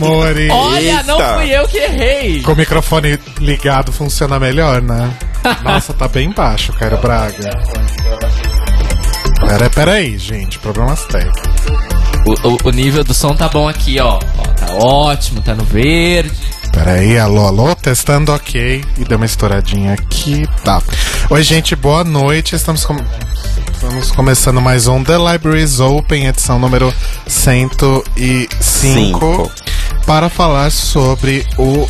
Amores. Olha, não fui eu que errei. Com o microfone ligado funciona melhor, né? Nossa, tá bem baixo, Cairo Braga. Pera, pera aí, gente. Problemas técnicos. O, o, o nível do som tá bom aqui, ó. ó. Tá ótimo, tá no verde. Pera aí, alô, alô, testando ok. E deu uma estouradinha aqui, tá. Oi, gente, boa noite. Estamos, com... Estamos começando mais um The Libraries Open, edição número 105. Cinco. Para falar sobre o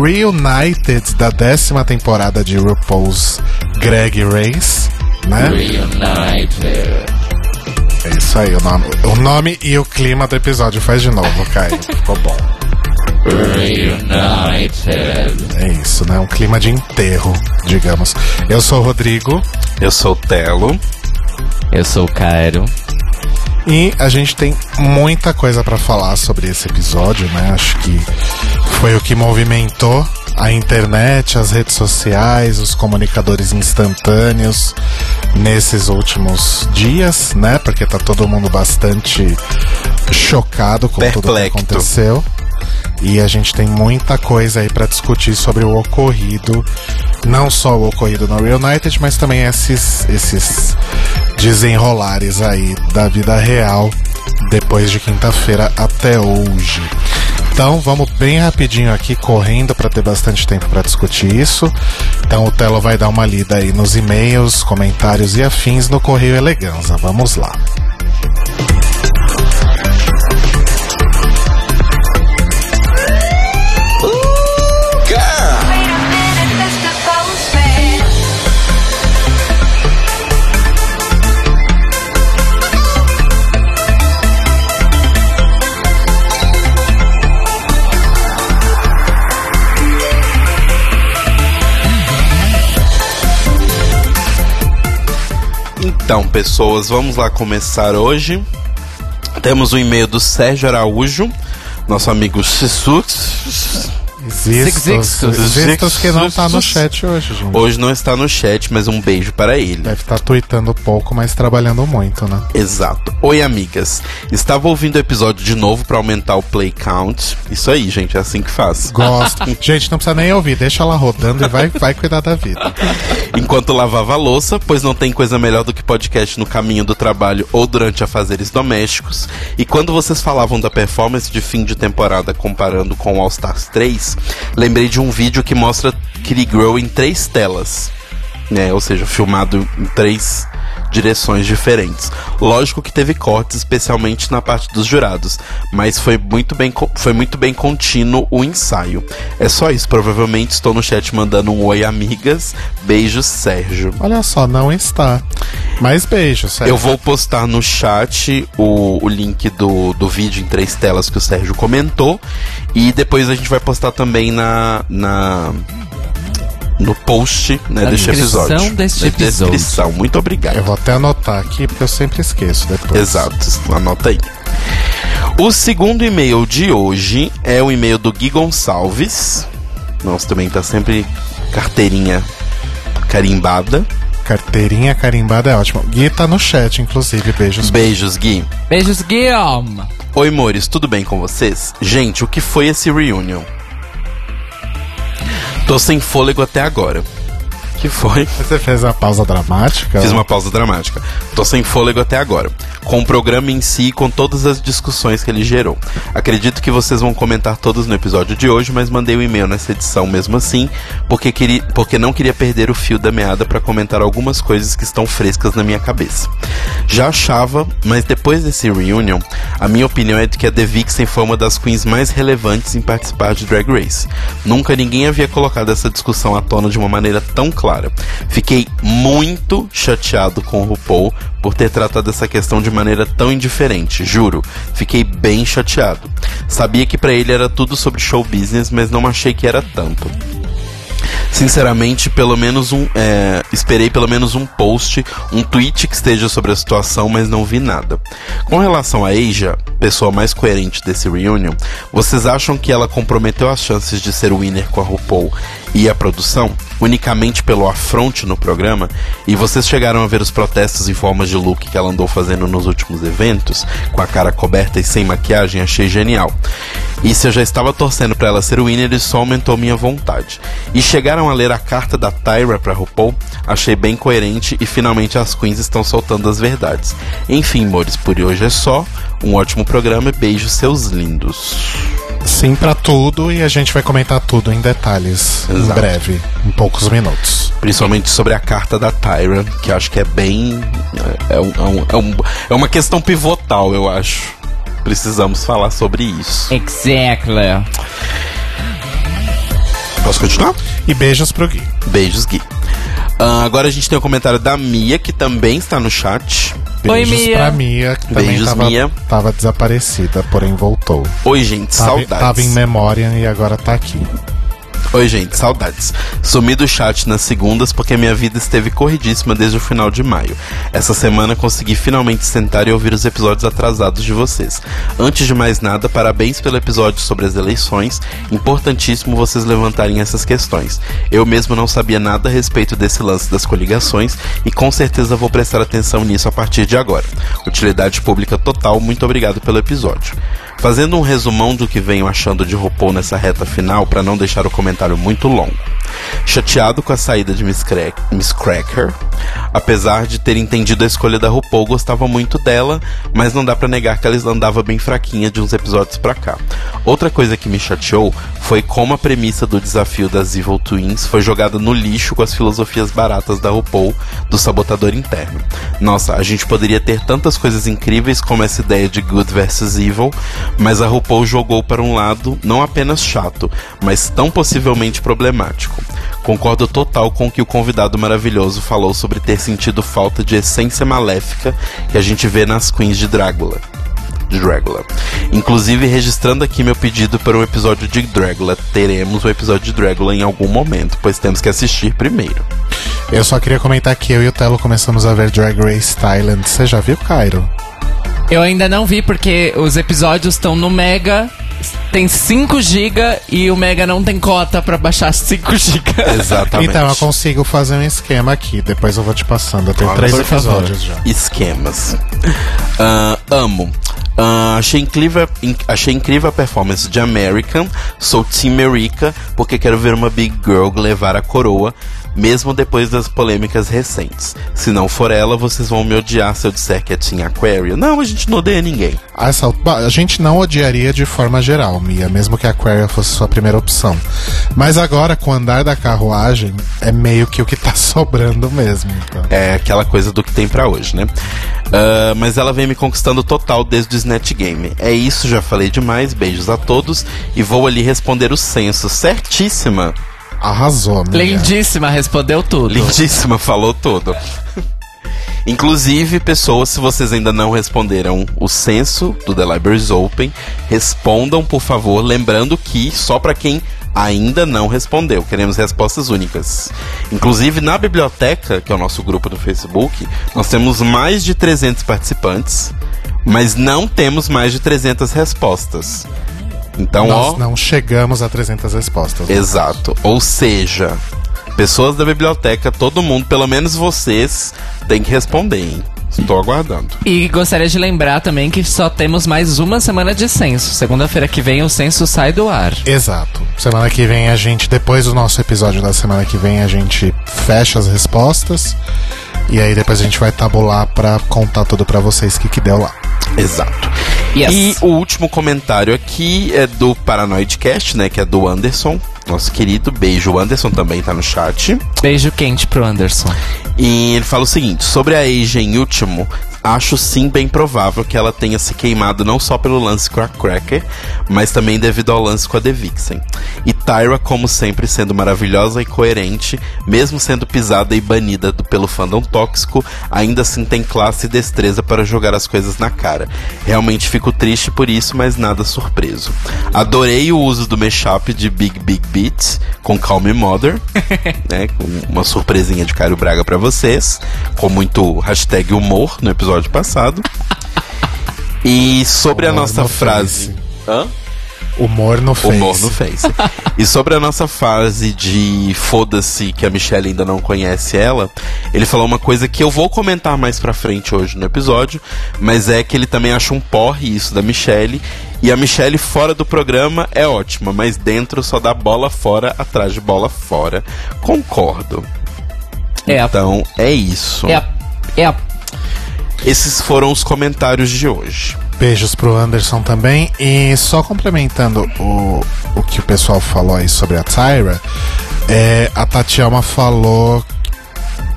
Reunited da décima temporada de RuPaul's Greg Race, né? Reunited. É isso aí, o nome, o nome e o clima do episódio. Faz de novo, Caio. Ficou bom. Reunited. É isso, né? Um clima de enterro, digamos. Eu sou o Rodrigo Eu sou o Telo. Eu sou o Cairo. E a gente tem muita coisa pra falar sobre esse episódio, né? Acho que foi o que movimentou a internet, as redes sociais, os comunicadores instantâneos nesses últimos dias, né? Porque tá todo mundo bastante chocado com tudo que aconteceu. E a gente tem muita coisa aí pra discutir sobre o ocorrido, não só o ocorrido no Reunited, mas também esses esses desenrolares aí da vida real depois de quinta-feira até hoje. Então vamos bem rapidinho aqui, correndo para ter bastante tempo para discutir isso. Então o Telo vai dar uma lida aí nos e-mails, comentários e afins no Correio Eleganza. Vamos lá. Então, pessoas, vamos lá começar hoje. Temos o e-mail do Sérgio Araújo, nosso amigo Sissux. Existos que não tá no chat hoje, gente. Hoje não está no chat, mas um beijo para ele. Deve estar tweetando pouco, mas trabalhando muito, né? Exato. Oi, amigas. Estava ouvindo o episódio de novo para aumentar o play count. Isso aí, gente, é assim que faz. Gosto. gente, não precisa nem ouvir, deixa ela rodando e vai, vai cuidar da vida. Enquanto lavava a louça, pois não tem coisa melhor do que podcast no caminho do trabalho ou durante afazeres domésticos. E quando vocês falavam da performance de fim de temporada comparando com o All Stars 3, lembrei de um vídeo que mostra Kitty Girl em três telas. Né, ou seja, filmado em três direções diferentes. Lógico que teve cortes, especialmente na parte dos jurados, mas foi muito bem, foi muito bem contínuo o ensaio. É só isso, provavelmente estou no chat mandando um oi, amigas. Beijos, Sérgio. Olha só, não está. Mais beijos, sério. Eu vou postar no chat o, o link do, do vídeo em três telas que o Sérgio comentou. E depois a gente vai postar também na. na no post né, Na deste episódio. deste Na episódio. descrição. Muito obrigado. Eu vou até anotar aqui, porque eu sempre esqueço depois. Exato, anota aí. O segundo e-mail de hoje é o e-mail do Gui Gonçalves. Nossa, também tá sempre carteirinha carimbada. Carteirinha carimbada é ótimo. Gui tá no chat, inclusive. Beijos. Beijos, Gui. Beijos, Guilherme. Oi, amores, tudo bem com vocês? Gente, o que foi esse reunion? Tô sem fôlego até agora. Que foi? Você fez a pausa dramática? Fiz uma pausa dramática. Tô sem fôlego até agora. com o programa em si e com todas as discussões que ele gerou. Acredito que vocês vão comentar todos no episódio de hoje, mas mandei o um e-mail nessa edição mesmo assim, porque, queria, porque não queria perder o fio da meada para comentar algumas coisas que estão frescas na minha cabeça. Já achava, mas depois desse reunion, a minha opinião é de que a The Vixen foi uma das queens mais relevantes em participar de Drag Race. Nunca ninguém havia colocado essa discussão à tona de uma maneira tão clara. Fiquei muito chateado com o RuPaul por ter tratado essa questão de maneira tão indiferente, juro. Fiquei bem chateado. Sabia que para ele era tudo sobre show business, mas não achei que era tanto. Sinceramente, pelo menos um. É, esperei pelo menos um post, um tweet que esteja sobre a situação, mas não vi nada. Com relação a Asia, pessoa mais coerente desse reunion, vocês acham que ela comprometeu as chances de ser winner com a RuPaul e a produção? unicamente pelo afronte no programa, e vocês chegaram a ver os protestos em formas de look que ela andou fazendo nos últimos eventos, com a cara coberta e sem maquiagem, achei genial. E se eu já estava torcendo para ela ser winner, isso só aumentou minha vontade. E chegaram a ler a carta da Tyra para RuPaul, achei bem coerente e finalmente as queens estão soltando as verdades. Enfim, mores, por hoje é só. Um ótimo programa e beijos seus lindos. Sim para tudo e a gente vai comentar tudo em detalhes Exato. em breve, em poucos minutos. Principalmente sobre a carta da Tyra, que acho que é bem. É, é, um, é, um, é uma questão pivotal, eu acho. Precisamos falar sobre isso. Exactly. Posso continuar? E beijos pro Gui. Beijos, Gui. Uh, agora a gente tem o um comentário da Mia, que também está no chat. Beijos Oi, Mia. pra Mia, que também Beijos, tava, Mia. tava desaparecida, porém voltou. Oi, gente, tava, saudades. Tava em memória e agora tá aqui. Oi, gente, saudades. Sumi do chat nas segundas porque minha vida esteve corridíssima desde o final de maio. Essa semana consegui finalmente sentar e ouvir os episódios atrasados de vocês. Antes de mais nada, parabéns pelo episódio sobre as eleições. Importantíssimo vocês levantarem essas questões. Eu mesmo não sabia nada a respeito desse lance das coligações e com certeza vou prestar atenção nisso a partir de agora. Utilidade pública total, muito obrigado pelo episódio. Fazendo um resumão do que venho achando de RuPaul nessa reta final, para não deixar o comentário muito longo. Chateado com a saída de Miss, Crack, Miss Cracker, apesar de ter entendido a escolha da RuPaul, gostava muito dela, mas não dá para negar que ela andava bem fraquinha de uns episódios pra cá. Outra coisa que me chateou foi como a premissa do desafio das Evil Twins foi jogada no lixo com as filosofias baratas da RuPaul do sabotador interno. Nossa, a gente poderia ter tantas coisas incríveis como essa ideia de good versus evil, mas a RuPaul jogou para um lado não apenas chato, mas tão possivelmente problemático. Concordo total com o que o convidado maravilhoso falou sobre ter sentido falta de essência maléfica que a gente vê nas queens de Drácula. Dragula. Inclusive, registrando aqui meu pedido para um episódio de Dragula. Teremos o um episódio de Dragula em algum momento, pois temos que assistir primeiro. Eu só queria comentar que eu e o Telo começamos a ver Drag Race Thailand. Você já viu, Cairo? Eu ainda não vi porque os episódios estão no Mega tem 5 GB e o Mega não tem cota para baixar 5 GB. Exatamente. Então eu consigo fazer um esquema aqui, depois eu vou te passando. Eu tenho Claro, três episódios já. Esquemas. Ah, amo. Ah, achei, incrível, in- achei incrível a performance de American. Sou Team America porque quero ver uma Big Girl levar a coroa, mesmo depois das polêmicas recentes. Se não for ela, vocês vão me odiar se eu disser que é Team Aquaria. Não, a gente não odeia ninguém. Ah, Essa, a gente não odiaria de forma geral, Mia, mesmo que a Aquaria fosse sua primeira opção. Mas agora, com o andar da carruagem, é meio que o que tá sobrando mesmo. Então. É aquela coisa do que tem pra hoje, né? Ah, mas ela vem me conquistando total desde o Snatch Game. É isso, já falei demais. Beijos a todos. E vou ali responder o censo. Certíssima. Arrasou, Mia. Lindíssima, respondeu tudo. Lindíssima, falou tudo. Inclusive, pessoas, se vocês ainda não responderam o censo do The Libraries Open, respondam, por favor, lembrando que só para quem ainda não respondeu, queremos respostas únicas. Inclusive, na biblioteca, que é o nosso grupo do Facebook, nós temos mais de 300 participantes, mas não temos mais de 300 respostas. Então, ó, Nós não chegamos a 300 respostas. Exato. Ou seja, pessoas da biblioteca, todo mundo, pelo menos vocês, tem que responder, hein? Estou aguardando. E gostaria de lembrar também que só temos mais uma semana de censo. Segunda-feira que vem o censo sai do ar. Exato. Semana que vem a gente, depois do nosso episódio da semana que vem, a gente fecha as respostas. E aí depois a gente vai tabular pra contar tudo pra vocês o que, que deu lá. Exato. Yes. E o último comentário aqui é do Paranoidcast, né? Que é do Anderson, nosso querido. Beijo, o Anderson também tá no chat. Beijo quente pro Anderson. E ele fala o seguinte: sobre a Asia em último, acho sim bem provável que ela tenha se queimado não só pelo lance com a Cracker, mas também devido ao lance com a The Vixen. E Tyra, como sempre, sendo maravilhosa e coerente, mesmo sendo pisada e banida do- pelo fandom tóxico, ainda assim tem classe e destreza para jogar as coisas na cara. Realmente fico triste por isso, mas nada surpreso. Adorei o uso do mashup de Big Big Beats com Calm Mother, né? Com uma surpresinha de Caio Braga pra vocês, com muito hashtag humor no episódio passado. E sobre a nossa no frase. Face. Hã? Humor no Face. Humor no Face. e sobre a nossa fase de foda-se que a Michelle ainda não conhece ela, ele falou uma coisa que eu vou comentar mais pra frente hoje no episódio, mas é que ele também acha um porre isso da Michelle. E a Michelle fora do programa é ótima, mas dentro só dá bola fora atrás de bola fora. Concordo. É a- então é isso. É a, é a Esses foram os comentários de hoje. Beijos pro Anderson também. E só complementando o, o que o pessoal falou aí sobre a Tyra, é, a Tatiana falou,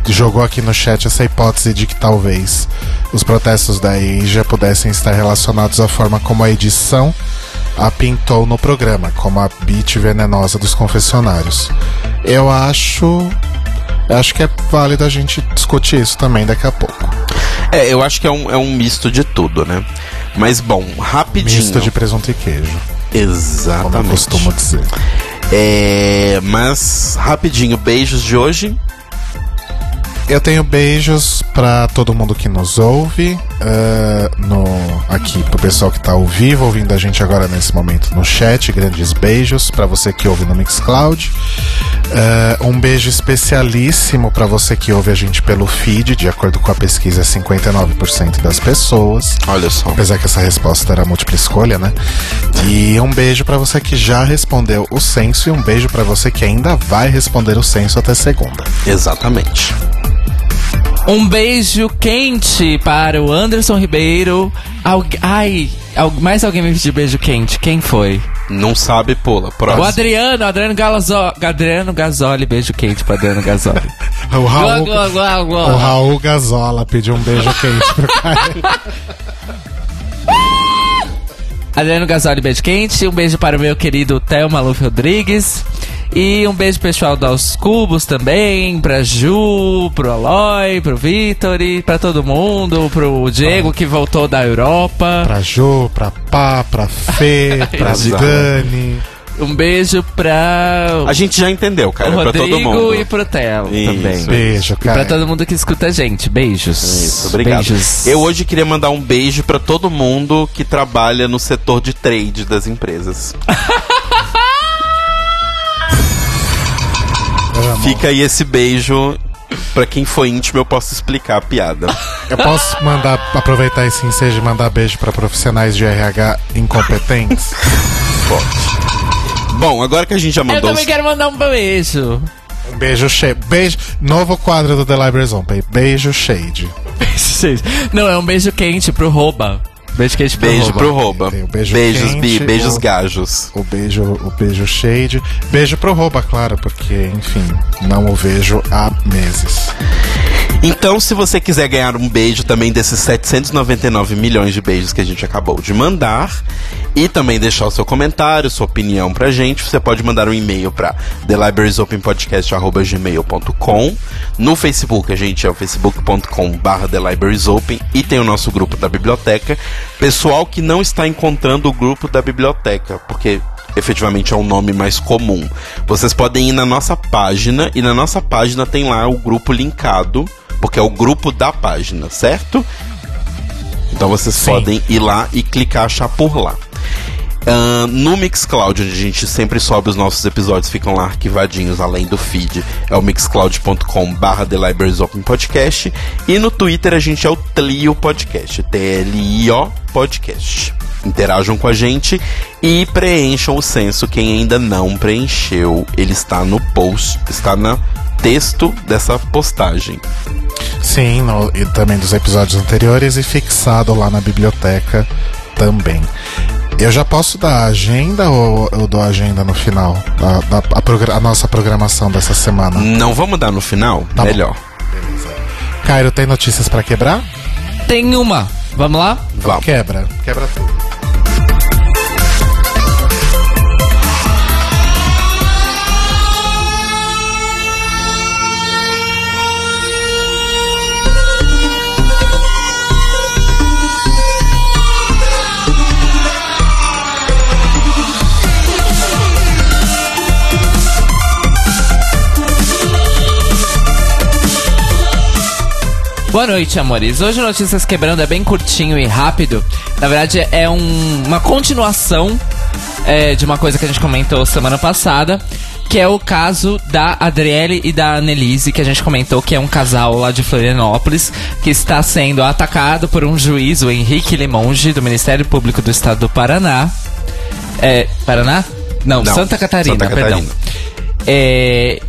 jogou aqui no chat essa hipótese de que talvez os protestos da Asia pudessem estar relacionados à forma como a edição a pintou no programa, como a beat venenosa dos confessionários. Eu acho. Acho que é válido a gente discutir isso também daqui a pouco. É, eu acho que é um, é um misto de tudo, né? Mas bom, rapidinho. Misto de presunto e queijo, como eu Exatamente. costumo dizer. É, mas rapidinho, beijos de hoje. Eu tenho beijos pra todo mundo que nos ouve, ah, no, aqui pro pessoal que tá ao vivo, ouvindo a gente agora nesse momento no chat. Grandes beijos pra você que ouve no Mixcloud. Ah, um beijo especialíssimo pra você que ouve a gente pelo feed, de acordo com a pesquisa, 59% das pessoas. Olha só. Apesar que essa resposta era múltipla escolha, né? E um beijo pra você que já respondeu o censo e um beijo pra você que ainda vai responder o censo até segunda. Exatamente. Um beijo quente para o Anderson Ribeiro. Algu- Ai, al- mais alguém me pediu beijo quente. Quem foi? Não sabe, pula. O Próximo. Adriano, Adriano Galazoli. Adriano Gasoli, beijo quente para Adriano Gasoli. O Raul, Glua, glua, glua, glua. o Raul Gazola pediu um beijo quente pro Caio. Adriano Gasoli, beijo quente. Um beijo para o meu querido Theo Maluf Rodrigues. E um beijo pessoal dos Cubos também, pra Ju, pro Aloy, pro Vitor e pra todo mundo, pro Diego que voltou da Europa. Pra Ju, pra Pá, pra Fê, pra. Dani. Um beijo pra A gente já entendeu, cara. o é pra todo Rodrigo mundo. e pro Theo também. Beijo, E pra cara. todo mundo que escuta a gente. Beijos. Isso, obrigado. Beijos. Eu hoje queria mandar um beijo pra todo mundo que trabalha no setor de trade das empresas. Fica aí esse beijo. Pra quem for íntimo, eu posso explicar a piada. Eu posso mandar, aproveitar esse ensejo e mandar beijo pra profissionais de RH incompetentes? Pode. Bom, agora que a gente já Eu mandou. também os- quero mandar um beijo. Um beijo shade. Beijo. Novo quadro do The Libraries Open. Beijo shade. Não, é um beijo quente pro Roba. Beijo quente pro Beijo pro Rouba. Tem o beijo Beijos, Bi. quente, Beijos o- gajos. O beijo, o beijo shade. Beijo pro Rouba, claro, porque, enfim, não o vejo há meses. Então, se você quiser ganhar um beijo também desses 799 milhões de beijos que a gente acabou de mandar e também deixar o seu comentário, sua opinião pra gente, você pode mandar um e-mail pra thelibrariesopenpodcast@gmail.com. No Facebook, a gente é o facebook.com/barra thelibrariesopen e tem o nosso grupo da biblioteca. Pessoal que não está encontrando o grupo da biblioteca, porque efetivamente é um nome mais comum. Vocês podem ir na nossa página e na nossa página tem lá o grupo linkado, porque é o grupo da página, certo? Então vocês Sim. podem ir lá e clicar achar por lá. Ahn, no Mixcloud, onde a gente sempre sobe os nossos episódios, ficam lá arquivadinhos além do feed. É o mixcloud.com barra The Libraries Open Podcast. E no Twitter a gente é o Tlio Podcast. T-L-I-O Podcast. Interajam com a gente e preencham o censo. Quem ainda não preencheu, ele está no post, está no texto dessa postagem. Sim, no- e também dos episódios anteriores e fixado lá na biblioteca também. Eu já posso dar a agenda ou eu dou a agenda no final? Da, da- a, a nossa programação dessa semana. Não vamos dar no final? Tá. Melhor. Cairo, tem notícias pra quebrar? Tem uma. Vamos lá? Vamos. Quebra. Quebra tudo. Boa noite, amores. Hoje Notícias Quebrando é bem curtinho e rápido. Na verdade, é um- uma continuação é, de uma coisa que a gente comentou semana passada, que é o caso da Adriele e da Annelise, que a gente comentou que é um casal lá de Florianópolis, que está sendo atacado por um juiz, o Henrique Limonge, do Ministério Público do Estado do Paraná. É, Paraná? Não, Não, Santa Catarina, Santa perdão. Catarina. É,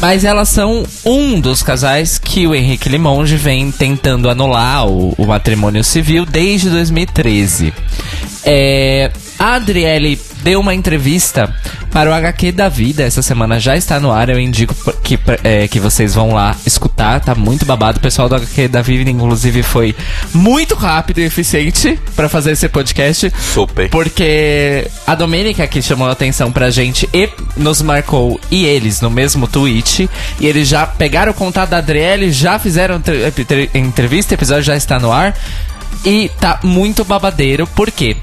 mas elas são um dos casais que o Henrique Limonge vem tentando anular o, o matrimônio civil desde 2013. É, a Adriele deu uma entrevista para o HQ da Vida. Essa semana já está no ar. Eu indico que, é, que vocês vão lá escutar. Tá muito babado. O pessoal do HQ da Vida, inclusive, foi muito rápido e eficiente para fazer esse podcast. Super. Porque a Domênica que chamou a atenção pra gente e nos marcou e eles no mesmo tweet. E eles já pegaram o contato da Adriele, já fizeram entre- entre- entrevista, o episódio já está no ar. E tá muito babadeiro, por quê?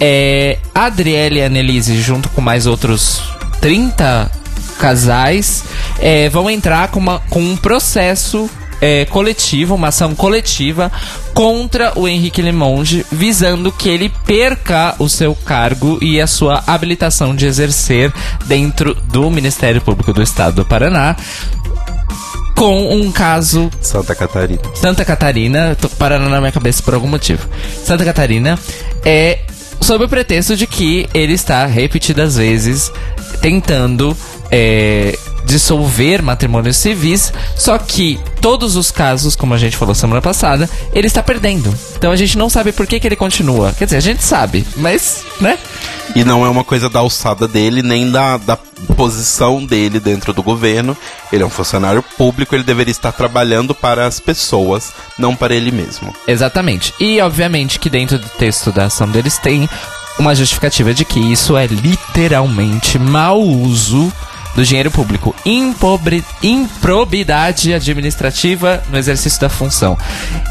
É, Adriele e Annelise, junto com mais outros 30 casais, é, vão entrar com, uma- com um processo é, coletivo, uma ação coletiva contra o Henrique Limonge, visando que ele perca o seu cargo e a sua habilitação de exercer dentro do Ministério Público do Estado do Paraná. Com um caso Santa Catarina. Santa Catarina, tô parando na minha cabeça por algum motivo. Santa Catarina é sob o pretexto de que ele está repetidas vezes tentando é, dissolver matrimônios civis, só que todos os casos, como a gente falou semana passada, ele está perdendo. Então a gente não sabe por que, que ele continua. Quer dizer, a gente sabe, mas, né? E não é uma coisa da alçada dele, nem da, da posição dele dentro do governo. Ele é um funcionário público, ele deveria estar trabalhando para as pessoas, não para ele mesmo. Exatamente. E obviamente que dentro do texto da ação deles tem uma justificativa de que isso é literalmente mau uso do dinheiro público, impobre, improbidade administrativa no exercício da função.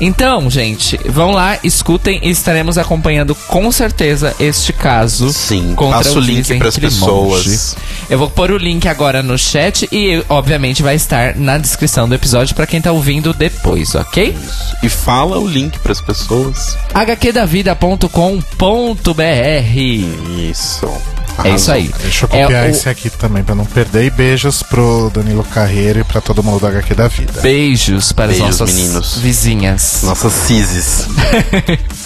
Então, gente, vão lá, escutem e estaremos acompanhando com certeza este caso. Sim, passa o link pras Henrique pessoas. Eu vou pôr o link agora no chat e, obviamente, vai estar na descrição do episódio para quem tá ouvindo depois, ok? E fala o link para as pessoas. hqdavida.com.br Isso. É isso aí. Deixa eu copiar É o- esse aqui também pra não perder. E beijos pro Danilo Carreiro e pra todo mundo do HQ da vida. Beijos para Beijos, as nossas meninos. vizinhas. Nossas cises.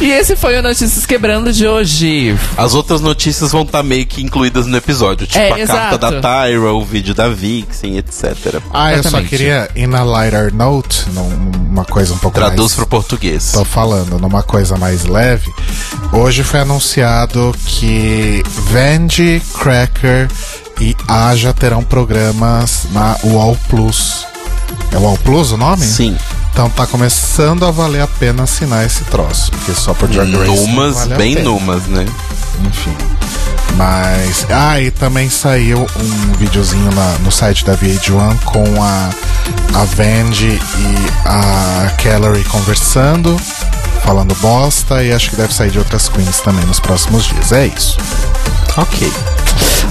E esse foi o Notícias Quebrando de hoje. As outras notícias vão estar meio que incluídas no episódio, tipo É, a exato. carta da Tyra, o vídeo da Vixen, etc. Ah, eu só queria, in a lighter note, num- numa coisa um pouco Traduz mais... pro português. Tô falando numa coisa mais leve. Hoje foi anunciado que Vandy, Cracker e Aja terão programas na UOL Plus. É UOL Plus o nome? Sim. Então tá começando a valer a pena assinar esse troço. Porque só por Drag Race. Numas, vale a bem pena. numas, né? Enfim. Mas. Ah, e também saiu um videozinho na- no site da VH1 com a, a Vandy e a Calorie conversando, falando bosta, e acho que deve sair de outras queens também nos próximos dias. É isso. Ok.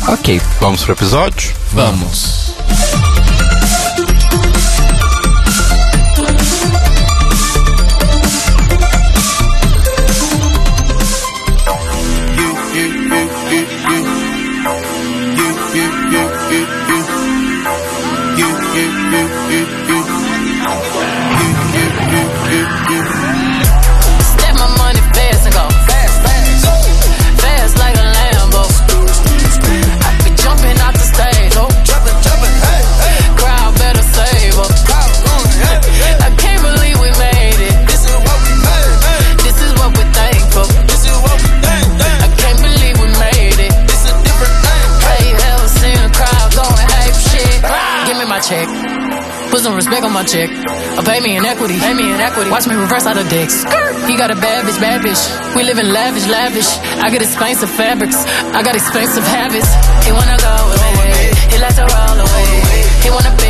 Ok, Vamos pro episódio? vamos. Step some respect on my check. Or pay me in equity. Pay me in equity. Watch me reverse out of dicks. He got a bad bitch, bad bitch. We live in lavish, lavish. I got expensive fabrics. I got expensive habits. He wanna go me. He likes to roll away. He wanna be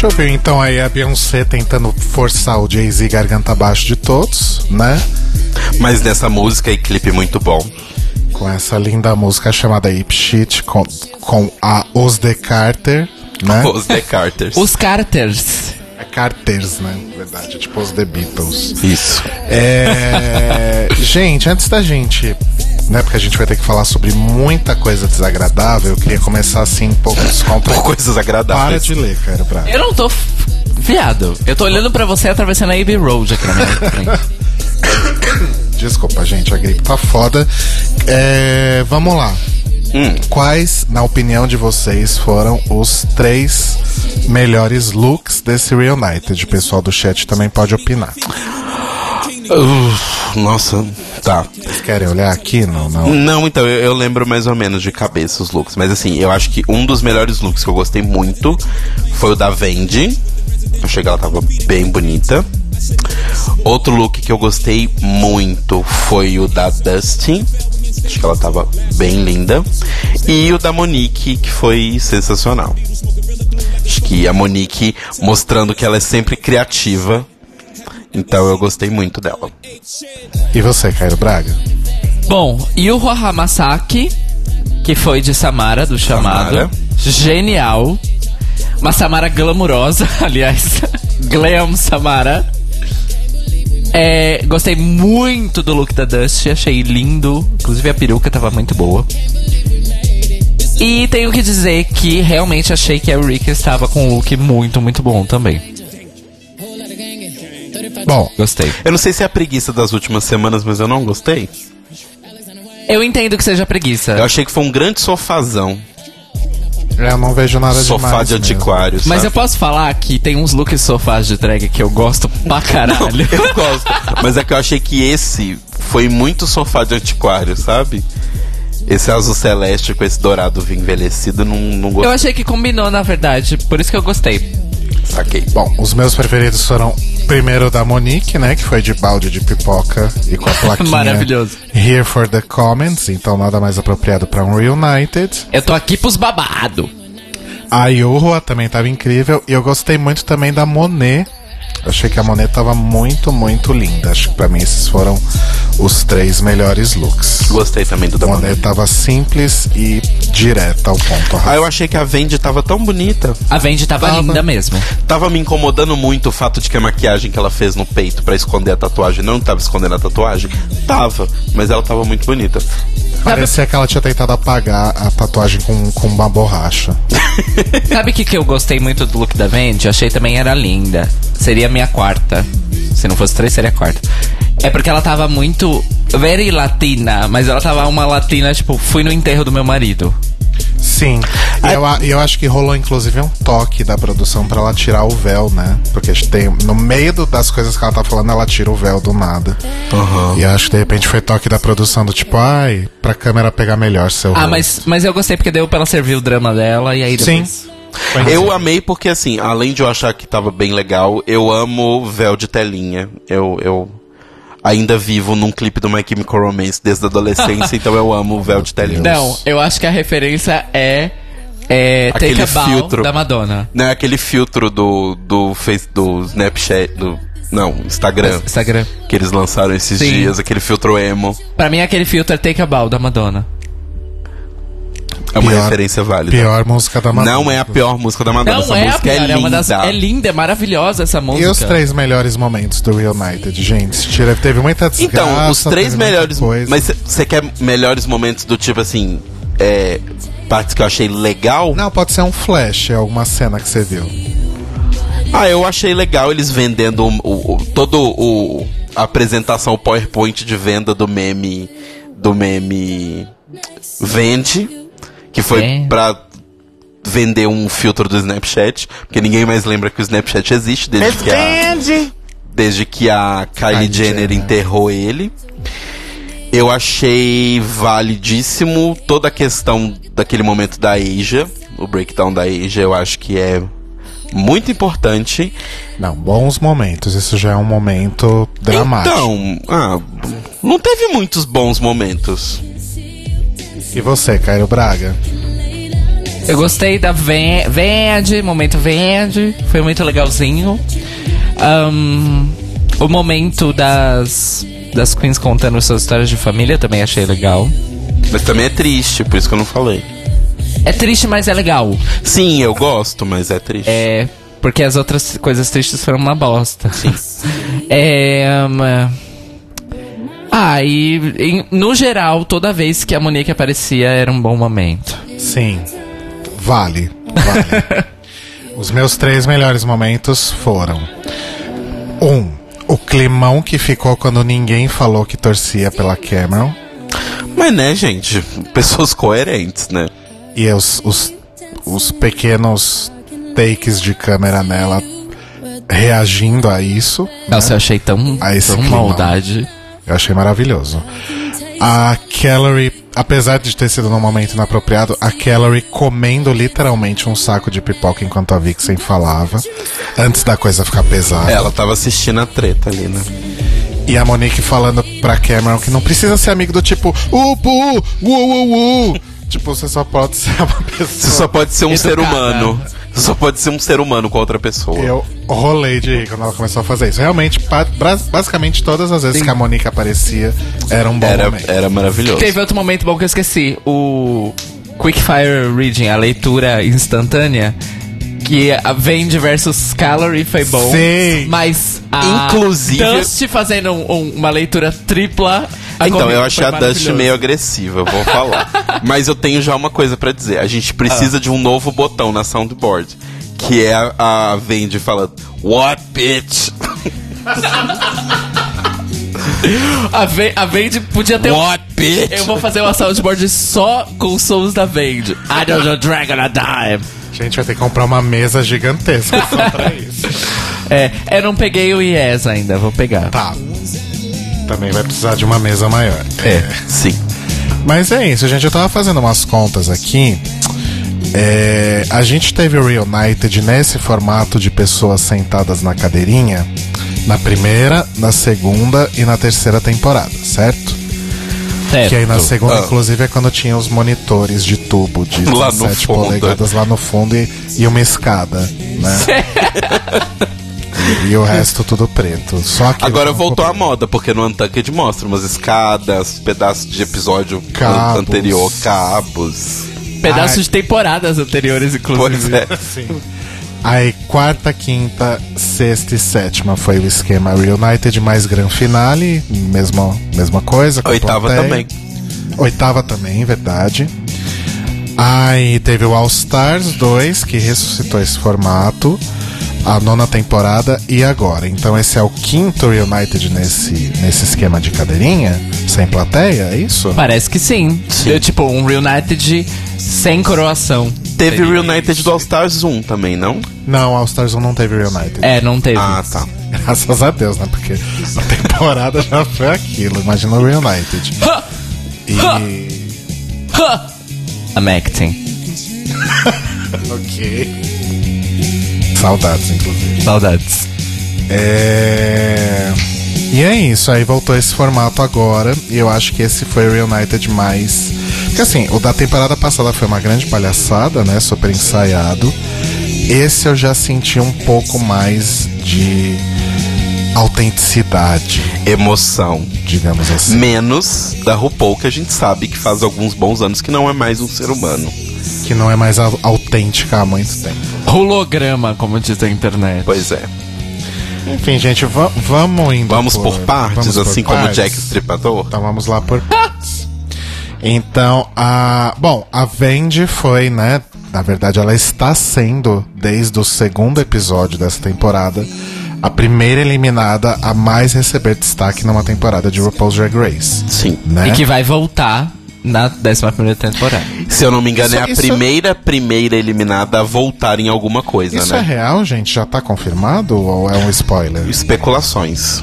Deixa eu ver então aí a Beyoncé tentando forçar o Jay-Z garganta abaixo de todos, né? Mas nessa música e clipe muito bom. Com essa linda música chamada Hip Shit com, com a Os The Carter, né? Os The Carters. Os Carters. É Carters, né? Na verdade, tipo os The Beatles. Isso. É... gente, antes da gente. Né, porque a gente vai ter que falar sobre muita coisa desagradável, eu queria começar assim um pouco Por descontraído. coisas Para agradáveis. de ler, cara, pra... Eu não tô. Viado, eu tô olhando pra você atravessando a Abbey Road aqui na minha frente. Desculpa, gente, a gripe tá foda. É, vamos lá. Hum. Quais, na opinião de vocês, foram os três melhores looks desse Reunited? O pessoal do chat também pode opinar. Uh, nossa, tá. Vocês querem olhar aqui? Não, não. Não, então, eu, eu lembro mais ou menos de cabeça os looks. Mas assim, eu acho que um dos melhores looks que eu gostei muito foi o da Vendi. Achei que ela tava bem bonita. Outro look que eu gostei muito foi o da Dustin. Acho que ela tava bem linda. E o da Monique, que foi sensacional. Acho que a Monique mostrando que ela é sempre criativa. Então eu gostei muito dela. E você, Cairo Braga? Bom, e o Hamasaki, que foi de Samara, do chamado. Samara. Genial. Uma Samara glamurosa, aliás. Glam Samara. É, gostei muito do look da Dust, achei lindo. Inclusive a peruca tava muito boa. E tenho que dizer que realmente achei que a Eureka estava com um look muito, muito bom também. Bom, Gostei. Eu não sei se é a preguiça das últimas semanas, mas eu não gostei. Eu entendo que seja preguiça. Eu achei que foi um grande sofazão. eu não vejo nada Sofá demais de mesmo. antiquário. Mas eu posso falar que tem uns looks sofás de drag que eu gosto pra caralho. Eu gosto. Mas é que eu achei que esse foi muito sofá de antiquário, sabe? Esse azul celeste com esse dourado vinho envelhecido, não, não Eu gostei. achei que combinou, na verdade, por isso que eu gostei. Saquei. Bom, os meus preferidos foram primeiro da Monique, né? Que foi de balde de pipoca e com a plaquinha Maravilhoso. Here for the comments, então nada mais apropriado para um Reunited. Eu tô aqui pros babado. A Yuhua também tava incrível e eu gostei muito também da Monet. Achei que a Monet tava muito, muito linda. Acho que pra mim esses foram os três melhores looks. Gostei também do da A Monet Monet. tava simples e direta ao ponto. Ah, eu achei que a Vendi tava tão bonita. A Vendi tava Tava. linda mesmo. Tava me incomodando muito o fato de que a maquiagem que ela fez no peito pra esconder a tatuagem não tava escondendo a tatuagem. Tava, mas ela tava muito bonita. Parecia que ela tinha tentado apagar a tatuagem com, com uma borracha. Sabe o que, que eu gostei muito do look da Vendi? Eu achei também era linda. Seria minha quarta. Se não fosse três, seria a quarta. É porque ela tava muito. Very latina, mas ela tava uma latina, tipo, fui no enterro do meu marido. Sim. E eu, a- e eu acho que rolou inclusive um toque da produção pra ela tirar o véu, né? Porque tem, no meio do- das coisas que ela tá falando, ela tira o véu do nada. E eu acho que de repente foi toque da produção do tipo, ai, pra câmera pegar melhor seu Ah, rosto. mas, mas eu gostei porque deu pra ela servir o drama dela e aí Sim. depois. Foi Eu amei porque, assim, além de eu achar que tava bem legal, eu amo véu de telinha. Eu, eu ainda vivo num clipe do My Chemical Romance desde a adolescência, então eu amo o véu de telinha. Não, eu acho que a referência é. É Take Aquele a Bow filtro. da Madonna. Não é aquele filtro do, do, face, do Snapchat, do... Não, Instagram, Instagram. que eles lançaram esses Sim. dias, aquele filtro emo. Pra mim, aquele filtro é Take a Bow da Madonna. É uma Pior- referência válida. Pior música da Madonna. Não é a pior música da Madonna, Não essa é a música pior, é é, linda. uma das. É linda, é maravilhosa essa música. E os três melhores momentos do Reunited, gente? Tira, teve muita desgraça. Então, os três melhores. Mas você quer melhores momentos do tipo assim. É, partes que eu achei legal? Não, pode ser um flash, é alguma cena que você viu. Ah, eu achei legal eles vendendo o, o, o- todo o a apresentação, o PowerPoint de venda do meme do meme vende, que foi É. pra vender um filtro do Snapchat, porque ninguém mais lembra que o Snapchat existe desde que a desde que a Kylie, Jenner. enterrou ele. Eu achei validíssimo toda a questão daquele momento da Asia, o breakdown da Asia, eu acho que é muito importante. Não, bons momentos. Isso já é um momento dramático. Então, ah, não teve muitos bons momentos. E você, Cairo Braga? Eu gostei da Ven- Vende, momento Vende, foi muito legalzinho. Ahn, o momento das, das queens contando suas histórias de família também achei legal. Mas também é triste, por isso que eu não falei. É triste, mas é legal. Sim, eu gosto, mas é triste. É. Porque as outras coisas tristes foram uma bosta. Sim. é. hum, ah, e em- no geral, toda vez que a Monique aparecia era um bom momento. Sim. Vale. Vale. Os meus três melhores momentos foram: um, o climão que ficou quando ninguém falou que torcia pela Cameron. Mas né, gente, pessoas coerentes, né? E os, os, os pequenos takes de câmera nela reagindo a isso. Nossa, eu achei tão, A esse tão climão. maldade. Eu achei maravilhoso. A Calorie, apesar de ter sido num momento inapropriado, a Calorie comendo literalmente um saco de pipoca enquanto a Vixen falava, antes da coisa ficar pesada. Ela tava assistindo a treta ali, né? E a Monique falando pra Cameron que não precisa ser amigo do tipo, pu, uh, uh, uh. Tipo, você só pode ser uma pessoa. Você só pode ser um Educada. ser humano. Você só pode ser um ser humano com outra pessoa. Eu rolei de rir quando ela começou a fazer isso. Realmente, basicamente todas as vezes que a Monique aparecia, era um bom Era, momento. era maravilhoso. Teve outro momento bom que eu esqueci. O Quickfire Reading, a leitura instantânea. Que a Vende versus Calorie foi bom. Sim. Mas a Inclusive- Dust fazendo um- um- uma leitura tripla. Então, comigo eu achei a Dust meio agressiva, eu vou falar. Mas eu tenho já uma coisa pra dizer. A gente precisa de um novo botão na soundboard. Que é a, a Vendi falando, What bitch? A, Ve a podia ter um... What bitch? Eu vou fazer uma soundboard só com os sons da Vende. I don't know dragon a dime. A gente vai ter que comprar uma mesa gigantesca só pra isso. É, eu não peguei o IES ainda, vou pegar. Tá. Também vai precisar de uma mesa maior. É. Sim. Mas é isso, gente. Eu tava fazendo umas contas aqui. É, a gente teve o Reunited nesse formato de pessoas sentadas na cadeirinha na primeira, na segunda e na terceira temporada, certo? Certo. Que aí na segunda, Ah. inclusive, é quando tinha os monitores de tubo de Lá no 17 fundo. polegadas lá no fundo e, e uma escada, né? e, o resto tudo preto. Só que Agora voltou à moda, porque no Untucked mostra umas escadas, pedaços de episódio Cabos. anterior, cabos. Pedaços Ai. de temporadas anteriores, inclusive. Pois é. Sim. Aí, quarta, quinta, sexta e sétima foi o esquema Reunited mais Gran Finale, mesma, mesma coisa. com Oitava também. Oitava também, verdade. Aí teve o All Stars 2, que ressuscitou esse formato. A nona temporada e agora. Então esse é o quinto Reunited nesse, nesse esquema de cadeirinha, sem plateia, é isso? Parece que sim. Eu, tipo, um Reunited sem coroação. Teve o Reunited isso. do All Stars 1 também, não? Não, All Stars 1 não teve Reunited. É, não teve. Ah, tá. Graças a Deus, né? Porque a temporada já foi aquilo. Imagina o Reunited. E. I'm acting. Ok. Saudades, inclusive. Saudades. É. E é isso, aí voltou esse formato agora. E eu acho que esse foi o Reunited mais. Porque assim, o da temporada passada foi uma grande palhaçada, né? Super ensaiado. Esse eu já senti um pouco mais de autenticidade, Emoção. digamos assim. Menos da RuPaul, que a gente sabe que faz alguns bons anos que não é mais um ser humano. Que não é mais au- autêntica há muito tempo. Holograma, como diz a internet. Pois é. Enfim, gente, va- vamos indo. Vamos por partes, vamos por assim como partes. Jack Stripador? Então vamos lá por partes. Então, a. Bom, a Vendi foi, né? Na verdade, ela está sendo, desde o segundo episódio dessa temporada, a primeira eliminada a mais receber destaque numa temporada de RuPaul's Drag Race. Sim. Né? E que vai voltar na 11 primeira temporada. Se eu não me engano, Isso- é a isso- primeira, primeira eliminada a voltar em alguma coisa, Isso é né? real, gente? Já tá confirmado ou é um spoiler? Especulações.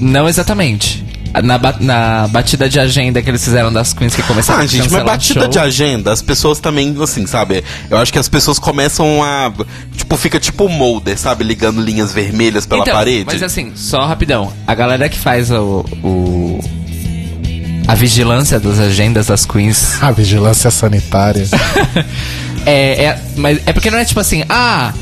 Não exatamente. Na, ba- na batida de agenda que eles fizeram das queens que começaram Ah, a gente, mas batida show. de agenda, as pessoas também, assim, sabe? Eu acho que as pessoas começam a. Tipo, fica tipo o molder, sabe? Ligando linhas vermelhas pela Então, parede. Mas assim, só rapidão. A galera que faz o, o- a vigilância das agendas das queens A vigilância sanitária. é, é, mas é porque não é tipo assim, ah,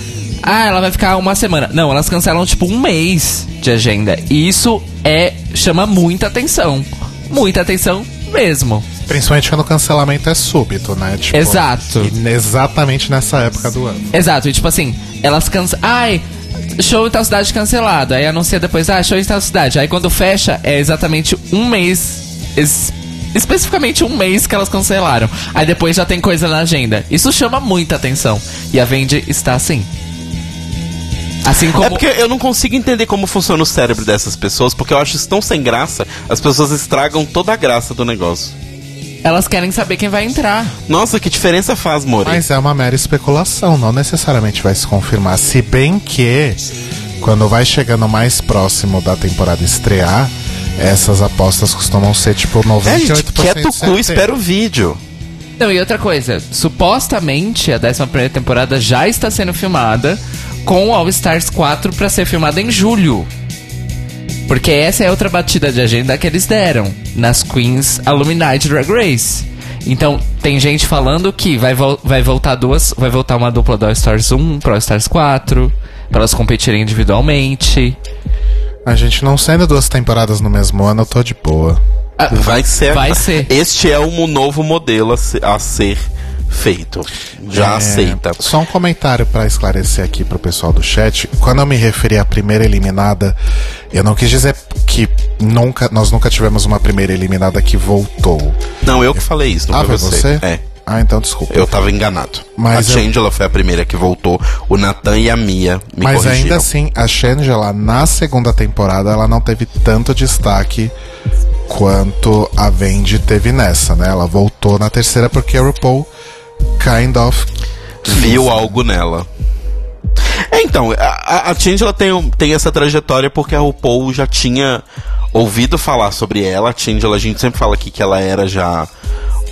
ah, ela vai ficar uma semana. Não, elas cancelam tipo um mês de agenda. E isso é chama muita atenção. Muita atenção mesmo. Principalmente quando o cancelamento é súbito, né? Tipo, Exato. exatamente nessa época do ano. Exato, e tipo assim, elas cancelam. Ai, show em tal cidade cancelado. Aí anuncia depois, ah, show em tal cidade. Aí quando fecha, é exatamente um mês. Es- especificamente um mês que elas cancelaram. Aí depois já tem coisa na agenda. Isso chama muita atenção. E a Vendi está assim. Assim como. É porque eu não consigo entender como funciona o cérebro dessas pessoas, porque eu acho isso tão sem graça, as pessoas estragam toda a graça do negócio. Elas querem saber quem vai entrar. Nossa, que diferença faz, More? Mas é uma mera especulação, não necessariamente vai se confirmar. Se bem que, quando vai chegando mais próximo da temporada estrear, essas apostas costumam ser tipo 98% É, gente, quieto o cu, espera o vídeo. Não, e outra coisa, supostamente a 11 temporada já está sendo filmada com o All Stars 4 para ser filmada em julho. Porque essa é outra batida de agenda que eles deram nas Queens Alumni de Drag Race. Então, tem gente falando que vai, vol- vai voltar duas, vai voltar uma dupla do All Stars 1 pro All Stars 4, para elas competirem individualmente. A gente não sendo duas temporadas no mesmo ano, eu tô de boa. Ah, Vai ser. Vai ser. Este é um novo modelo a ser, a ser feito. Já É, aceita. Só um comentário pra esclarecer aqui pro pessoal do chat. Quando eu me referi à primeira eliminada, eu não quis dizer que nunca, nós nunca tivemos uma primeira eliminada que voltou. Não, eu que falei isso, não ah, foi foi você. você? É. Ah, então desculpa. Eu tava enganado. Mas a eu- Shangela foi a primeira que voltou. O Nathan e a Mia me Mas corrigiram. ainda assim, a Shangela, na segunda temporada, ela não teve tanto destaque quanto a Vendi teve nessa, né? Ela voltou na terceira porque a RuPaul kind of viu algo nela. É, então, a, a- tem, tem essa trajetória porque a RuPaul já tinha ouvido falar sobre ela. A Change, ela, a gente sempre fala aqui que ela era já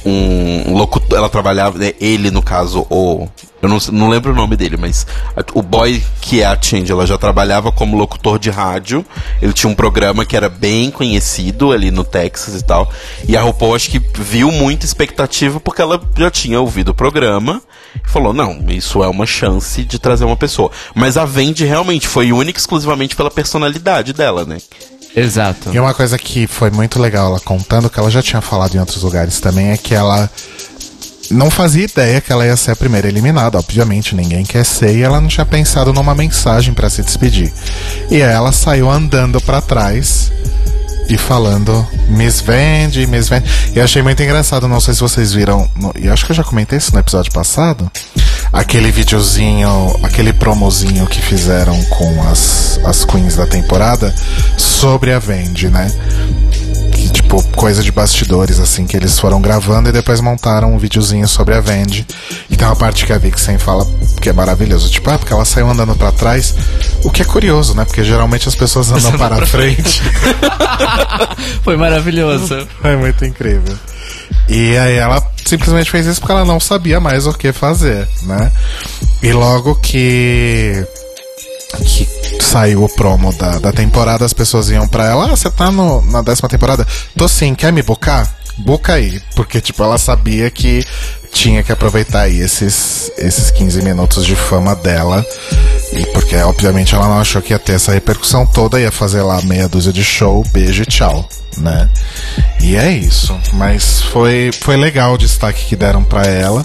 um locutor. Ela trabalhava, né, ele no caso, o. Eu não, não lembro o nome dele, mas a- o boy que é a Change, ela já trabalhava como locutor de rádio. Ele tinha um programa que era bem conhecido ali no Texas e tal. E a RuPaul acho que viu muita expectativa porque ela já tinha ouvido o programa e falou: não, isso é uma chance de trazer uma pessoa. Mas a Vendi realmente foi única exclusivamente pela personalidade dela, né? Exato. E uma coisa que foi muito legal ela contando, que ela já tinha falado em outros lugares também, é que ela não fazia ideia que ela ia ser a primeira eliminada. Obviamente, ninguém quer ser, e ela não tinha pensado numa mensagem pra se despedir. E ela saiu andando pra trás e falando Miss Vende, Miss Vende. E achei muito engraçado, não sei se vocês viram, e acho que eu já comentei isso no episódio passado. Aquele videozinho, aquele promozinho que fizeram com as, as queens da temporada sobre a Vendi, né? Que, tipo, coisa de bastidores, assim, que eles foram gravando e depois montaram um videozinho sobre a Vendi. E tem uma parte que a Vixen fala que é maravilhoso. Tipo, ah, porque ela saiu andando pra trás. O que é curioso, né? Porque geralmente as pessoas andam para frente. Foi maravilhoso. É muito incrível. E aí ela simplesmente fez isso porque ela não sabia mais o que fazer, né? E logo que que saiu o promo da, da temporada, as pessoas iam pra ela, ah, você tá no, na décima temporada? Tô sim, quer me bocar? Boca aí. Porque, tipo, ela sabia que tinha que aproveitar aí esses, esses 15 minutos de fama dela. E porque, obviamente, ela não achou que ia ter essa repercussão toda, ia fazer lá meia dúzia de show, beijo e tchau, né? E é isso. Mas foi, foi legal o destaque que deram pra ela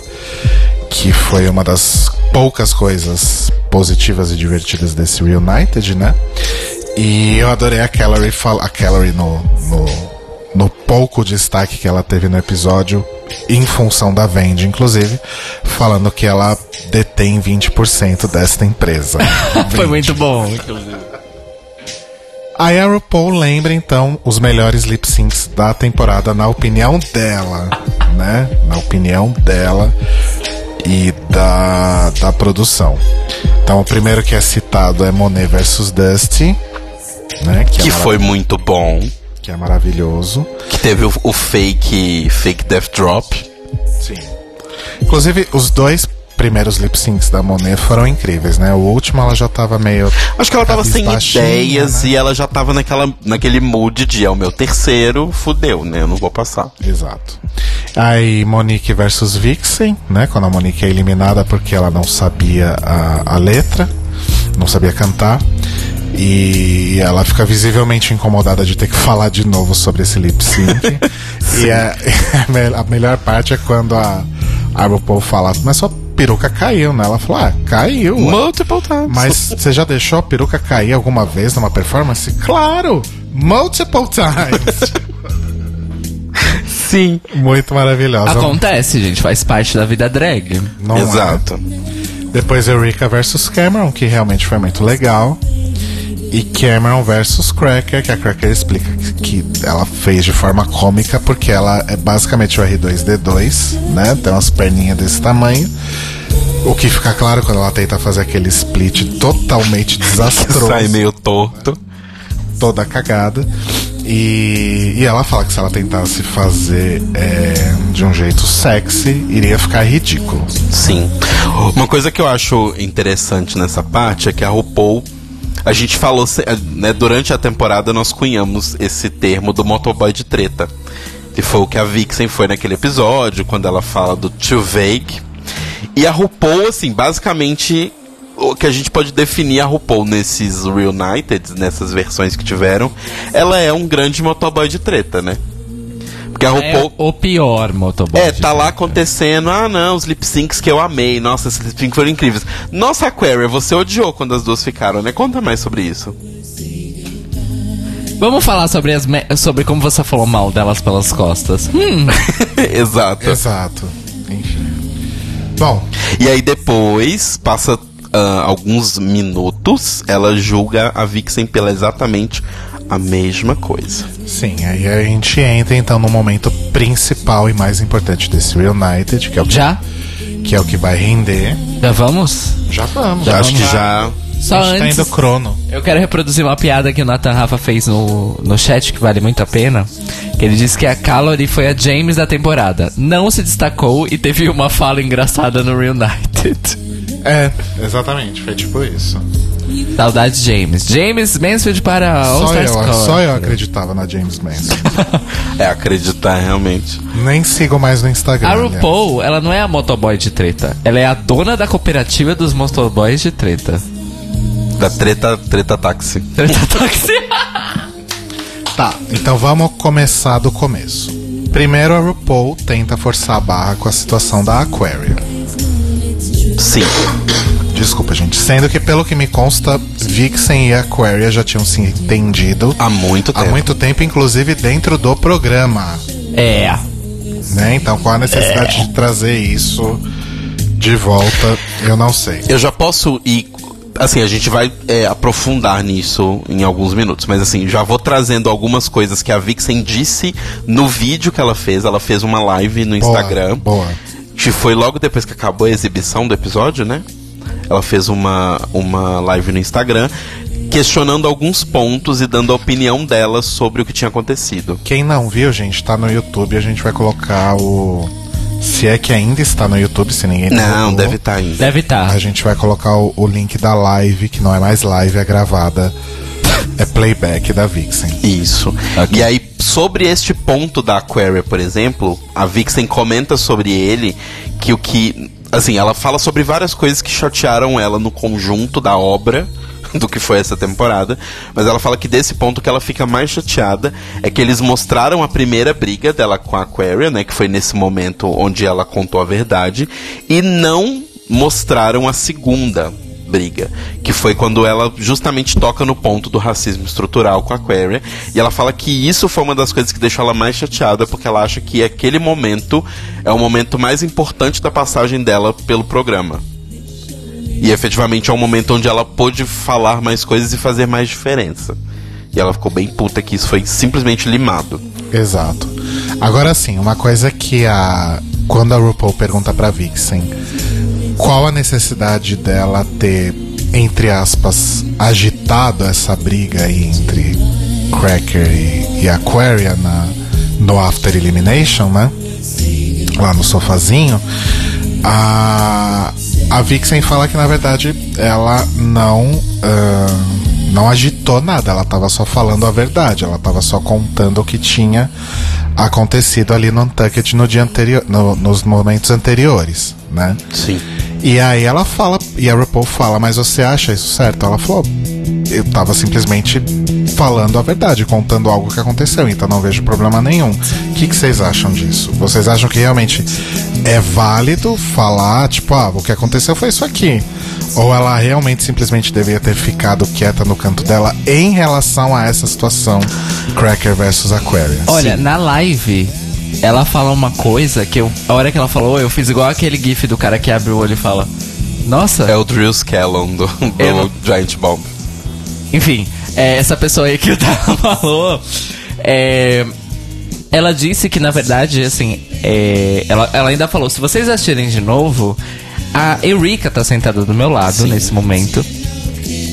que foi uma das poucas coisas positivas e divertidas desse Reunited, né? E eu adorei a Calorie, a Calorie no, no, no pouco destaque que ela teve no episódio, em função da Vendi, inclusive, falando que ela detém 20% desta empresa. Foi 20. muito bom. A RuPaul lembra então os melhores lip syncs da temporada na opinião dela, né? Na opinião dela e da, da produção. Então o primeiro que é citado é Monet versus Dusty, né? Que é foi muito bom. que é maravilhoso. Que teve o, o fake, fake Death Drop. Sim. Inclusive os dois primeiros lip syncs da Monet foram incríveis, né? O último ela já tava meio Acho que ela tava sem ideias né? e ela já tava naquela, naquele mood de é o meu terceiro, fudeu, né? Eu não vou passar. Exato. Aí Monique versus Vixen, né? Quando a Monique é eliminada porque ela não sabia a, a letra, não sabia cantar. E ela fica visivelmente incomodada de ter que falar de novo sobre esse lip sync. e é- a, me- a melhor parte é quando a, a RuPaul fala, mas sua peruca caiu, né? Ela falou, ah, caiu. ué." Multiple times. Mas você já deixou a peruca cair alguma vez numa performance? Claro! Multiple times! sim. Muito maravilhosa. Acontece, gente, faz parte da vida drag. Não é? Exato. Depois Eureka versus Cameron, que realmente foi muito legal. E Cameron versus Cracker, que a Cracker explica que, que ela fez de forma cômica, porque ela é basicamente o R2D2, né? Tem umas perninhas desse tamanho. O que fica claro quando ela tenta fazer aquele split totalmente desastroso Sai meio torto. toda cagada. E, e ela fala que se ela tentasse fazer é, de um jeito sexy, iria ficar ridículo. Sim. Uma coisa que eu acho interessante nessa parte é que a RuPaul, a gente falou, né, durante a temporada nós cunhamos esse termo do motoboy de treta. Que foi o que a Vixen foi naquele episódio, quando ela fala do too vague. E a RuPaul, assim, basicamente o que a gente pode definir a RuPaul nesses Reunited, nessas versões que tiveram, ela é um grande motoboy de treta, né? Porque a É RuPaul o pior motoboy. é, tá lá acontecendo. Ah, não, os lip syncs que eu amei. Nossa, esses lip syncs foram incríveis. Nossa, Aquaria, você odiou quando as duas ficaram, né? Conta mais sobre isso. Vamos falar sobre, as me- sobre como você falou mal delas pelas costas. Hum, Exato. Exato. Enfim. Bom, E aí depois, passa ah, alguns minutos, ela julga a Vixen pela exatamente a mesma coisa. sim, aí a gente entra então no momento principal e mais importante desse Reunited, que é o que, já? que, é o que vai render. Já vamos? Já vamos. Já Acho vamos que já. Só tá antes, indo crono. eu quero reproduzir uma piada que o Nathan Rafa fez no, no chat, que vale muito a pena. Que ele disse que a Calorie foi a James da temporada. Não se destacou e teve uma fala engraçada no Reunited. É, exatamente, foi tipo isso. Saudade James. James Mansfield para All Só Stars eu, só eu acreditava na James Manson. É acreditar realmente. Nem sigo mais no Instagram. A aliás. RuPaul, ela não é a motoboy de treta. Ela é a dona da cooperativa dos motoboys de treta. Da treta, treta táxi. Treta táxi. Tá, então vamos começar do começo. Primeiro a RuPaul tenta forçar a barra com a situação da Aquaria. Sim. Desculpa, gente. Sendo que, pelo que me consta, Vixen e Aquaria já tinham se entendido Há muito há tempo. muito tempo, inclusive dentro do programa. É. Né? Então, qual a necessidade de trazer isso de volta, eu não sei. Eu já posso ir. Assim, a gente vai é, aprofundar nisso em alguns minutos, mas assim, já vou trazendo algumas coisas que a Vixen disse no vídeo que ela fez. Ela fez uma live no Boa, Instagram. Boa. Que foi logo depois que acabou a exibição do episódio, né? Ela fez uma, uma live no Instagram questionando alguns pontos e dando a opinião dela sobre o que tinha acontecido. Quem não viu, gente, tá no YouTube. A gente vai colocar o. Se é que ainda está no YouTube, se ninguém Não, derrubou, deve estar ainda. Deve tá. estar. A gente vai colocar o, o link da live, que não é mais live, é gravada. É playback da Vixen. Isso. E aí, sobre este ponto da Aquaria, por exemplo, a Vixen comenta sobre ele que o que. Assim, ela fala sobre várias coisas que chatearam ela no conjunto da obra do que foi essa temporada, mas ela fala que desse ponto que ela fica mais chateada é que eles mostraram a primeira briga dela com a Aquaria, né, que foi nesse momento onde ela contou a verdade, e não mostraram a segunda briga, que foi quando ela justamente toca no ponto do racismo estrutural com a Aquaria, e ela fala que isso foi uma das coisas que deixou ela mais chateada, porque ela acha que aquele momento é o momento mais importante da passagem dela pelo programa. E efetivamente é um momento onde ela pôde falar mais coisas e fazer mais diferença. E ela ficou bem puta que isso foi simplesmente limado. Exato. Agora sim, uma coisa que a. Quando a RuPaul pergunta pra Vixen qual a necessidade dela ter, entre aspas, agitado essa briga aí entre Cracker e, e Aquaria na, no After Elimination, né? Lá no sofazinho. A, a Vixen fala que na verdade ela não. Uh, não agitou nada, ela estava só falando a verdade, ela estava só contando o que tinha acontecido ali no Untucked no dia anterior, no, nos momentos anteriores, né? Sim. E aí ela fala, e a RuPaul fala, mas você acha isso certo? Ela falou, eu tava simplesmente falando a verdade, contando algo que aconteceu, então não vejo problema nenhum. O que, que vocês acham disso? Vocês acham que realmente é válido falar, tipo, ah, o que aconteceu foi isso aqui? Ou ela realmente simplesmente deveria ter ficado quieta no canto dela em relação a essa situação Cracker versus Aquarius? Olha, na live, ela fala uma coisa que eu, a hora que ela falou, eu fiz igual aquele gif do cara que abre o olho e fala: Nossa. É o Drew Scallon do, do Giant Bomb. Enfim, é, essa pessoa aí que o Tava falou, é, ela disse que na verdade, assim, é, ela, ela ainda falou: se vocês assistirem de novo, a Eureka tá sentada do meu lado nesse momento.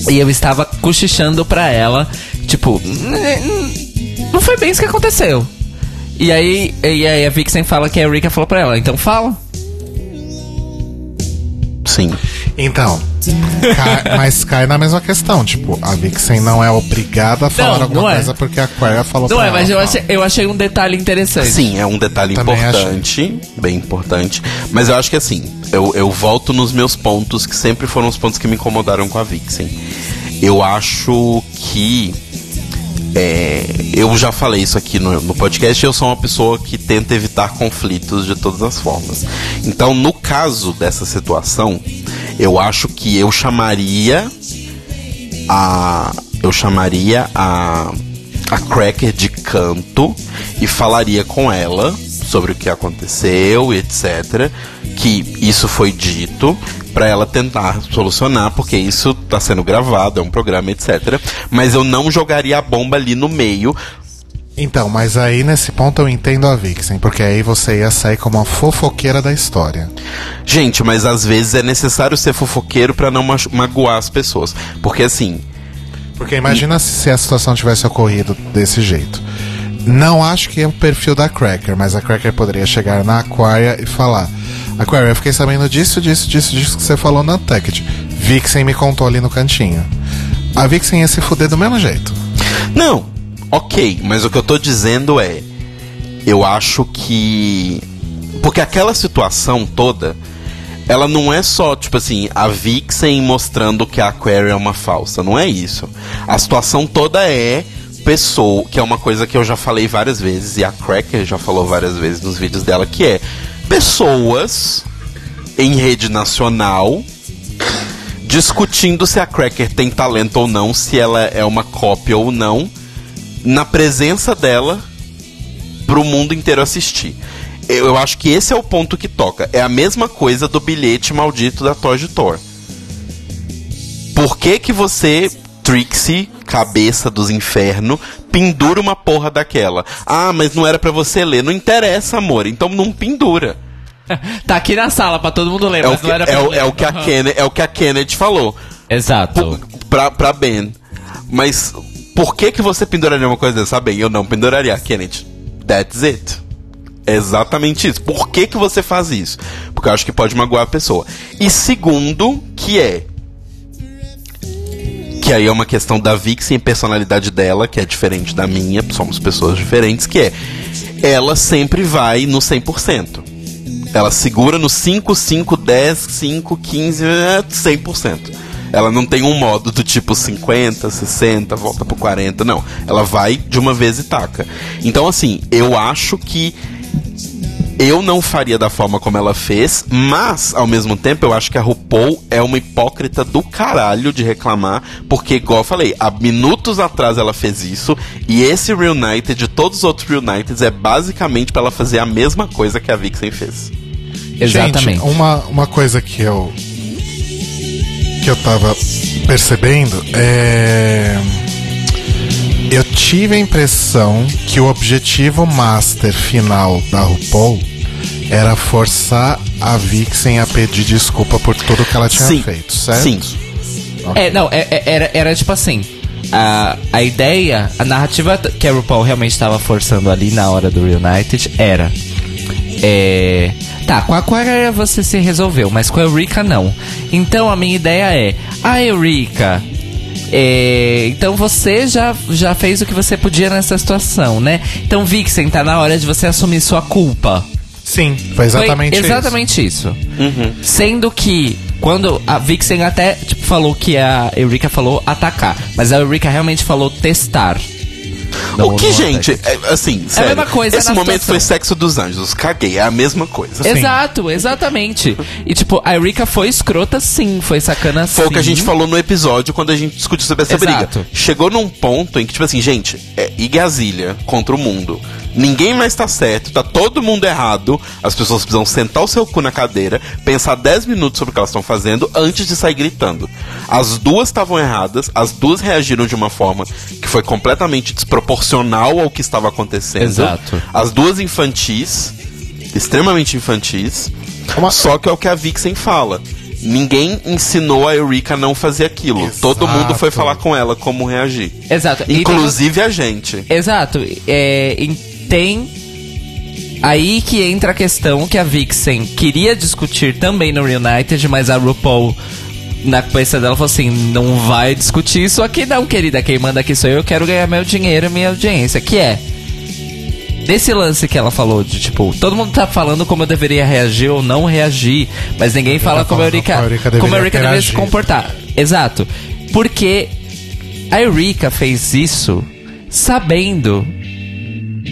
E eu estava cochichando pra ela, tipo, "N- não foi bem isso que aconteceu. E aí, e aí a Vixen fala que a Eureka falou pra ela, então fala. Sim. Então, cai- mas cai na mesma questão, tipo, a Vixen não é obrigada a falar Não, alguma não é. coisa porque a Aquaria falou Não pra é, ela. mas eu achei, eu achei um detalhe interessante. Sim, é um detalhe Também importante, bem importante. Mas eu acho que assim, eu, eu volto nos meus pontos, que sempre foram os pontos que me incomodaram com a Vixen. Eu acho que. É, eu já falei isso aqui no, no podcast, eu sou uma pessoa que tenta evitar conflitos de todas as formas. Então, no caso dessa situação, eu acho que eu chamaria a. Eu chamaria a. A Cracker de canto e falaria com ela sobre o que aconteceu e etc. Que isso foi dito pra ela tentar solucionar, porque isso tá sendo gravado, é um programa, etc. Mas eu não jogaria a bomba ali no meio. Então, mas aí nesse ponto eu entendo a Vixen, porque aí você ia sair como a fofoqueira da história. Gente, mas às vezes é necessário ser fofoqueiro pra não machu- magoar as pessoas. Porque assim, Porque imagina se, se a situação tivesse ocorrido desse jeito. Não acho que é o perfil da Cracker, mas a Cracker poderia chegar na Aquaria e falar: Aquaria, eu fiquei sabendo disso, disso, disso, disso que você falou na Untucked. Vixen me contou ali no cantinho. A Vixen ia se fuder do mesmo jeito. Não, ok, mas o que eu tô dizendo é. Eu acho que. Porque aquela situação toda. Ela não é só, tipo assim, a Vixen mostrando que a Aquaria é uma falsa. Não é isso. A situação toda é pessoa, que é uma coisa que eu já falei várias vezes, e a Cracker já falou várias vezes nos vídeos dela, que é pessoas em rede nacional discutindo se a Cracker tem talento ou não, se ela é uma cópia ou não, na presença dela pro mundo inteiro assistir. Eu, eu acho que esse é o ponto que toca. É a mesma coisa do bilhete maldito da Toy de Thor. Por que que você, Trixie, cabeça dos infernos, pendura uma porra daquela? Ah, mas não era pra você ler. Não interessa, amor. Então não pendura. Tá aqui na sala pra todo mundo ler, É o, mas que, não era é, pra o, ler. é o que a. Kennedy, é o que a Kennedy falou. Exato. pra, pra Ben. Mas por que que você penduraria uma coisa dessa? Bem, eu não penduraria, Kennedy. That's it. É exatamente isso. Por que que você faz isso? Porque eu acho que pode magoar a pessoa. E segundo, que é... Que aí é uma questão da Vixen e personalidade dela, que é diferente da minha, somos pessoas diferentes, que é... Ela sempre vai no 100%. Ela segura no 5, 5, 10, 5, 15, é 100%. Ela não tem um modo do tipo 50, 60, volta pro 40, não. Ela vai de uma vez e taca. Então, assim, eu acho que eu não faria da forma como ela fez, mas, ao mesmo tempo, eu acho que a RuPaul é uma hipócrita do caralho de reclamar, porque, igual eu falei, há minutos atrás ela fez isso, e esse Reunited, todos os outros Reunited, é basicamente pra ela fazer a mesma coisa que a Vixen fez. Exatamente. Gente, uma, uma coisa que eu. que eu tava percebendo é. Eu tive a impressão que o objetivo master final da RuPaul era forçar a Vixen a pedir desculpa por tudo que ela tinha Sim. feito, certo? Sim. É, não, é- é- era, era tipo assim. A, a ideia, a narrativa que a RuPaul realmente estava forçando ali na hora do Reunited era. É. Tá, com a Aquaria você se resolveu, mas com a Eureka não. Então a minha ideia é: a Eureka. É, então você já, já fez o que você podia nessa situação, né? Então, Vixen, tá na hora de você assumir sua culpa. Sim, foi exatamente Foi isso. exatamente isso. Sendo que quando a Vixen até tipo, falou que a Eureka falou atacar, mas a Eureka realmente falou testar. No- o que, no gente, é, assim, sério, mesma coisa esse momento situação. foi sexo dos anjos. Caguei, é a mesma coisa. Exato, exatamente. E tipo, a Eureka foi escrota sim, foi sacana sim. Foi o que a gente falou no episódio quando a gente discutiu sobre essa Exato. briga. Chegou num ponto em que, tipo assim, gente, é Igazilha contra o mundo. Ninguém mais tá certo, tá todo mundo errado. As pessoas precisam sentar o seu cu na cadeira, pensar 10 minutos sobre o que elas estão fazendo antes de sair gritando. As duas estavam erradas, as duas reagiram de uma forma que foi completamente desproporcional ao que estava acontecendo. Exato. As duas infantis, extremamente infantis. Uma- Só que é o que a Vixen fala. Ninguém ensinou a Eureka a não fazer aquilo. Exato. Todo mundo foi falar com ela como reagir. Exato. E Inclusive a gente. Exato. É, tem aí que entra a questão que a Vixen queria discutir também no Reunited, mas a RuPaul na cabeça dela falou assim: não vai discutir isso aqui não, querida. Quem manda aqui sou eu, eu quero ganhar meu dinheiro e minha audiência. Que é desse lance que ela falou de tipo, todo mundo tá falando como eu deveria reagir ou não reagir, mas ninguém fala tá como a Eureka, como a Eureka deveria Eureka deveria se comportar. Exato. Porque a Eureka fez isso sabendo,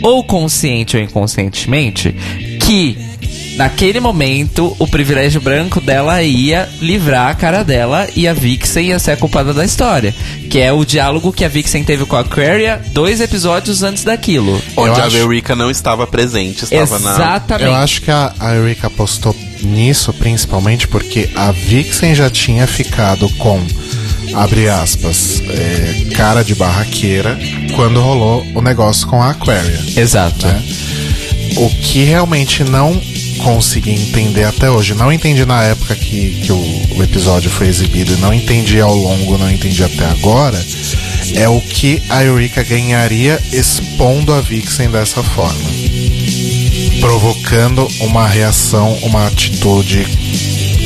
ou consciente ou inconscientemente, que naquele momento o privilégio branco dela ia livrar a cara dela e a Vixen ia ser a culpada da história. Que é o diálogo que a Vixen teve com a Aquaria dois episódios antes daquilo. Onde Eu a acho- Eureka não estava presente, estava na. Exatamente. Eu acho que a, a Eureka apostou nisso principalmente porque a Vixen já tinha ficado com, abre aspas, é, cara de barraqueira quando rolou o negócio com a Aquaria. Exato. né? O que realmente não consegui entender até hoje, não entendi na época que, que o, o episódio foi exibido e não entendi ao longo, não entendi até agora, é o que a Eureka ganharia expondo a Vixen dessa forma. Provocando uma reação, uma atitude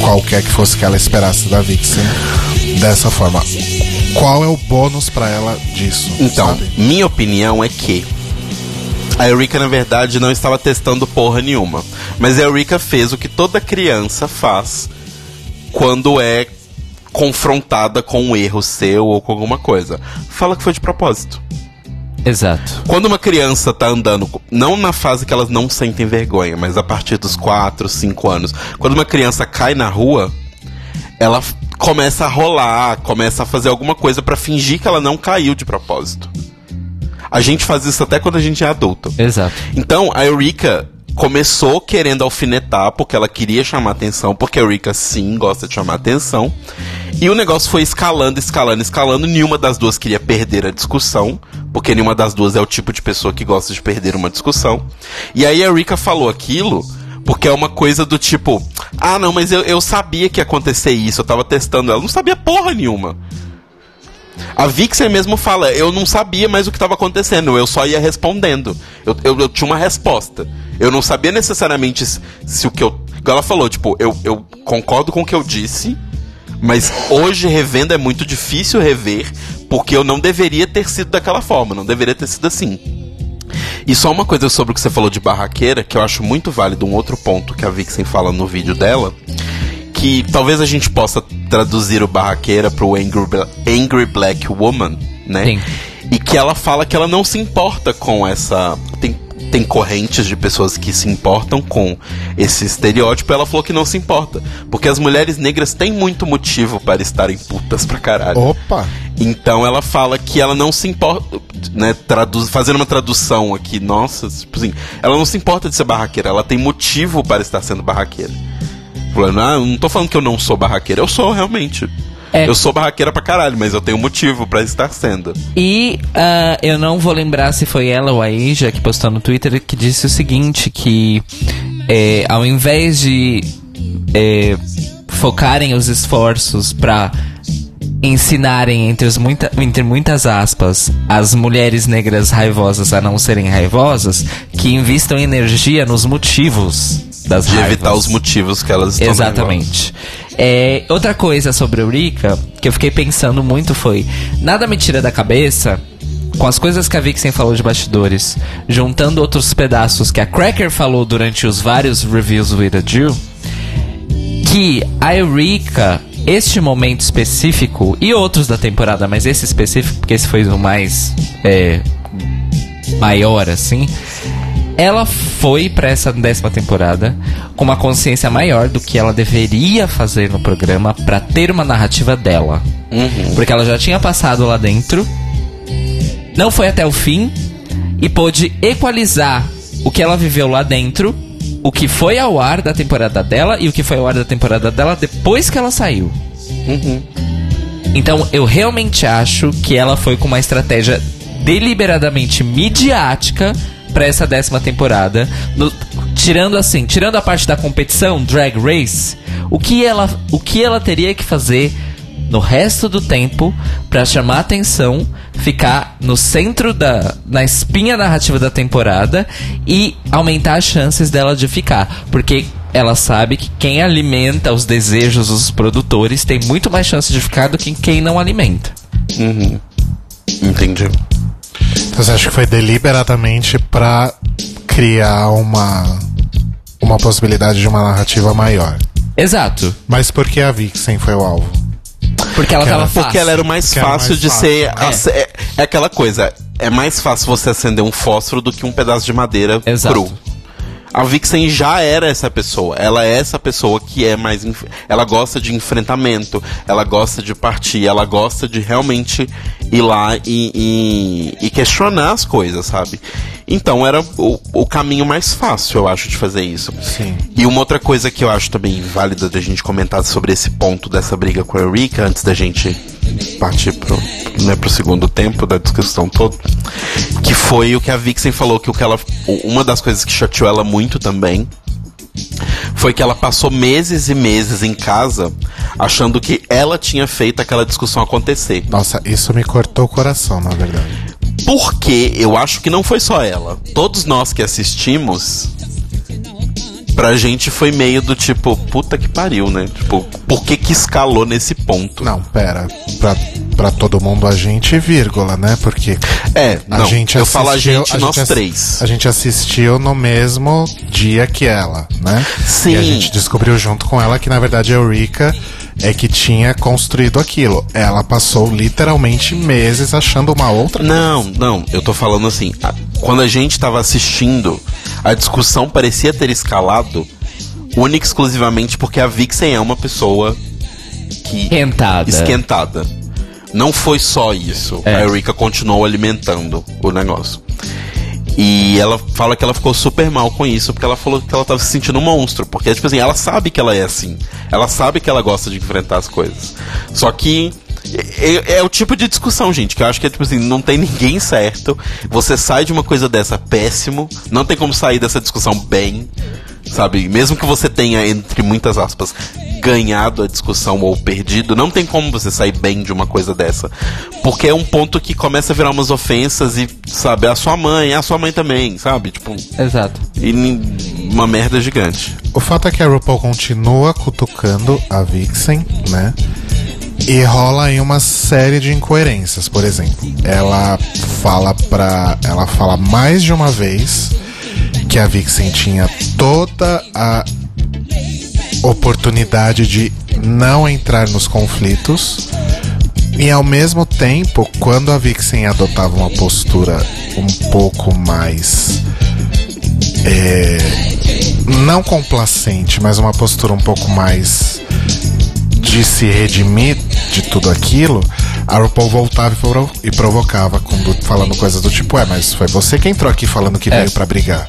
qualquer que fosse que ela esperasse da Vixen dessa forma. Qual é o bônus pra ela disso? Então, sabe? minha opinião é que a Eureka, na verdade, não estava testando porra nenhuma. Mas a Eureka fez o que toda criança faz quando é confrontada com um erro seu ou com alguma coisa. Fala que foi de propósito. Exato. Quando uma criança tá andando, não na fase que elas não sentem vergonha, mas a partir dos 4, 5 anos, quando uma criança cai na rua, ela começa a rolar, começa a fazer alguma coisa pra fingir que ela não caiu de propósito. A gente faz isso até quando a gente é adulto. Exato. Então, a Eureka começou querendo alfinetar porque ela queria chamar atenção, porque a Eureka sim gosta de chamar atenção. E o negócio foi escalando, escalando, escalando. Nenhuma das duas queria perder a discussão, porque nenhuma das duas é o tipo de pessoa que gosta de perder uma discussão. E aí a Eureka falou aquilo porque é uma coisa do tipo: ah, não, mas eu, eu sabia que ia acontecer isso, eu tava testando ela. Não sabia porra nenhuma. A Vixen mesmo fala, eu não sabia mais o que estava acontecendo, eu só ia respondendo. Eu, eu, eu tinha uma resposta. Eu não sabia necessariamente se, se o que eu. Ela falou, tipo, eu, eu concordo com o que eu disse, mas hoje revendo é muito difícil rever, porque eu não deveria ter sido daquela forma, não deveria ter sido assim. E só uma coisa sobre o que você falou de barraqueira, que eu acho muito válido, um outro ponto que a Vixen fala no vídeo dela, que talvez a gente possa traduzir o barraqueira pro Angry, Angry Black Woman, né? Sim. E que ela fala que ela não se importa com essa. Tem, tem correntes de pessoas que se importam com esse estereótipo. Ela falou que não se importa. Porque as mulheres negras têm muito motivo para estarem putas pra caralho. Opa! Então ela fala que ela não se importa, né, traduz, fazendo uma tradução aqui, nossa, tipo assim, ela não se importa de ser barraqueira, ela tem motivo para estar sendo barraqueira. Falando, ah, não tô falando que eu não sou barraqueira, eu sou realmente. É. Eu sou barraqueira pra caralho, mas eu tenho motivo pra estar sendo. E ah, eu não vou lembrar se foi ela ou a Asia que postou no Twitter que disse o seguinte: que é, ao invés de é, focarem os esforços pra ensinarem entre, os muita, entre muitas aspas as mulheres negras raivosas a não serem raivosas, que invistam energia nos motivos das De raivas. evitar os motivos que elas estão Exatamente. É, outra coisa sobre Eureka que eu fiquei pensando muito foi: nada me tira da cabeça com as coisas que a Vixen falou de bastidores, juntando outros pedaços que a Cracker falou durante os vários reviews with a Jill, que a Eureka, este momento específico, e outros da temporada, mas esse específico, porque esse foi o mais é, maior, assim, ela foi pra essa décima temporada com uma consciência maior do que ela deveria fazer no programa pra ter uma narrativa dela. Porque ela já tinha passado lá dentro, não foi até o fim e pôde equalizar o que ela viveu lá dentro, o que foi ao ar da temporada dela e o que foi ao ar da temporada dela depois que ela saiu. Então eu realmente acho que ela foi com uma estratégia deliberadamente midiática pra essa décima temporada. No- tirando assim, tirando a parte da competição, Drag Race, o que ela, o que ela teria que fazer no resto do tempo pra chamar atenção, ficar no centro da na espinha narrativa da temporada e aumentar as chances dela de ficar, porque ela sabe que quem alimenta os desejos dos produtores tem muito mais chance de ficar do que quem não alimenta. Entendi. Então você acha que foi deliberadamente pra criar uma uma possibilidade de uma narrativa maior? Exato. Mas por que a Vixen foi o alvo? Porque ela Porque tava ela- fácil. Porque ela era o mais Porque fácil mais de fácil, ser. é. É. é aquela coisa. É mais fácil você acender um fósforo do que um pedaço de madeira Exato. cru. A Vixen já era essa pessoa. Ela é essa pessoa que é mais. enf- Ela gosta de enfrentamento, ela gosta de partir, ela gosta de realmente ir lá e, e- e questionar as coisas, sabe? Então era o, o caminho mais fácil, eu acho, de fazer isso. Sim. E uma outra coisa que eu acho também válida da gente comentar sobre esse ponto dessa briga com a Eureka, antes da gente partir pro, né, pro segundo tempo da discussão toda, que foi o que a Vixen falou, que o que ela. Uma das coisas que chateou ela muito também foi que ela passou meses e meses em casa achando que ela tinha feito aquela discussão acontecer. Nossa, isso me cortou o coração, na verdade. Porque eu acho que não foi só ela. Todos nós que assistimos, pra gente foi meio do tipo, puta que pariu, né? Tipo, por que que escalou nesse ponto? Não, pera. Pra, pra todo mundo a gente, vírgula, né? Porque É, a não, gente eu falo a gente, a nós ass- três. A gente assistiu no mesmo dia que ela, né? Sim. E a gente descobriu junto com ela que, na verdade, a Eureka é que tinha construído aquilo. Ela passou literalmente meses achando uma outra Não, não, eu tô falando assim, a- quando a gente tava assistindo, a discussão parecia ter escalado única e exclusivamente porque a Vixen é uma pessoa que Esquentada. esquentada. Não foi só isso. É. A Erika continuou alimentando o negócio. E ela fala que ela ficou super mal com isso, porque ela falou que ela tava se sentindo um monstro. Porque, tipo assim, ela sabe que ela é assim. Ela sabe que ela gosta de enfrentar as coisas. Só que. É, é o tipo de discussão, gente, que eu acho que é tipo assim, não tem ninguém certo. Você sai de uma coisa dessa péssimo, não tem como sair dessa discussão bem, sabe? Mesmo que você tenha, entre muitas aspas, ganhado a discussão ou perdido, não tem como você sair bem de uma coisa dessa. Porque é um ponto que começa a virar umas ofensas e, sabe, a sua mãe, a sua mãe também, sabe? Tipo, Exato. e uma merda gigante. O fato é que a RuPaul continua cutucando a Vixen, né? E rola aí uma série de incoerências, por exemplo. Ela fala pra. Ela fala mais de uma vez que a Vixen tinha toda a oportunidade de não entrar nos conflitos. E ao mesmo tempo, quando a Vixen adotava uma postura um pouco mais é, não complacente, mas uma postura um pouco mais de se redimir de tudo aquilo, a RuPaul voltava e, provo- provocava, falando coisas do tipo, é, mas foi você que entrou aqui falando que veio pra brigar.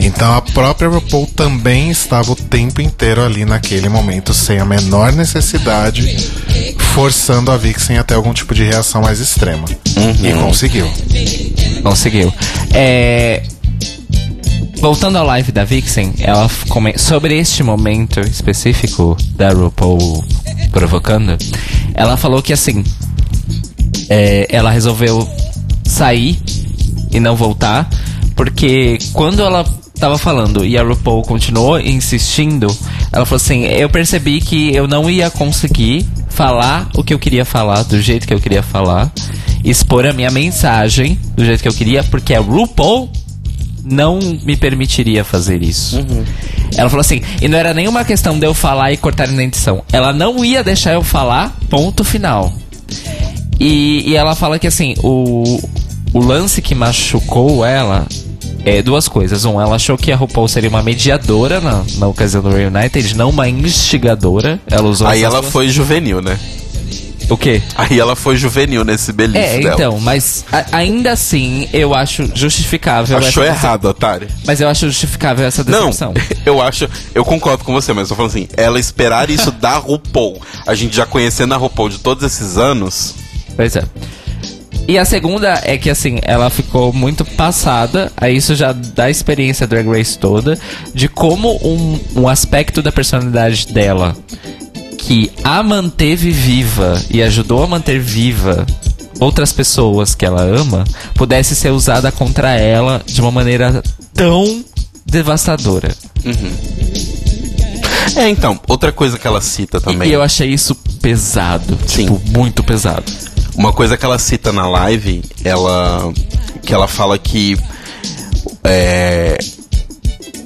Então a própria RuPaul também estava o tempo inteiro ali naquele momento, sem a menor necessidade, forçando a Vixen até algum tipo de reação mais extrema. E conseguiu. Conseguiu. É... Voltando ao live da Vixen, ela sobre este momento específico da RuPaul provocando, ela falou que assim, é, ela resolveu sair e não voltar, porque quando ela tava falando e a RuPaul continuou insistindo, ela falou assim: eu percebi que eu não ia conseguir falar o que eu queria falar do jeito que eu queria falar, expor a minha mensagem do jeito que eu queria, porque a RuPaul não me permitiria fazer isso. Ela falou assim, e não era nenhuma questão de eu falar e cortar na edição. Ela não ia deixar eu falar, ponto final. E, e ela fala que assim, o, o lance que machucou ela é duas coisas. Um, ela achou que a RuPaul seria uma mediadora na, na ocasião do Reunited, não uma instigadora. Ela usou Aí ela duas- foi juvenil, né? O quê? Aí ela foi juvenil nesse belief É, dela. então, mas a- ainda assim eu acho justificável. Achou errado, otário. Mas eu acho justificável essa Não, decepção. eu acho, eu concordo com você, mas eu tô falando assim, ela esperar isso da RuPaul, a gente já conhecendo a RuPaul de todos esses anos, Pois é. E a segunda é que, assim, ela ficou muito passada, aí isso já dá a experiência Drag Race toda, de como um, um aspecto da personalidade dela que a manteve viva e ajudou a manter viva outras pessoas que ela ama, pudesse ser usada contra ela de uma maneira tão devastadora. É, então, outra coisa que ela cita também. E eu achei isso pesado. Sim. Tipo, muito pesado. Uma coisa que ela cita na live, ela. que ela fala que. É.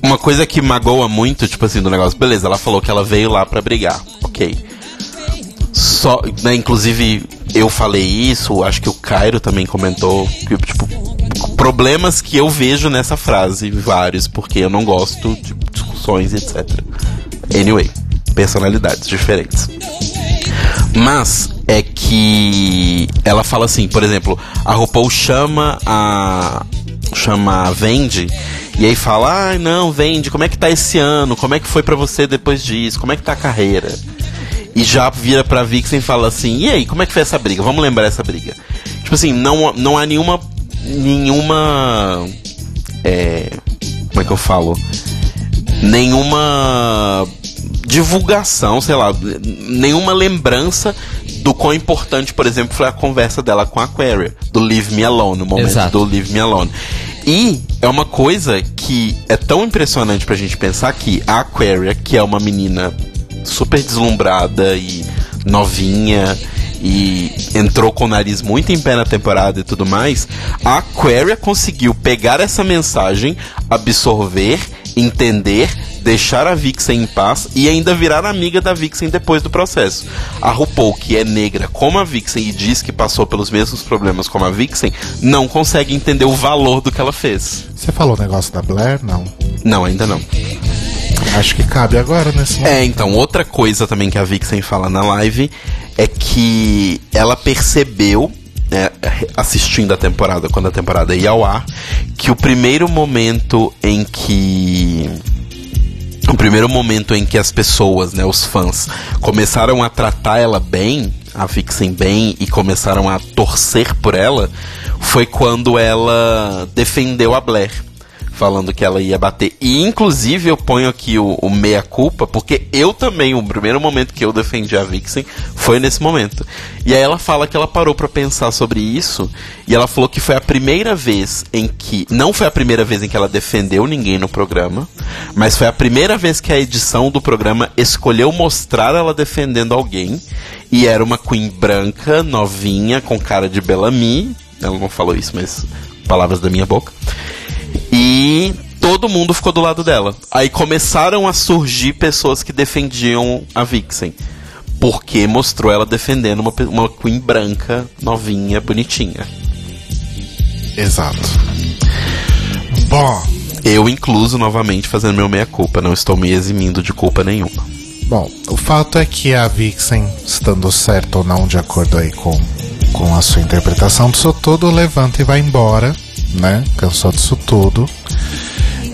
Uma coisa que magoa muito, tipo assim, do negócio. Beleza, ela falou que ela veio lá pra brigar. Ok. Só. Né, inclusive, eu falei isso, acho que o Cairo também comentou. Que, tipo, problemas que eu vejo nessa frase, vários, porque eu não gosto de discussões, etc. Anyway, personalidades diferentes. Mas é que ela fala assim, por exemplo, a RuPaul chama a chama a Vendi e aí fala: "Ai, não, Vendi, como é que tá esse ano? Como é que foi pra você depois disso? Como é que tá a carreira?" E já vira pra Vixen e fala assim: "E aí, como é que foi essa briga? Vamos lembrar essa briga." Tipo assim, não não há nenhuma nenhuma é, como é que eu falo? nenhuma divulgação, sei lá, nenhuma lembrança do quão importante, por exemplo, foi a conversa dela com a Aquaria, do Leave Me Alone, no momento Exato. do Leave Me Alone. E é uma coisa que é tão impressionante pra gente pensar que a Aquaria, que é uma menina super deslumbrada e novinha e entrou com o nariz muito em pé na temporada e tudo mais, a Aquaria conseguiu pegar essa mensagem, absorver, entender, deixar a Vixen em paz e ainda virar amiga da Vixen depois do processo. A RuPaul, que é negra como a Vixen e diz que passou pelos mesmos problemas como a Vixen, não consegue entender o valor do que ela fez. Você falou o negócio da Blair? Não. Não, ainda não. Acho que cabe agora nesse momento. É, então, outra coisa também que a Vixen fala na live é que ela percebeu, né, assistindo a temporada, quando a temporada ia ao ar, que o primeiro momento em que. O primeiro momento em que as pessoas, né, os fãs, começaram a tratar ela bem, a Vixen bem, e começaram a torcer por ela, foi quando ela defendeu a Blair falando que ela ia bater. E inclusive eu ponho aqui o, o meia culpa, porque eu também, o primeiro momento que eu defendi a Vixen foi nesse momento. E aí ela fala que ela parou pra pensar sobre isso, e ela falou que foi a primeira vez em que, não foi a primeira vez em que ela defendeu ninguém no programa, mas foi a primeira vez que a edição do programa escolheu mostrar ela defendendo alguém, e era uma queen branca, novinha, com cara de Bellamy, ela não falou isso, mas palavras da minha boca. E todo mundo ficou do lado dela. Aí começaram a surgir pessoas que defendiam a Vixen. Porque mostrou ela defendendo uma, uma Queen branca, novinha, bonitinha. Exato. Bom, Eu, incluso, novamente, fazendo meu meia-culpa. Não estou me eximindo de culpa nenhuma. bom, o fato é que a Vixen, estando certa ou não de acordo aí com, com a sua interpretação disso tudo, levanta e vai embora, né? Cansou disso tudo.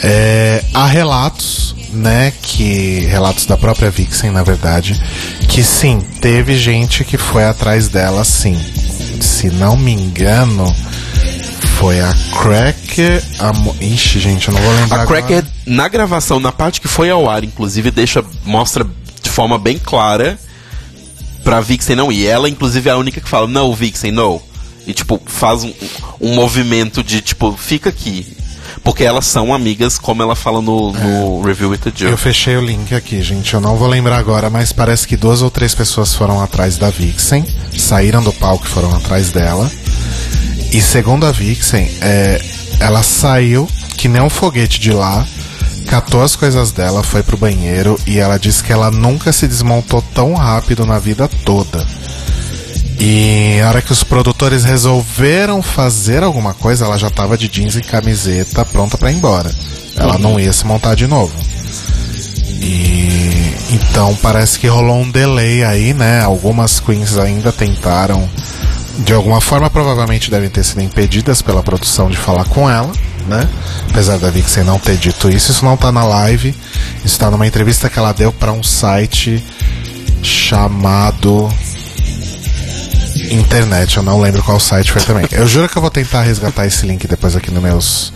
É, há relatos, né, que relatos da própria Vixen, na verdade, que sim, teve gente que foi atrás dela, sim. Se não me engano, foi a Cracker. A... Ixi, gente, eu não vou lembrar. A Cracker, agora. na gravação, na parte que foi ao ar, inclusive, deixa, mostra de forma bem clara pra Vixen não ir. Ela, inclusive, é a única que fala, não, Vixen, não. E, tipo, faz um, um movimento de, tipo, fica aqui. Porque elas são amigas, como ela fala no, no Review with the Joe. Eu fechei o link aqui, gente. Eu não vou lembrar agora, mas parece que duas ou três pessoas foram atrás da Vixen, saíram do palco e foram atrás dela. E segundo a Vixen, é, ela saiu que nem um foguete de lá, catou as coisas dela, foi pro banheiro e ela disse que ela nunca se desmontou tão rápido na vida toda. E na hora que os produtores resolveram fazer alguma coisa, ela já tava de jeans e camiseta pronta para ir embora. Ela não ia se montar de novo. E então parece que rolou um delay aí, né? Algumas queens ainda tentaram de alguma forma provavelmente devem ter sido impedidas pela produção de falar com ela, né? Apesar da Vixen não ter dito isso, isso não tá na live, isso tá numa entrevista que ela deu para um site chamado internet, eu não lembro qual site foi também. Eu juro que eu vou tentar resgatar esse link depois aqui no, meus,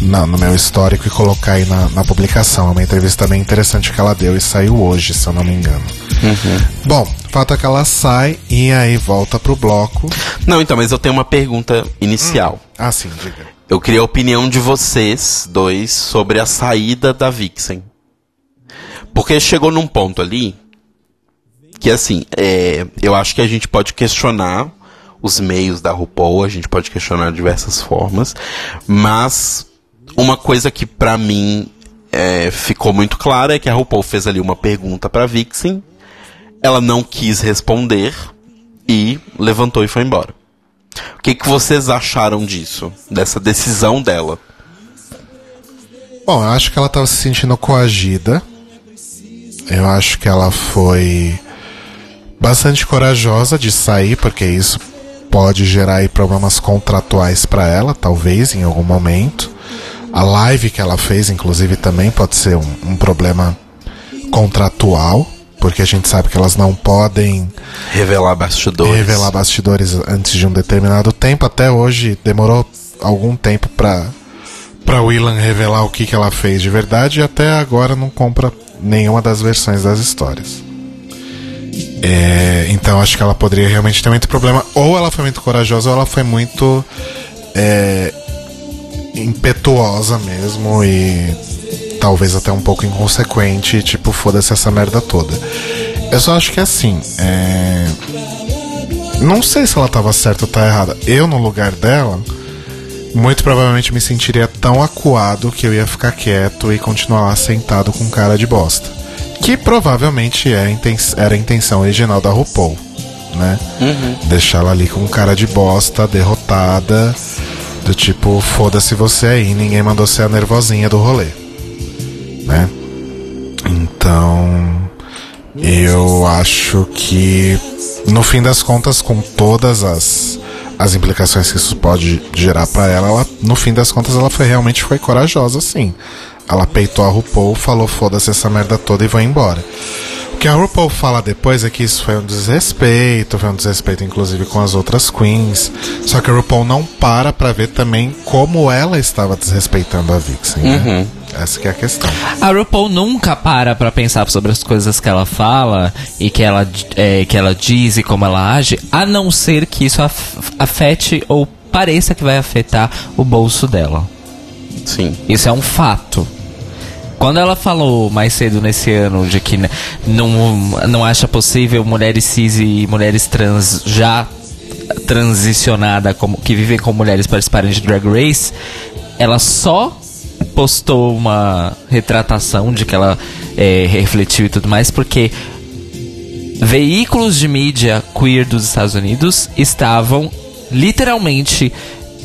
na, no meu histórico e colocar aí na, na, publicação. É uma entrevista bem interessante que ela deu e saiu hoje, se eu não me engano. Uhum. Bom, fato é que ela sai e aí volta pro bloco. Não, então, mas eu tenho uma pergunta inicial. Hum. Ah, sim, diga. Eu queria a opinião de vocês dois sobre a saída da Vixen. Porque chegou num ponto ali que assim, é, eu acho que a gente pode questionar os meios da RuPaul, a gente pode questionar diversas formas, mas uma coisa que para mim é, ficou muito clara é que a RuPaul fez ali uma pergunta para Vixen, ela não quis responder e levantou e foi embora. O que, que vocês acharam disso, dessa decisão dela? Bom, eu acho que ela estava se sentindo coagida. Eu acho que ela foi bastante corajosa de sair, porque isso pode gerar problemas contratuais para ela, talvez em algum momento. A live que ela fez, inclusive, também pode ser um, um, problema contratual, porque a gente sabe que elas não podem revelar bastidores. Revelar bastidores antes de um determinado tempo. Até hoje demorou algum tempo para para Willan revelar o que, que ela fez de verdade e até agora não compra nenhuma das versões das histórias. É, então acho que ela poderia realmente ter muito problema. Ou ela foi muito corajosa, ou ela foi muito é, impetuosa mesmo e talvez até um pouco inconsequente. Tipo, foda-se essa merda toda. Eu só acho que assim. É, não sei se ela tava certa ou tá errada. Eu, no lugar dela, muito provavelmente me sentiria tão acuado que eu ia ficar quieto e continuar lá sentado com cara de bosta que provavelmente é, era a intenção original da RuPaul, né? Uhum. Deixar ela ali com cara de bosta, derrotada, do tipo, foda-se você aí, ninguém mandou ser a nervosinha do rolê, né? Então, eu acho que, no fim das contas, com todas as, as implicações que isso pode gerar para ela, ela, no fim das contas, ela foi realmente foi corajosa, sim. Ela peitou a RuPaul, falou foda-se essa merda toda e vai embora. O que a RuPaul fala depois é que isso foi um desrespeito, foi um desrespeito inclusive com as outras queens. Só que a RuPaul não para pra ver também como ela estava desrespeitando a Vixen. Né? Uhum. Essa que é a questão. A RuPaul nunca para pra pensar sobre as coisas que ela fala e que ela, é, que ela diz e como ela age, a não ser que isso afete ou pareça que vai afetar o bolso dela. Sim. Isso é um fato. Quando ela falou mais cedo nesse ano de que não, não acha possível mulheres cis e mulheres trans já transicionada como que vivem com mulheres participarem de Drag Race, ela só postou uma retratação de que ela é, refletiu e tudo mais porque veículos de mídia queer dos Estados Unidos estavam literalmente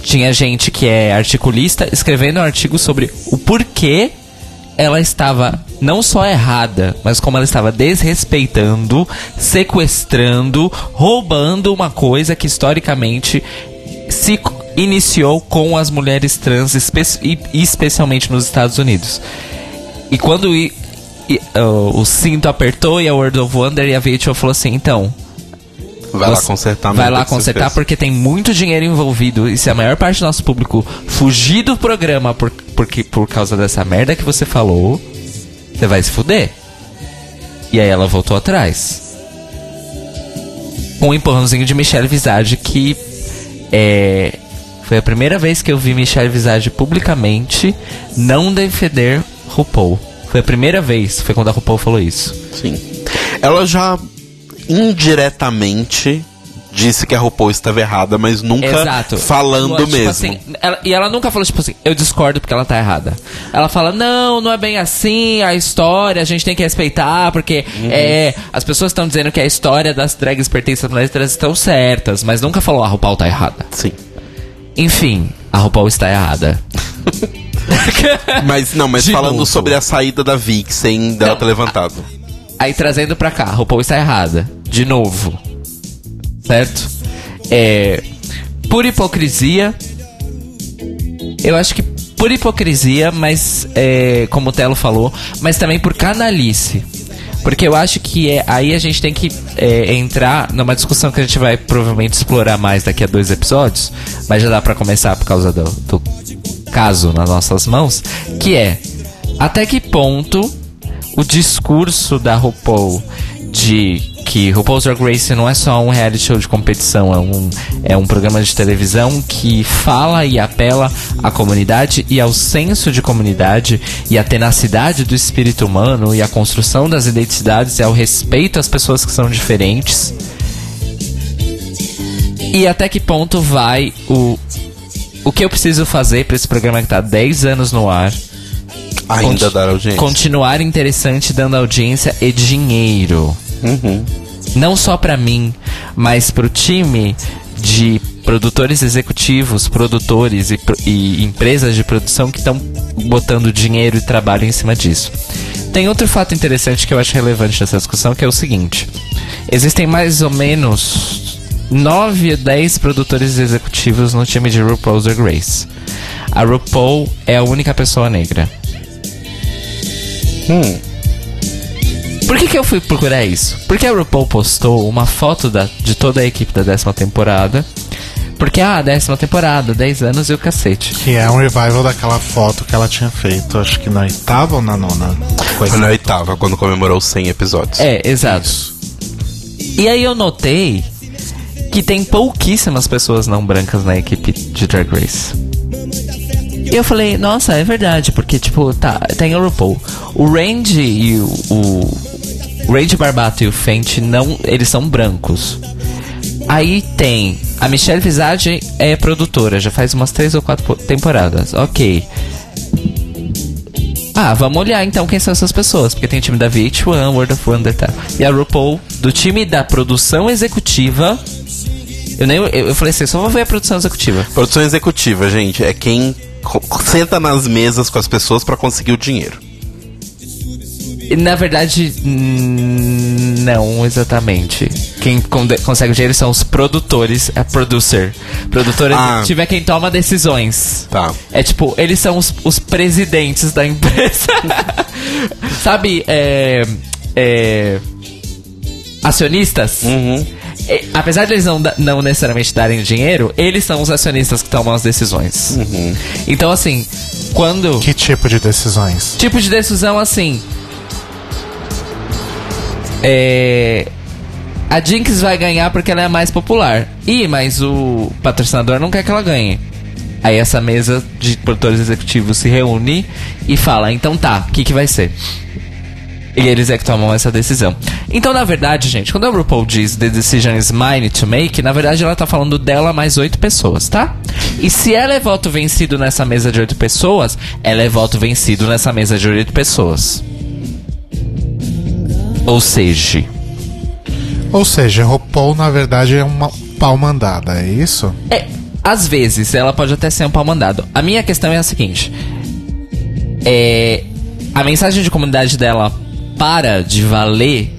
tinha gente que é articulista escrevendo um artigo sobre o porquê ela estava não só errada, mas como ela estava desrespeitando, sequestrando, roubando uma coisa que historicamente se iniciou com as mulheres trans, espe e especialmente nos Estados Unidos. E quando e, uh, o cinto apertou e a World of Wonder e a VHO falou assim, então... Vai lá consertar. Vai lá consertar porque tem muito dinheiro envolvido e se a maior parte do nosso público fugir do programa por, porque, por causa dessa merda que você falou, você vai se fuder. E aí ela voltou atrás. Com um empurrãozinho de Michelle Visage que é, foi a primeira vez que eu vi Michelle Visage publicamente não defender RuPaul. Foi a primeira vez, foi quando a RuPaul falou isso. Sim. Ela já indiretamente disse que a RuPaul estava errada, mas nunca Exato. falando Tipo mesmo. assim, ela- e ela nunca falou, tipo assim, eu discordo porque ela tá errada. Ela fala, não, não é bem assim, a história a gente tem que respeitar, porque Uhum. é, as pessoas estão dizendo que a história das drags pertence às mulheres estão certas, mas nunca falou a RuPaul tá errada. Sim. Enfim, a RuPaul está errada. Mas não, mas De falando novo. sobre a saída da Vixen dela Não. ter levantado. Aí trazendo pra cá, a RuPaul está errada. De novo. Certo? É. Por hipocrisia. Eu acho que por hipocrisia, mas é, como o Telo falou, mas também por canalice. Porque eu acho que é, aí a gente tem que é, entrar numa discussão que a gente vai provavelmente explorar mais daqui a dois episódios, mas já dá pra começar por causa do, do caso nas nossas mãos, que é até que ponto o discurso da RuPaul de que RuPaul's Drag Race não é só um reality show de competição, é um, é um programa de televisão que fala e apela à comunidade e ao senso de comunidade e à tenacidade do espírito humano e à construção das identidades e ao respeito às pessoas que são diferentes. E até que ponto vai o o que eu preciso fazer pra esse programa que tá há 10 anos no ar Ainda dar audiência. Continuar interessante dando audiência e dinheiro. Uhum. Não só pra mim, mas pro time de produtores executivos, produtores e, e empresas de produção que estão botando dinheiro e trabalho em cima disso. Tem outro fato interessante que eu acho relevante nessa discussão, que é o seguinte: existem mais ou menos 9 a 10 produtores executivos no time de RuPaul's Drag Race. A RuPaul é a única pessoa negra. Hum. Por que, que eu fui procurar isso? Porque a RuPaul postou uma foto da, de toda a equipe da décima temporada. Porque, ah, décima temporada, 10 anos e o cacete. Que é um revival daquela foto que ela tinha feito, acho que na oitava ou na nona. Foi na oitava, quando comemorou os 100 episódios. É, exato. E aí eu notei que tem pouquíssimas pessoas não brancas na equipe de Drag Race. E eu falei, nossa, é verdade, porque, tipo, tá, tem o RuPaul. O Randy e o. O, Randy Barbato e o Fenty não. Eles são brancos. Aí tem. A Michelle Visage é produtora, já faz umas três ou quatro po- temporadas. Ok. Ah, vamos olhar então quem são essas pessoas. Porque tem o time da VH1, World of Wonder tal. E a RuPaul, do time da produção executiva. Eu nem. Eu, eu falei assim, só vou ver a produção executiva. Produção executiva, gente, é quem senta nas mesas com as pessoas pra conseguir o dinheiro. Na verdade, não exatamente. Quem con- consegue o dinheiro são os produtores, a producer. Produtor Ah. executivo é quem toma decisões. Tá. É tipo, eles são os, os presidentes da empresa. Sabe, é, é, acionistas? Uhum. É, apesar de eles não, não necessariamente darem dinheiro, eles são os acionistas que tomam as decisões. Então, assim, quando. Que tipo de decisões? Tipo de decisão assim. É. A Jinx vai ganhar porque ela é a mais popular. Ih, mas o patrocinador não quer que ela ganhe. Aí essa mesa de produtores executivos se reúne e fala: então tá, o que, que vai ser? E eles é que tomam essa decisão. Então, na verdade, gente, quando a RuPaul diz The decision is mine to make, na verdade ela tá falando dela mais oito pessoas, tá? E se ela é voto vencido nessa mesa de oito pessoas, ela é voto vencido nessa mesa de oito pessoas. Ou seja, Ou seja, RuPaul na verdade é uma pau mandada, é isso? é, às vezes ela pode até ser um pau mandado. A minha questão é a seguinte: é, a mensagem de comunidade dela para de valer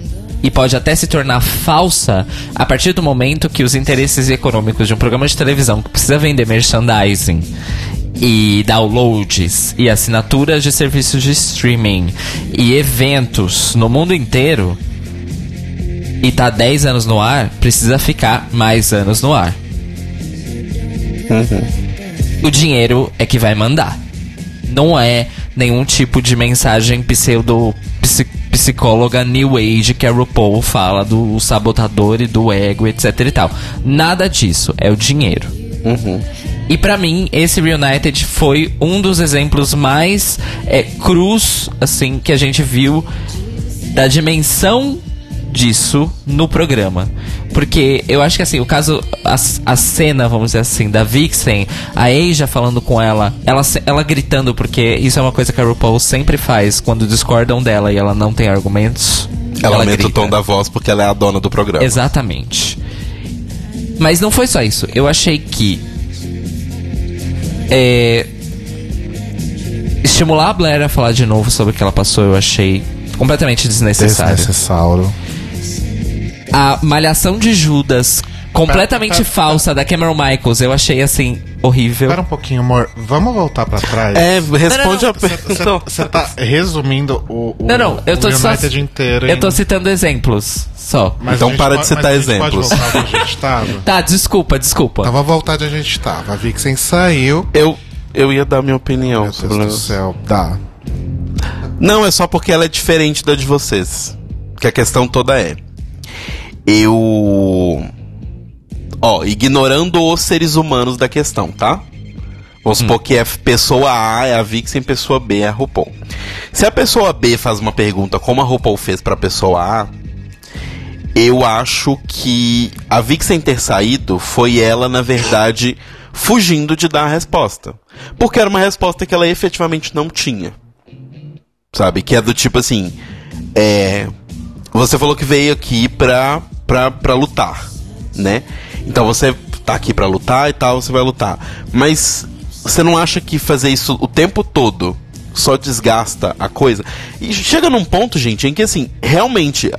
e pode até se tornar falsa a partir do momento que os interesses econômicos de um programa de televisão que precisa vender merchandising e downloads e assinaturas de serviços de streaming e eventos no mundo inteiro e tá 10 anos no ar, precisa ficar mais anos no ar. O dinheiro é que vai mandar. Não é nenhum tipo de mensagem pseudo psi- psicóloga New Age que a RuPaul fala do sabotador e do ego, etc e tal. Nada disso, é o dinheiro. E pra mim, esse Reunited foi um dos exemplos mais é, crus, assim, que a gente viu da dimensão disso no programa. Porque eu acho que assim, o caso, a, a cena, vamos dizer assim, da Vixen, a Asia falando com ela, ela, ela gritando, porque isso é uma coisa que a RuPaul sempre faz quando discordam dela e ela não tem argumentos. Ela, aumenta o grita. tom da voz porque ela é a dona do programa. Exatamente. Mas não foi só isso. Eu achei que. É, estimular a Blair a falar de novo sobre o que ela passou, eu achei completamente desnecessário. Desnecessário. A malhação de Judas, completamente Pera, pera, falsa, da Cameron Michaels, eu achei assim, horrível. Espera um pouquinho, amor. Vamos voltar pra trás? É, responde Não, a pergunta. Você tá resumindo o, o, Não, não, eu tô só. Inteiro. Eu tô citando exemplos. Só. Mas Então para de citar mas a gente exemplos. Pode voltar onde a gente tava? Tá, desculpa, desculpa. Então vamos voltar onde a gente tava. A Vixen saiu. Eu, eu ia dar minha opinião Meu Deus do céu. Dá. Não, é só porque ela é diferente da de vocês. Que a questão toda é. Eu. Ó, ignorando os seres humanos da questão, tá? Vamos supor que é pessoa A é a Vixen, pessoa B é a RuPaul. Se a pessoa B faz uma pergunta como a RuPaul fez pra pessoa A, eu acho que a Vixen ter saído foi ela, na verdade, fugindo de dar a resposta. Porque era uma resposta que ela efetivamente não tinha. Sabe? Que é do tipo assim. É. Você falou que veio aqui pra, pra lutar, né? Então você tá aqui pra lutar e tal, você vai lutar. Mas você não acha que fazer isso o tempo todo só desgasta a coisa? E chega num ponto, gente, em que assim, realmente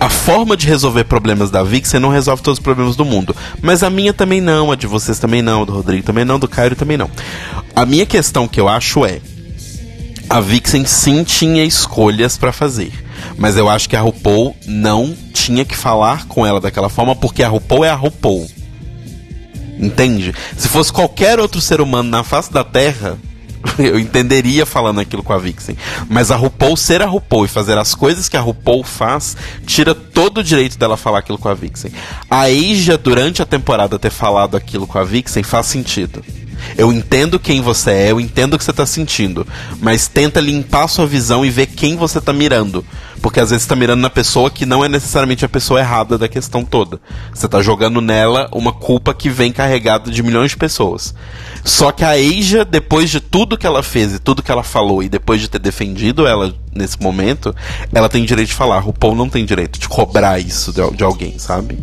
a forma de resolver problemas da Vixen não resolve todos os problemas do mundo. Mas a minha também não, a de vocês também não, do Rodrigo também não, do Cairo também não. A minha questão que eu acho é. A Vixen sim tinha escolhas pra fazer. Mas eu acho que a RuPaul não tinha que falar com ela daquela forma, porque a RuPaul é a RuPaul. Entende? Se fosse qualquer outro ser humano na face da Terra, eu entenderia falando aquilo com a Vixen. Mas a RuPaul ser a RuPaul e fazer as coisas que a RuPaul faz, tira todo o direito dela falar aquilo com a Vixen. A Asia, durante a temporada, ter falado aquilo com a Vixen faz sentido. Eu entendo quem você é, eu entendo o que você tá sentindo. Mas tenta limpar sua visão e ver quem você tá mirando. Porque às vezes você tá mirando na pessoa que não é necessariamente a pessoa errada da questão toda. Você tá jogando nela uma culpa que vem carregada de milhões de pessoas. Só que a Asia, depois de tudo que ela fez e tudo que ela falou, e depois de ter defendido ela nesse momento, ela tem direito de falar. O Paul não tem direito de cobrar isso de, de alguém, sabe?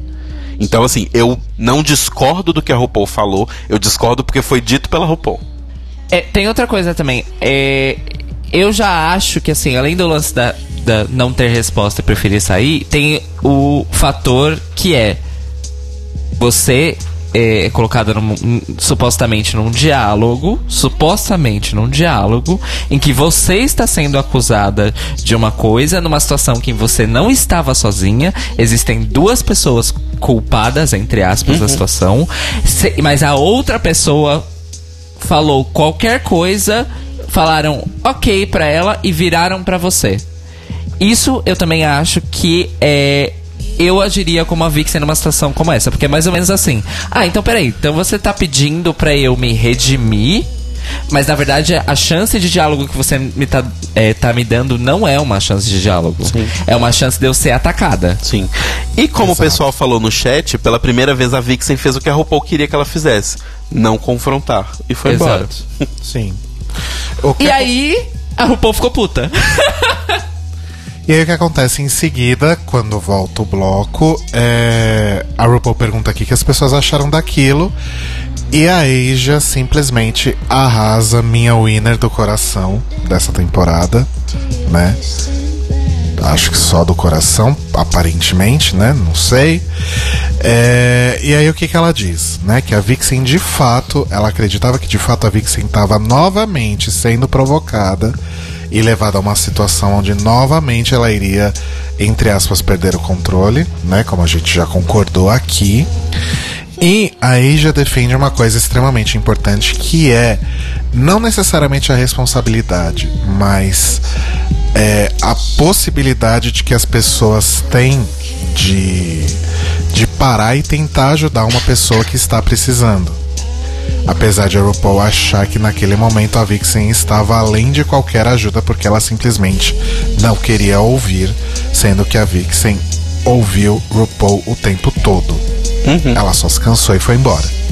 Então, assim, eu não discordo do que a RuPaul falou, eu discordo porque foi dito pela RuPaul. É, tem outra coisa também. É, eu já acho que, assim, além do lance da, da não ter resposta e preferir sair, tem o fator que é você é colocada num- num- supostamente num diálogo, supostamente num diálogo, em que você está sendo acusada de uma coisa numa situação que você não estava sozinha, existem duas pessoas culpadas, entre aspas, da situação, mas a outra pessoa falou qualquer coisa, falaram ok pra ela e viraram pra você. Isso eu também acho que é. Eu agiria como a Vixen numa situação como essa, porque é mais ou menos assim. Ah, então peraí, então você tá pedindo pra eu me redimir, mas na verdade a chance de diálogo que você me tá, é, tá me dando não é uma chance de diálogo. É uma chance de eu ser atacada. Sim. E como o pessoal falou no chat, pela primeira vez a Vixen fez o que a RuPaul queria que ela fizesse: não confrontar. E foi embora. Exato. Sim. O que E aí, a RuPaul ficou puta. E aí o que acontece em seguida, quando volta o bloco, é... a RuPaul pergunta aqui o que as pessoas acharam daquilo. E a Asia simplesmente arrasa minha winner do coração dessa temporada, né? Acho que só do coração, aparentemente, né? Não sei. É, e aí o que, que ela diz, né? Que a Vixen de fato, ela acreditava que de fato a Vixen estava novamente sendo provocada e levada a uma situação onde novamente ela iria, entre aspas, perder o controle, né? Como a gente já concordou aqui. E aí já defende uma coisa extremamente importante que é não necessariamente a responsabilidade, mas é, a possibilidade de que as pessoas têm de, de parar e tentar ajudar uma pessoa que está precisando. Apesar de a RuPaul achar que naquele momento a Vixen estava além de qualquer ajuda porque ela simplesmente não queria ouvir, sendo que a Vixen ouviu RuPaul o tempo todo. Uhum. Ela só se cansou e foi embora.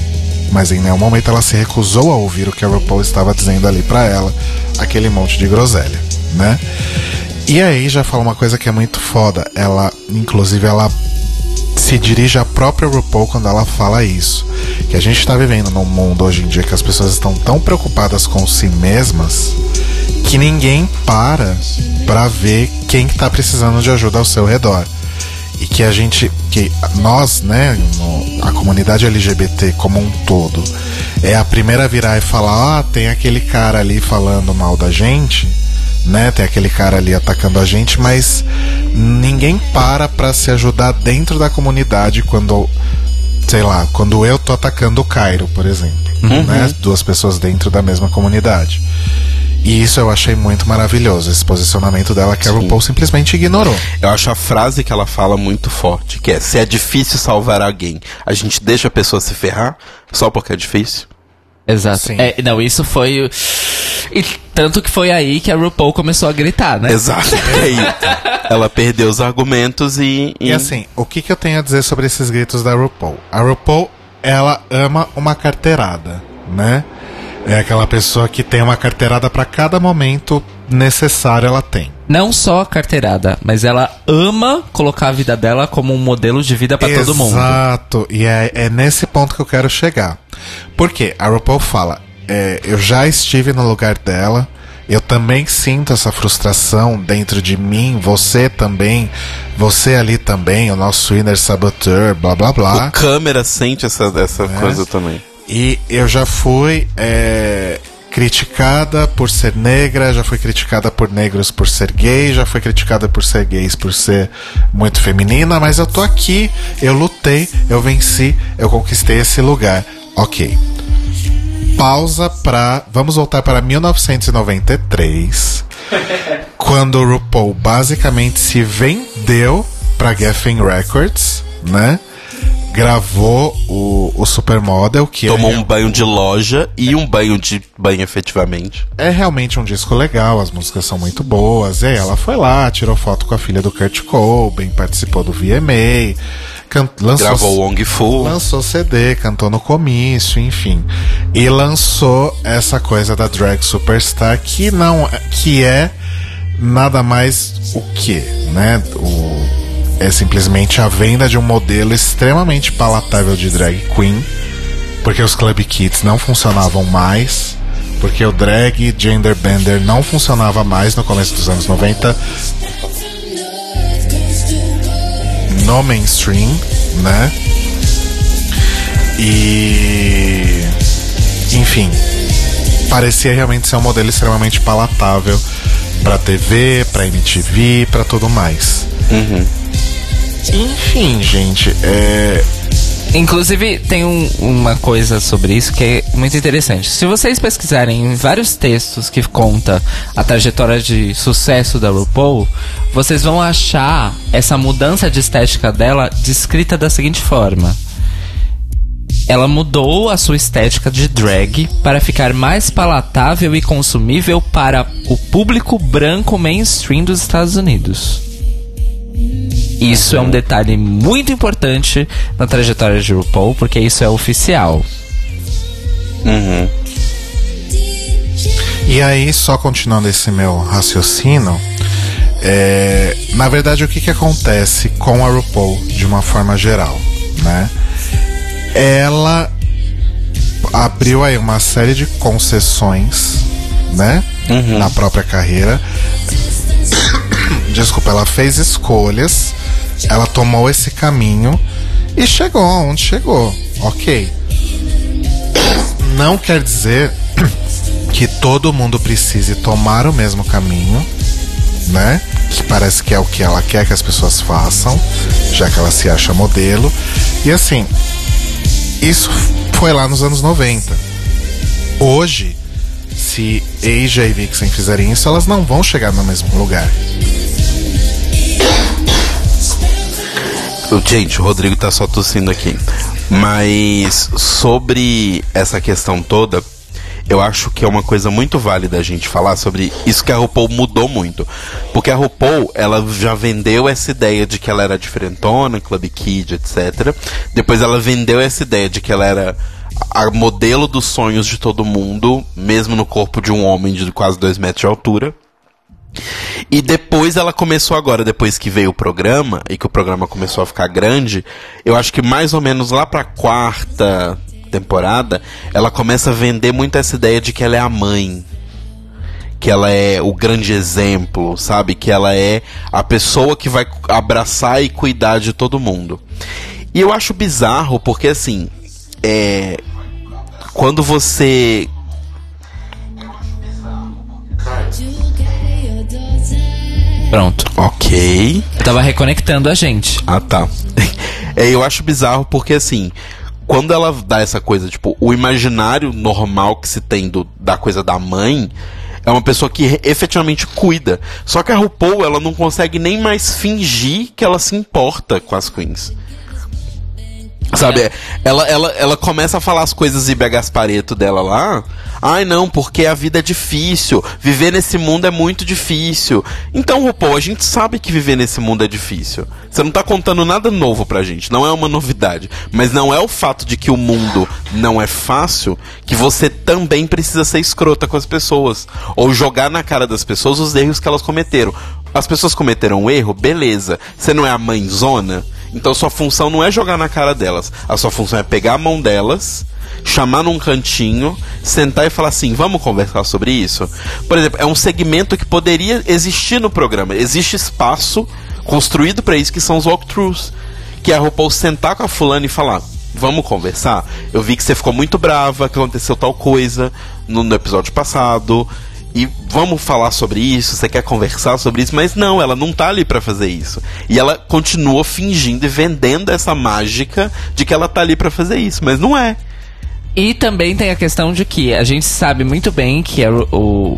Mas em nenhum momento ela se recusou a ouvir o que a RuPaul estava dizendo ali para ela, aquele monte de groselha, né? E aí já fala uma coisa que é muito foda. Ela, inclusive, ela se dirige à própria RuPaul quando ela fala isso. Que a gente está vivendo num mundo hoje em dia que as pessoas estão tão preocupadas com si mesmas que ninguém para para ver quem que tá precisando de ajuda ao seu redor e que a gente, que nós, né, no, a comunidade LGBT como um todo, é a primeira a virar e falar: ah, tem aquele cara ali falando mal da gente, né, tem aquele cara ali atacando a gente, mas ninguém para para se ajudar dentro da comunidade quando, sei lá, quando eu tô atacando o Cairo, por exemplo, uhum. né, duas pessoas dentro da mesma comunidade. E isso eu achei muito maravilhoso, esse posicionamento dela que a RuPaul simplesmente ignorou. Eu acho a frase que ela fala muito forte, que é: se é difícil salvar alguém, a gente deixa a pessoa se ferrar só porque é difícil. Exato. É, não, isso foi. E tanto que foi aí que a RuPaul começou a gritar, né? Exato. É. Ela perdeu os argumentos e, e. E assim, o que, que eu tenho a dizer sobre esses gritos da RuPaul? A RuPaul, ela ama uma carteirada, né? É aquela pessoa que tem uma carteirada para cada momento necessário ela tem. Não só a carteirada, mas ela ama colocar a vida dela como um modelo de vida para todo mundo. Exato, e é, é, nesse ponto que eu quero chegar. Porque a RuPaul fala, é, eu já estive no lugar dela, eu também sinto essa frustração dentro de mim, você também, você ali também, o nosso inner saboteur, blá blá blá. O câmera sente essa, essa é. coisa também. E eu já fui é, criticada por ser negra, já fui criticada por negros por ser gay, já fui criticada por ser gays por ser muito feminina, mas eu tô aqui, eu lutei, eu venci, eu conquistei esse lugar. Ok. Pausa pra. Vamos voltar para 1993. quando o RuPaul basicamente se vendeu pra Geffen Records, né? Gravou o, o Supermodel, que Tomou é, um banho de loja e um banho de banho efetivamente. É realmente um disco legal, as músicas são muito boas. E aí ela foi lá, tirou foto com a filha do Kurt Cobain, participou do VMA, can, lançou, gravou Wong Fu, lançou CD, cantou no comício, enfim. E lançou essa coisa da drag superstar que não que é nada mais o que, né? O é simplesmente a venda de um modelo extremamente palatável de drag queen, porque os club kits não funcionavam mais, porque o drag gender bender não funcionava mais no começo dos anos 90 no mainstream, né? E enfim, parecia realmente ser um modelo extremamente palatável para TV, para MTV, para tudo mais. Uhum. Enfim, gente, é. Inclusive, tem um, uma coisa sobre isso que é muito interessante. Se vocês pesquisarem em vários textos que conta a trajetória de sucesso da RuPaul, vocês vão achar essa mudança de estética dela descrita da seguinte forma. Ela mudou a sua estética de drag para ficar mais palatável e consumível para o público branco mainstream dos Estados Unidos. Isso é um detalhe muito importante na trajetória de RuPaul, porque isso é oficial. Uhum. E aí, só continuando esse meu raciocínio, é, na verdade, o que, que acontece com a RuPaul de uma forma geral, né? Ela abriu aí uma série de concessões, né? Uhum. Na própria carreira desculpa, ela fez escolhas, ela tomou esse caminho e chegou onde chegou. Ok. Não quer dizer que todo mundo precise tomar o mesmo caminho, né? Que parece que é o que ela quer que as pessoas façam, já que ela se acha modelo. E assim, isso foi lá nos anos 90. Hoje, se Asia e Vixen fizerem isso, elas não vão chegar no mesmo lugar. Gente, o Rodrigo tá só tossindo aqui. Mas sobre essa questão toda, eu acho que é uma coisa muito válida a gente falar sobre isso que a RuPaul mudou muito. Porque a RuPaul, ela já vendeu essa ideia de que ela era diferentona, Club Kid, etc. Depois ela vendeu essa ideia de que ela era a modelo dos sonhos de todo mundo, mesmo no corpo de um homem de quase dois metros de altura. E depois ela começou agora, depois que veio o programa, e que o programa começou a ficar grande, eu acho que mais ou menos lá pra quarta temporada, ela começa a vender muito essa ideia de que ela é a mãe. Que ela é o grande exemplo, sabe? Que ela é a pessoa que vai abraçar e cuidar de todo mundo. E eu acho bizarro porque, assim, é. Quando você Pronto. Ok. Eu tava reconectando a gente. Ah, tá. É, eu acho bizarro porque, assim, quando ela dá essa coisa, tipo, o imaginário normal que se tem do, da coisa da mãe é uma pessoa que efetivamente cuida. Só que a RuPaul, ela não consegue nem mais fingir que ela se importa com as queens. Sabe, ela, ela, ela começa a falar as coisas Ibe Gaspareto dela lá. Ai não, porque a vida é difícil. Viver nesse mundo é muito difícil. Então, RuPaul, a gente sabe que viver nesse mundo é difícil. Você não tá contando nada novo pra gente. Não é uma novidade. Mas não é o fato de que o mundo não é fácil que você também precisa ser escrota com as pessoas. Ou jogar na cara das pessoas os erros que elas cometeram. As pessoas cometeram um erro, beleza. Você não é a mãezona? Então sua função não é jogar na cara delas. A sua função é pegar a mão delas, chamar num cantinho, sentar e falar assim: vamos conversar sobre isso? Por exemplo, é um segmento que poderia existir no programa. Existe espaço construído para isso, que são os walkthroughs. Que é a RuPaul sentar com a fulana e falar: vamos conversar? Eu vi que você ficou muito brava, que aconteceu tal coisa no, no episódio passado e vamos falar sobre isso, você quer conversar sobre isso, mas não, ela não tá ali para fazer isso. E ela continua fingindo e vendendo essa mágica de que ela tá ali para fazer isso, mas não é. E também tem a questão de que a gente sabe muito bem que a, o,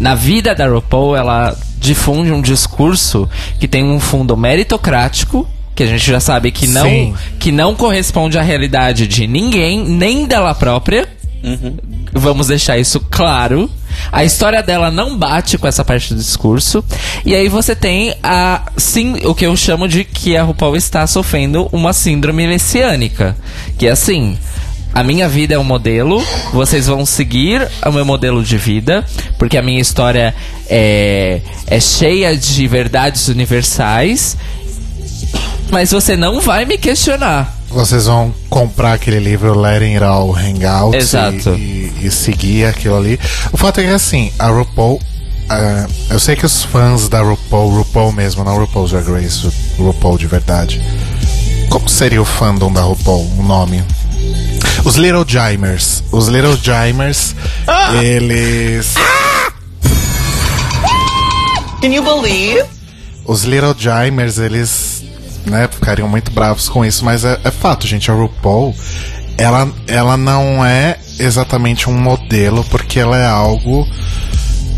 na vida da RuPaul ela difunde um discurso que tem um fundo meritocrático que a gente já sabe que não, Sim. que não corresponde à realidade de ninguém, nem dela própria. Vamos deixar isso claro. A história dela não bate com essa parte do discurso. E aí você tem a sim, o que eu chamo de que a RuPaul está sofrendo uma síndrome messiânica. Que é assim. A minha vida é um modelo, vocês vão seguir o meu modelo de vida, porque a minha história é, é cheia de verdades universais, mas você não vai me questionar. Vocês vão comprar aquele livro Letting It All Hang Out Exato. E, e- e seguir aquilo ali. O fato é que assim, a RuPaul. ah, eu sei que os fãs da RuPaul, RuPaul mesmo, não RuPaul's Drag Race, o RuPaul de verdade. Como seria o fandom da RuPaul? O nome? Os Little Jimers. Os Little Jimers, eles. Can you believe? Os Little Jimers, eles né, ficariam muito bravos com isso, mas é, é fato, gente. A RuPaul, ela, ela não é exatamente um modelo, porque ela é algo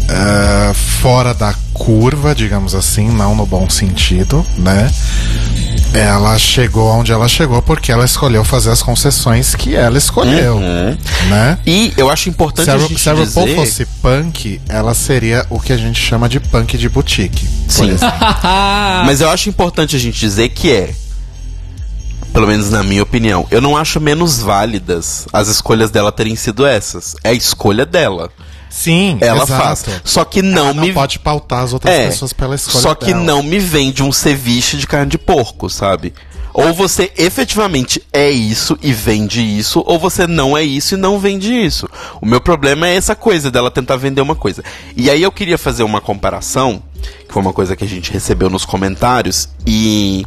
é, fora da curva, digamos assim, não no bom sentido, né? Ela chegou onde ela chegou porque ela escolheu fazer as concessões que ela escolheu, né? E eu acho importante Se a, gente se a RuPaul dizer... fosse punk, ela seria o que a gente chama de punk de boutique. Sim. Mas eu acho importante a gente dizer que é, pelo menos na minha opinião, eu não acho menos válidas as escolhas dela terem sido essas. É a escolha dela. Sim, Ela exato. faz. Só que não Ela não me pode pautar as outras é, pessoas pela escolha Só que dela. não me vende um ceviche de carne de porco, sabe? Ou você efetivamente é isso e vende isso, ou você não é isso e não vende isso. O meu problema é essa coisa dela tentar vender uma coisa. E aí eu queria fazer uma comparação, que foi uma coisa que a gente recebeu nos comentários, e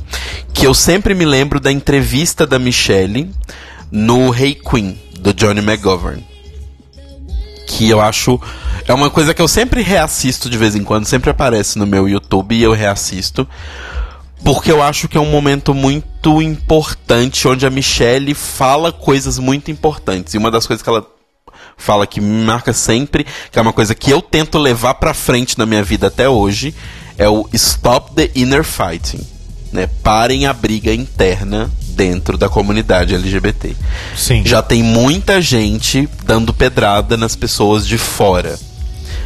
que eu sempre me lembro da entrevista da Michelle no Hey Queen, do Johnny McGovern. Que eu acho. É uma coisa que eu sempre reassisto de vez em quando, sempre aparece no meu YouTube e eu reassisto. Porque eu acho que é um momento muito importante onde a Michelle fala coisas muito importantes. E uma das coisas que ela fala que me marca sempre, que é uma coisa que eu tento levar pra frente na minha vida até hoje, é o Stop the Inner Fighting. Né? Parem a briga interna dentro da comunidade LGBT. Sim. Já tem muita gente dando pedrada nas pessoas de fora.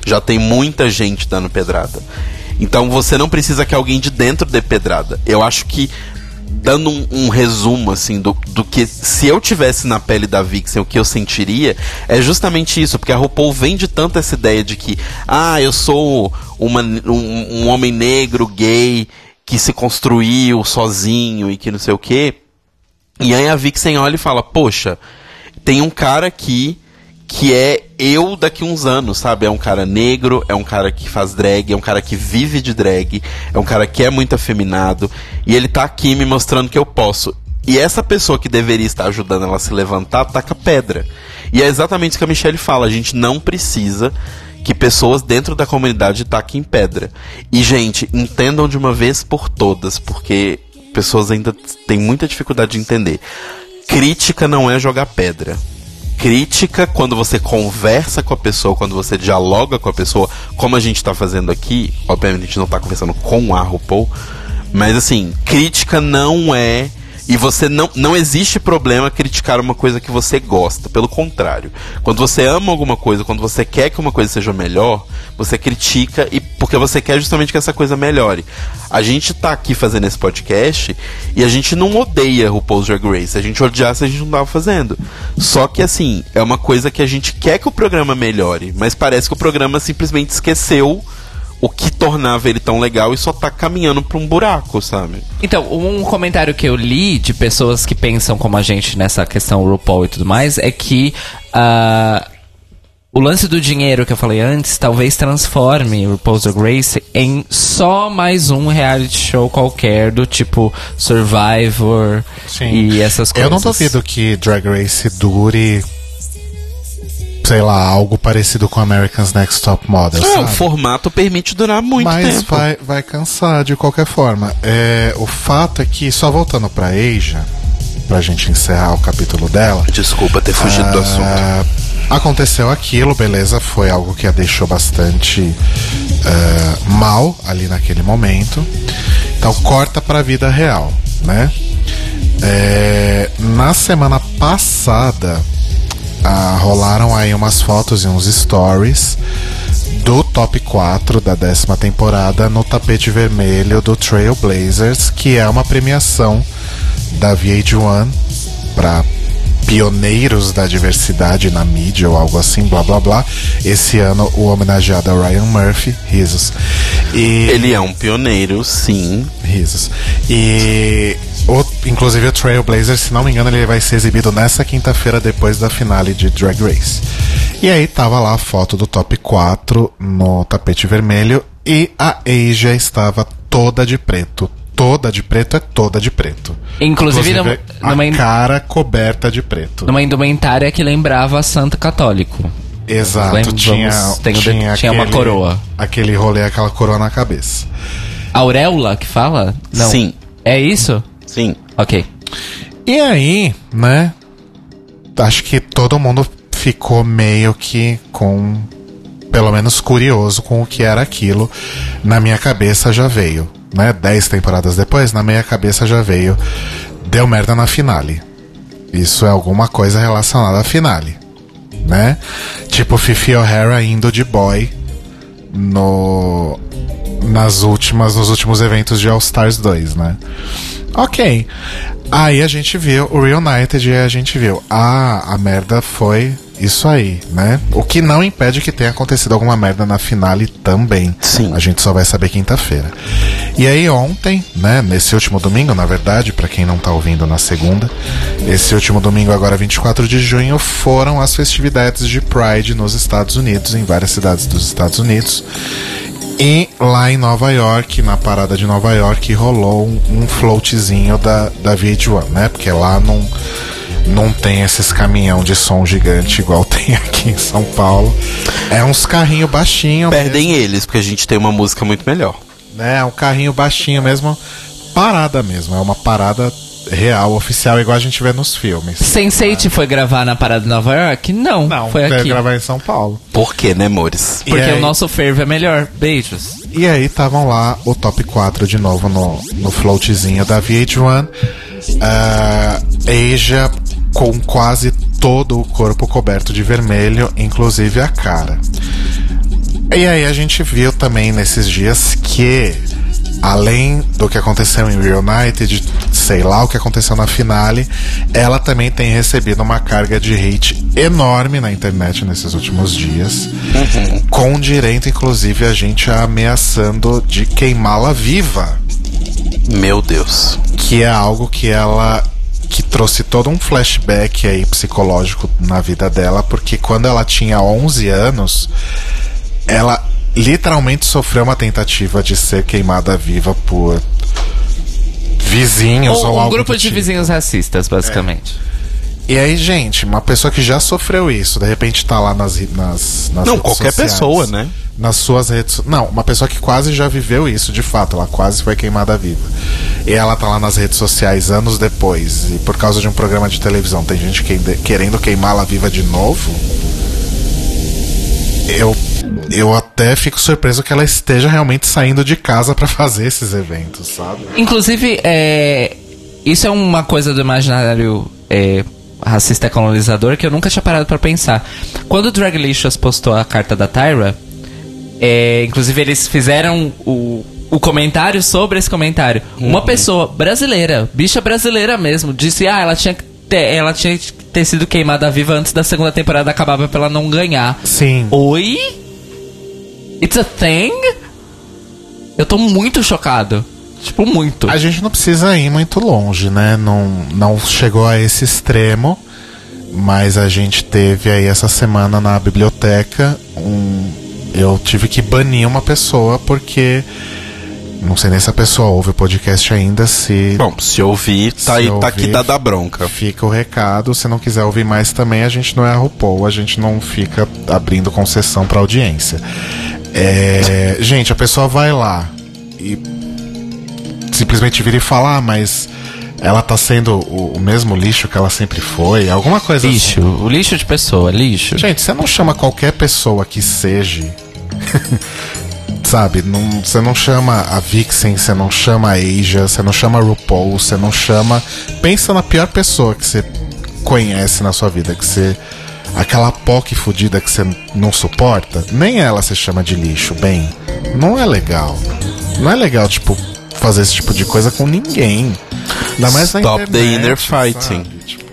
Já tem muita gente dando pedrada. Então você não precisa que alguém de dentro dê pedrada. Eu acho que dando um, um, resumo assim do, do que se eu tivesse na pele da Vixen o que eu sentiria é justamente isso porque a RuPaul vende tanto essa ideia de que ah eu sou uma, um, um homem negro gay que se construiu sozinho e que não sei o que e aí a Vixen olha e fala poxa tem um cara aqui que é eu daqui uns anos, sabe? É um cara negro, é um cara que faz drag, é um cara que vive de drag, é um cara que é muito afeminado, e ele tá aqui me mostrando que eu posso. E essa pessoa que deveria estar ajudando ela a se levantar, taca pedra. E é exatamente isso que a Michelle fala, a gente não precisa que pessoas dentro da comunidade taquem pedra. E, gente, entendam de uma vez por todas, porque pessoas ainda têm muita dificuldade de entender. Crítica não é jogar pedra crítica quando você conversa com a pessoa, quando você dialoga com a pessoa, como a gente está fazendo aqui. Obviamente a gente não está conversando com a RuPaul, mas assim, crítica não é e você não, não existe problema criticar uma coisa que você gosta. Pelo contrário. Quando você ama alguma coisa, quando você quer que uma coisa seja melhor, você critica e porque você quer justamente que essa coisa melhore. A gente tá aqui fazendo esse podcast e a gente não odeia o RuPaul's Drag Race. Se a gente odiasse, a gente não tava fazendo. Só que assim, é uma coisa que a gente quer que o programa melhore, mas parece que o programa simplesmente esqueceu o que tornava ele tão legal e só tá caminhando pra um buraco, sabe? Então, um comentário que eu li de pessoas que pensam como a gente nessa questão RuPaul e tudo mais é que uh, o lance do dinheiro que eu falei antes talvez transforme o RuPaul's Drag Race em só mais um reality show qualquer do tipo Survivor Sim. e essas coisas. Eu não duvido que Drag Race dure sei lá, algo parecido com American's Next Top Model. É, o formato permite durar muito Mas tempo. Mas vai, vai cansar de qualquer forma. É, o fato é que, só voltando pra Asia, pra gente encerrar o capítulo dela. Desculpa ter fugido do assunto. Aconteceu aquilo, beleza, foi algo que a deixou bastante uh, mal ali naquele momento. Então corta pra vida real, né? É, na semana passada, ah, rolaram aí umas fotos e uns stories do top 4 da décima temporada no tapete vermelho do Trailblazers, que é uma premiação da VH1 para pioneiros da diversidade na mídia ou algo assim, blá blá blá. Esse ano o homenageado é Ryan Murphy, risos. E... Ele é um pioneiro, sim. Risos. E o, inclusive o Trailblazer, se não me engano, ele vai ser exibido nessa quinta-feira depois da finale de Drag Race. E aí tava lá a foto do top 4 no tapete vermelho e a Asia estava toda de preto. Toda de preto é toda de preto. Inclusive, Inclusive a numa, cara coberta de preto. Numa indumentária que lembrava Santo Católico. Exato, tinha, tem, tinha, tinha aquele, uma coroa. Aquele rolê, aquela coroa na cabeça. Auréola que fala? Não. Sim. É isso? Sim. Ok. E aí, né? Acho que todo mundo ficou meio que com. Pelo menos curioso com o que era aquilo. Na minha cabeça já veio, né? Dez temporadas depois, na minha cabeça já veio. Deu merda na finale. Isso é alguma coisa relacionada à finale, né? Tipo Fifi O'Hara indo de boy no nas últimas nos últimos eventos de All Stars 2, né? Ok. Aí a gente viu o Reunited e a gente viu. Ah, a merda foi isso aí, né? O que não impede que tenha acontecido alguma merda na finale também. Sim. A gente só vai saber quinta-feira. E aí ontem, né, nesse último domingo, na verdade, para quem não tá ouvindo na segunda, esse último domingo, agora 24 de junho, foram as festividades de Pride nos Estados Unidos, em várias cidades dos Estados Unidos. E lá em Nova York, na parada de Nova York, rolou um, um floatzinho da, da VH1, né? Porque lá não, não tem esses caminhão de som gigante igual tem aqui em São Paulo. É uns carrinho baixinho. Perdem eles, porque a gente tem uma música muito melhor. né? É um carrinho baixinho mesmo, parada mesmo. É uma parada real, oficial, igual a gente vê nos filmes. Sense8 foi gravar na parada de Nova York? Não, Não, foi aqui. gravar em São Paulo. Por quê, né, amores? E Porque aí- o nosso fervo é melhor. Beijos. E aí estavam lá o top 4 de novo no, no floatzinho da VH1. Ah, Asia com quase todo o corpo coberto de vermelho, inclusive a cara. E aí a gente viu também nesses dias que, além do que aconteceu em Reunited, sei lá o que aconteceu na finale, ela também tem recebido uma carga de hate enorme na internet nesses últimos dias, com direito, inclusive, a gente ameaçando de queimá-la viva Meu Deus. que é algo que ela que trouxe todo um flashback aí psicológico na vida dela, porque quando ela tinha 11 anos, ela literalmente sofreu uma tentativa de ser queimada viva por vizinhos ou, Ou um algo grupo do de tipo. vizinhos racistas, basicamente. E aí, gente, uma pessoa que já sofreu isso, de repente tá lá nas, nas, nas Não, redes qualquer sociais, pessoa, né? Nas suas redes. Não, uma pessoa que quase já viveu isso, de fato, ela quase foi queimada viva. E ela tá lá nas redes sociais anos depois, e por causa de um programa de televisão, tem gente que, querendo queimá-la viva de novo. Eu, eu até fico surpreso que ela esteja realmente saindo de casa pra fazer esses eventos, sabe? Inclusive, é, isso é uma coisa do imaginário é, racista colonizador que eu nunca tinha parado pra pensar. Quando o Draglicious postou a carta da Tyra, é, inclusive eles fizeram o, o comentário sobre esse comentário. Uma pessoa brasileira, bicha brasileira mesmo, disse: Ah, ela tinha que ela tinha que ter sido queimada viva antes da segunda temporada acabar pra ela não ganhar. Sim. Oi? It's a thing? Eu tô muito chocado. Tipo, muito. A gente não precisa ir muito longe, né? Não, não chegou a esse extremo, mas a gente teve aí essa semana na biblioteca um. Eu tive que banir uma pessoa porque. Não sei nem se a pessoa ouve o podcast ainda, se. Bom, se ouvir, tá, Se aí, tá aqui ouvir, dada a bronca. Fica o recado. Se não quiser ouvir mais também, a gente não é a RuPaul, a gente não fica abrindo concessão pra audiência. É, gente, a pessoa vai lá e simplesmente vira e fala, ah, mas ela tá sendo o, o mesmo lixo que ela sempre foi, alguma coisa Lixo. assim. O lixo de pessoa, lixo. Gente, você não chama qualquer pessoa que seja. Sabe, não, você não chama a Vixen, você não chama a Asia, você não chama a RuPaul, você não chama. Pensa na pior pessoa que você conhece na sua vida, que você. Aquela POC fudida que você não suporta, nem ela se chama de lixo, bem. Não é legal. Não é legal, tipo, fazer esse tipo de coisa com ninguém. Ainda mais na Stop the internet, inner fighting. sabe? Tipo,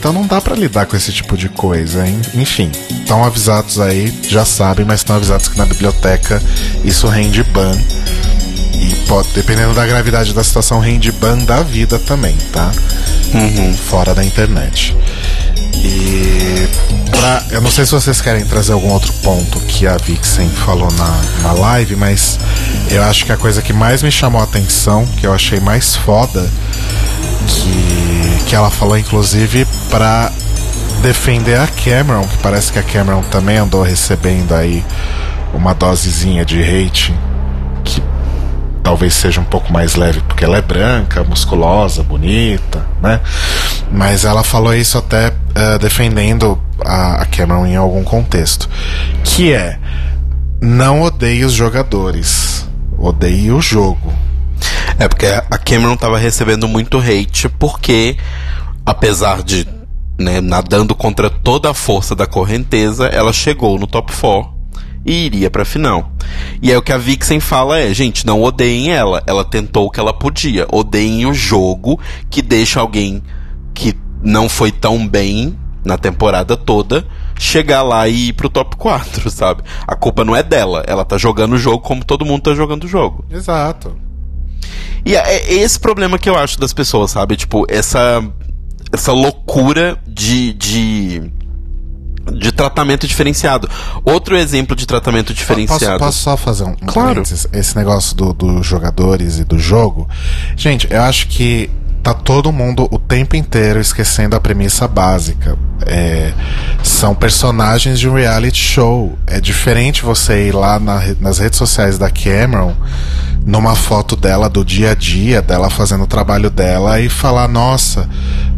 então não dá pra lidar com esse tipo de coisa, hein? Enfim, estão avisados aí, já sabem, mas estão avisados que na biblioteca isso rende ban. E pode, dependendo da gravidade da situação, rende ban da vida também, tá? Fora da internet. E pra, eu não sei se vocês querem trazer algum outro ponto que a Vixen falou na, na live, mas eu acho que a coisa que mais me chamou a atenção, que eu achei mais foda, que, que ela falou inclusive pra defender a Cameron, que parece que a Cameron também andou recebendo aí uma dosezinha de hate que talvez seja um pouco mais leve porque ela é branca, musculosa, bonita, né? Mas ela falou isso até eh, defendendo a, a Cameron em algum contexto, que é não odeie os jogadores, odeie o jogo. É porque a Cameron tava recebendo muito hate porque, apesar de né, nadando contra toda a força da correnteza, ela chegou no top 4 e iria pra final. E aí o que a Vixen fala é, gente, não odeiem ela. Ela tentou o que ela podia. Odeiem o jogo que deixa alguém que não foi tão bem na temporada toda, chegar lá e ir pro top 4, sabe? A culpa não é dela, ela tá jogando o jogo como todo mundo tá jogando o jogo. Exato. E é é esse problema que eu acho das pessoas, sabe? Tipo, essa essa loucura de, de de tratamento diferenciado. Outro exemplo de tratamento Posso, diferenciado. posso só fazer um, um Claro. Esse negócio do- dos jogadores e do jogo. Gente, eu acho que tá todo mundo o tempo inteiro esquecendo a premissa básica. É, são personagens de um reality show. É diferente você ir lá na nas redes sociais da Cameron, numa foto dela do dia a dia, dela fazendo o trabalho dela, e falar: Nossa,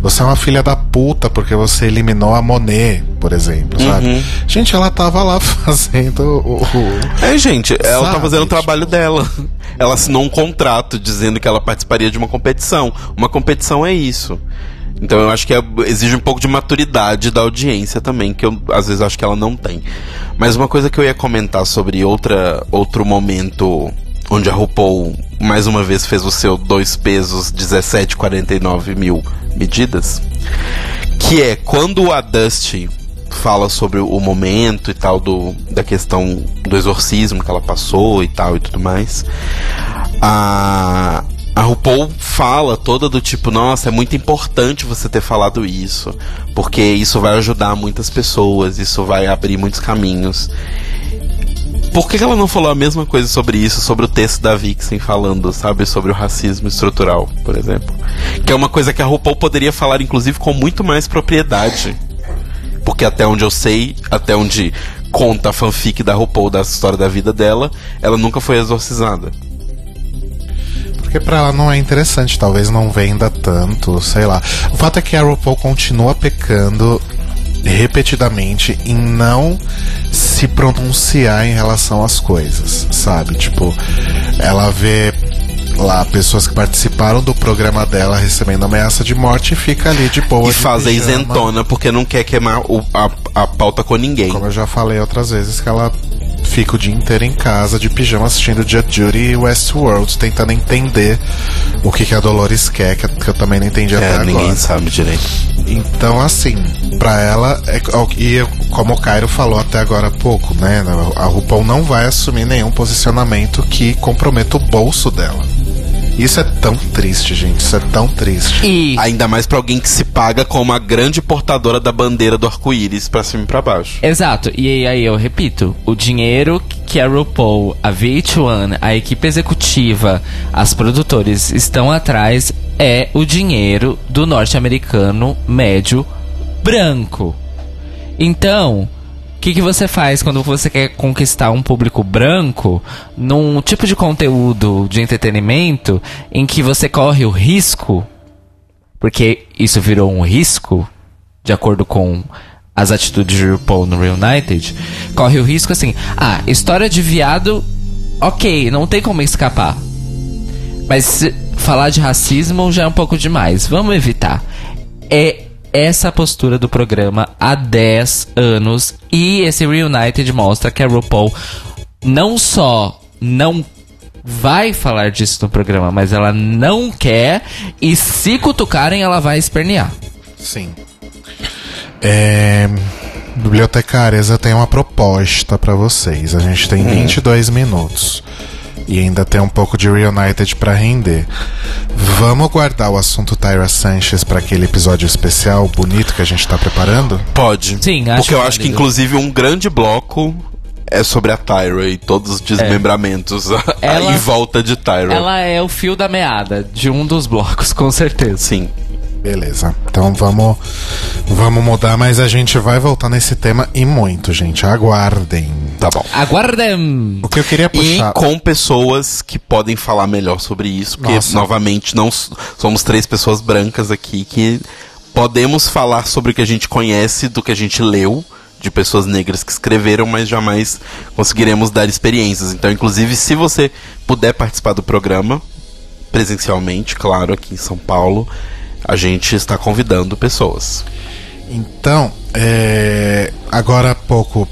você é uma filha da puta porque você eliminou a Monet, por exemplo, sabe? Gente, ela tava lá fazendo o. o- É, gente, ela tá Sabe, fazendo o trabalho dela. Ela assinou um contrato dizendo que ela participaria de uma competição. Uma competição é isso. Então eu acho que é- exige um pouco de maturidade da audiência também, que eu às vezes acho que ela não tem. Mas uma coisa que eu ia comentar sobre outra, outro momento onde a RuPaul mais uma vez fez o seu dois pesos 17,49 mil medidas, que é quando a Dusty fala sobre o momento e tal do da questão do exorcismo que ela passou e tal e tudo mais. A a RuPaul fala toda do tipo, nossa, é muito importante você ter falado isso, porque isso vai ajudar muitas pessoas, isso vai abrir muitos caminhos. Por que ela não falou a mesma coisa sobre isso, sobre o texto da Vixen falando, sabe, sobre o racismo estrutural, por exemplo? Que é uma coisa que a RuPaul poderia falar, inclusive, com muito mais propriedade. Porque até onde eu sei, até onde conta a fanfic da RuPaul da história da vida dela, ela nunca foi exorcizada. Porque pra ela não é interessante, talvez não venda tanto, sei lá. O fato é que a RuPaul continua pecando repetidamente em não se pronunciar em relação às coisas, sabe? Tipo, ela vê lá pessoas que participaram do programa dela recebendo ameaça de morte e fica ali de boa. e de faz a pijama. isentona porque não quer queimar o- a, a pauta com ninguém. Como eu já falei outras vezes, que ela fica o dia inteiro em casa de pijama assistindo Judge Judy e Westworld, tentando entender o que, que a Dolores quer, que, eu também não entendi até É, agora. ninguém sabe direito. Então, assim, pra ela, é, e como o Cairo falou até agora há pouco, né? A RuPaul não vai assumir nenhum posicionamento que comprometa o bolso dela. Isso é tão triste, gente. Isso é tão triste. E Ainda mais pra alguém que se paga como a grande portadora da bandeira do arco-íris pra cima e pra baixo. Exato, e aí eu repito, o dinheiro que a RuPaul, a VH1, a equipe executiva, as produtores estão atrás é o dinheiro do norte-americano médio branco. Então, que, que você faz quando você quer conquistar um público branco num tipo de conteúdo de entretenimento em que você corre o risco porque isso virou um risco, de acordo com as atitudes de RuPaul no Reunited, corre o risco assim, ah, história de viado, ok, não tem como escapar. Mas falar de racismo já é um pouco demais, vamos evitar. É essa postura do programa há 10 anos e esse Reunited mostra que a RuPaul não só não vai falar disso no programa, mas ela não quer e se cutucarem ela vai espernear. Sim. É, bibliotecárias, eu tenho uma proposta pra vocês. A gente tem 22 minutos. E ainda tem um pouco de Reunited pra render. Vamos guardar o assunto Tyra Sanchez pra aquele episódio especial bonito que a gente tá preparando? Pode. Sim, acho Porque eu acho que, inclusive, um grande bloco é sobre a Tyra e todos os desmembramentos Ela- em volta de Tyra. Ela é o fio da meada de um dos blocos, com certeza. Sim. Beleza. Então vamos vamos mudar, mas a gente vai voltar nesse tema e muito, gente. Aguardem. Tá bom. Aguardem! O que eu queria E puxar. com pessoas que podem falar melhor sobre isso, porque, Nossa. novamente, não somos três pessoas brancas aqui que podemos falar sobre o que a gente conhece, do que a gente leu, de pessoas negras que escreveram, mas jamais conseguiremos dar experiências. Então, inclusive, se você puder participar do programa, presencialmente, claro, aqui em São Paulo, a gente está convidando pessoas. Então, é, agora há pouco,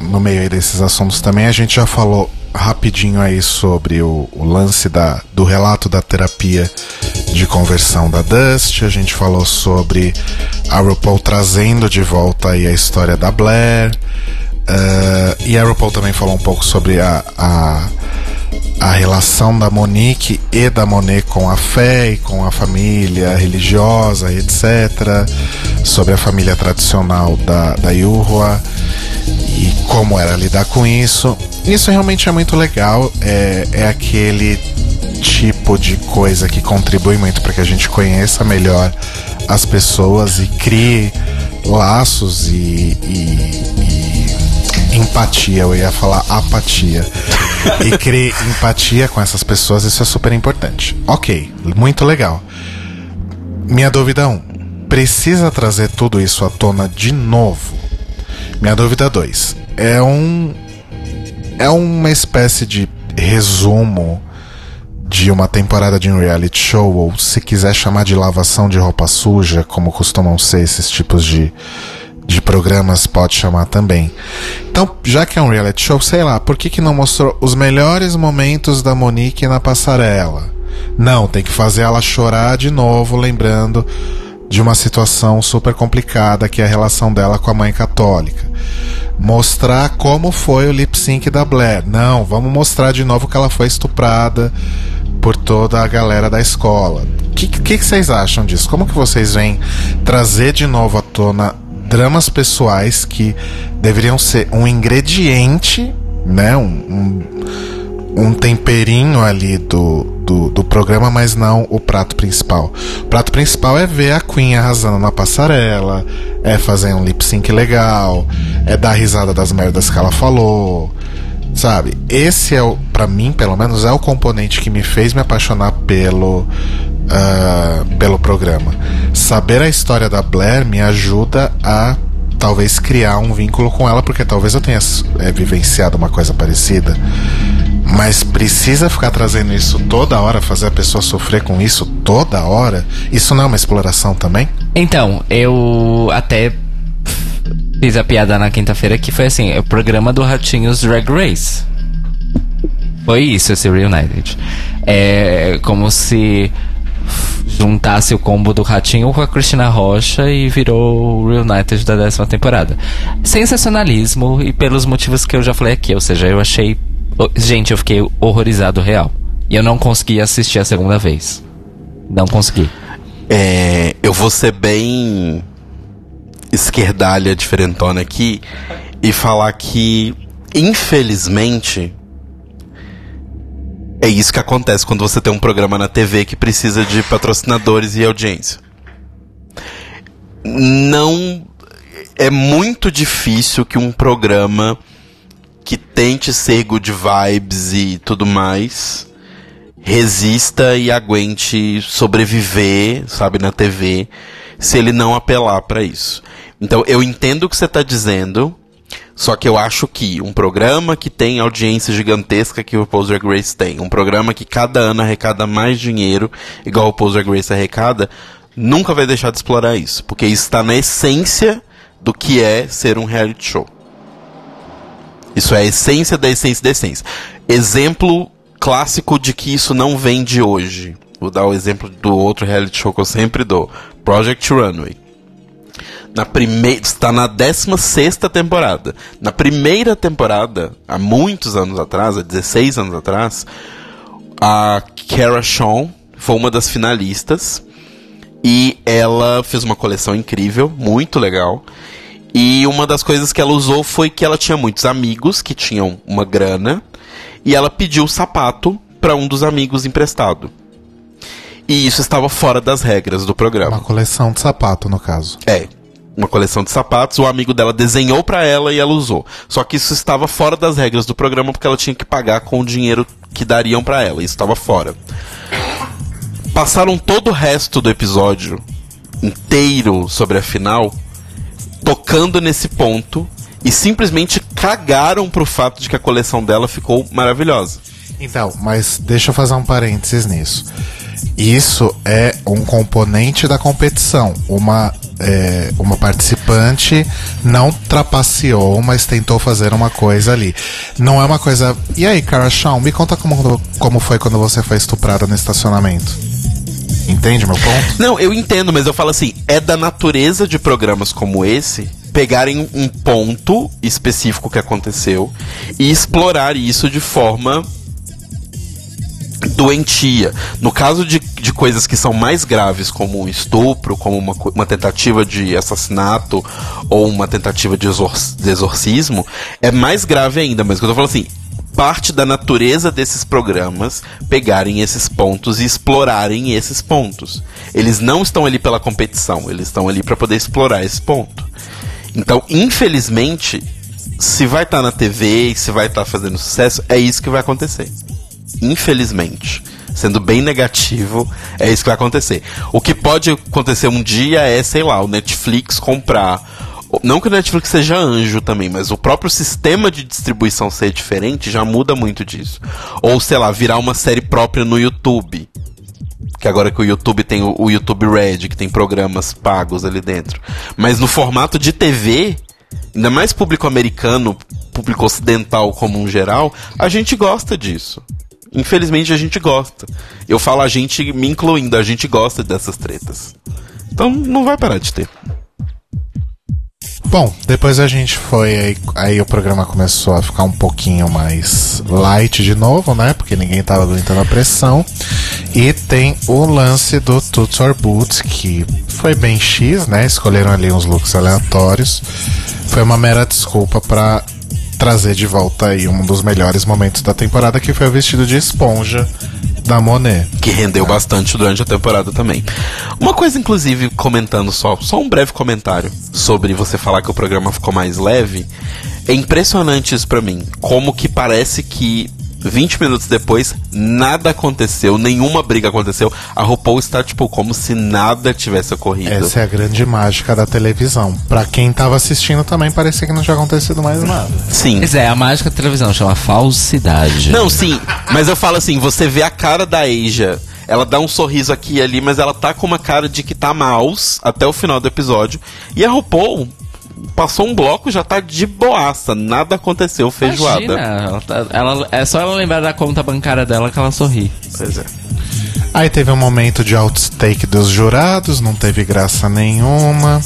no meio desses assuntos também, a gente já falou rapidinho aí sobre o, o lance da, do relato da terapia de conversão da Dust. A gente falou sobre a RuPaul trazendo de volta aí a história da Blair. Uh, e a RuPaul também falou um pouco sobre a, a, a, relação da Monique e da Monet com a fé e com a família religiosa, etc. Sobre a família tradicional da, da Yuhua e como era lidar com isso. Isso realmente é muito legal. É, é aquele tipo de coisa que contribui muito para que a gente conheça melhor as pessoas e crie laços e, e, e empatia. Eu ia falar apatia. e crie empatia com essas pessoas, isso é super importante. Ok, muito legal. Minha dúvida 1. Um, precisa trazer tudo isso à tona de novo? Minha dúvida 2. É um. É uma espécie de resumo de uma temporada de um reality show, ou se quiser chamar de lavação de roupa suja, como costumam ser esses tipos de, de programas, pode chamar também. Então, já que é um reality show, sei lá, por que, que não mostrou os melhores momentos da Monique na passarela? Não, tem que fazer ela chorar de novo, lembrando de uma situação super complicada que é a relação dela com a mãe católica. Mostrar como foi o lip sync da Blair. Não, vamos mostrar de novo que ela foi estuprada por toda a galera da escola. O que, que, que, vocês acham disso? Como que vocês vêm trazer de novo à tona dramas pessoais que deveriam ser um ingrediente, né? Um, um, um temperinho ali do, do, do, programa, mas não o prato principal. O prato principal é ver a Queen arrasando na passarela, é fazer um lip sync legal, é dar risada das merdas que ela falou Sabe? Esse é o, para mim, pelo menos, é o componente que me fez me apaixonar pelo uh, pelo programa. Saber a história da Blair me ajuda a talvez criar um vínculo com ela, porque talvez eu tenha é, vivenciado uma coisa parecida. Mas precisa ficar trazendo isso toda hora, fazer a pessoa sofrer com isso toda hora? Isso não é uma exploração também? Então, eu até fiz a piada na quinta-feira que foi assim, é o programa do Ratinhos Drag Race. Foi isso, esse Reunited. É como se juntasse o combo do Ratinho com a Cristina Rocha e virou o Reunited da décima temporada. Sensacionalismo e pelos motivos que eu já falei aqui, ou seja, eu achei. Gente, eu fiquei horrorizado real. E eu não consegui assistir a segunda vez. Não consegui. É, eu vou ser bem esquerdalha diferentona aqui e falar que, infelizmente, é isso que acontece quando você tem um programa na TV que precisa de patrocinadores e audiência. Não. É muito difícil que um programa que tente ser good vibes e tudo mais resista e aguente sobreviver, sabe, na TV, se ele não apelar para isso. Então eu entendo o que você está dizendo, só que eu acho que um programa que tem audiência gigantesca que o Pose Drag Race tem, um programa que cada ano arrecada mais dinheiro, igual o Pose Drag Race arrecada, nunca vai deixar de explorar isso, porque isso está na essência do que é ser um reality show. Isso é a essência da essência da essência. Exemplo clássico de que isso não vem de hoje. Vou dar o exemplo do outro reality show que eu sempre dou: Project Runway na primeira está na 16 temporada. Na primeira temporada, há muitos anos atrás, há 16 anos atrás, a Kara Shaw foi uma das finalistas e ela fez uma coleção incrível, muito legal. E uma das coisas que ela usou foi que ela tinha muitos amigos que tinham uma grana e ela pediu o sapato para um dos amigos emprestado. E isso estava fora das regras do programa. Uma coleção de sapato, no caso. É, uma coleção de sapatos, o amigo dela desenhou para ela e ela usou. Só que isso estava fora das regras do programa porque ela tinha que pagar com o dinheiro que dariam para ela, isso estava fora. Passaram todo o resto do episódio inteiro sobre a final tocando nesse ponto e simplesmente cagaram pro fato de que a coleção dela ficou maravilhosa. Então, mas deixa eu fazer um parênteses nisso. Isso é um componente da competição. Uma, é, uma participante não trapaceou, mas tentou fazer uma coisa ali. Não é uma coisa. E aí, Cara Shawn, me conta como, como foi quando você foi estuprada no estacionamento. Entende meu ponto? Não, eu entendo, mas eu falo assim, é da natureza de programas como esse pegarem um ponto específico que aconteceu e explorar isso de forma doentia. No caso de, de coisas que são mais graves, como um estupro, como uma, uma tentativa de assassinato ou uma tentativa de, exor de exorcismo, é mais grave ainda. Mas que eu tô falando assim, parte da natureza desses programas pegarem esses pontos e explorarem esses pontos. Eles não estão ali pela competição, eles estão ali para poder explorar esse ponto. Então, infelizmente, se vai estar tá na TV se vai estar tá fazendo sucesso, é isso que vai acontecer. Infelizmente. Sendo bem negativo, é isso que vai acontecer. O que pode acontecer um dia é, sei lá, o Netflix comprar não que o Netflix seja anjo também, mas o próprio sistema de distribuição ser diferente já muda muito disso. Ou, sei lá, virar uma série própria no YouTube. Que agora que o YouTube tem o, YouTube Red, que tem programas pagos ali dentro. Mas no formato de TV, ainda mais público americano, público ocidental como um geral, a gente gosta disso. Infelizmente a gente gosta. Eu falo a gente me incluindo, a gente gosta dessas tretas. Então não vai parar de ter. Bom, depois a gente foi aí, aí, o programa começou a ficar um pouquinho mais light de novo, né? Porque ninguém tava aguentando a pressão. E tem o lance do Toots or Boots, que foi bem X, né? Escolheram ali uns looks aleatórios. Foi uma mera desculpa para trazer de volta aí um dos melhores momentos da temporada, que foi o vestido de esponja da Monet. Que rendeu bastante durante a temporada também. Uma coisa, inclusive, comentando só, só um breve comentário sobre você falar que o programa ficou mais leve. É impressionante isso pra mim. Como que parece que 20 minutos depois, nada aconteceu, nenhuma briga aconteceu. A RuPaul está, tipo, como se nada tivesse ocorrido. Essa é a grande mágica da televisão. Pra quem tava assistindo também parecia que não tinha acontecido mais nada. Sim. Pois é, a mágica da televisão chama falsidade. Não, sim. Mas eu falo assim, você vê a cara da Asia ela dá um sorriso aqui e ali, mas ela tá com uma cara de que tá maus até o final do episódio. E a RuPaul passou um bloco já tá de boaça, nada aconteceu, feijoada. Imagina, ela, tá, ela é só ela lembrar da conta bancária dela que ela sorri. Pois é. Aí teve um momento de outtake dos jurados, não teve graça nenhuma.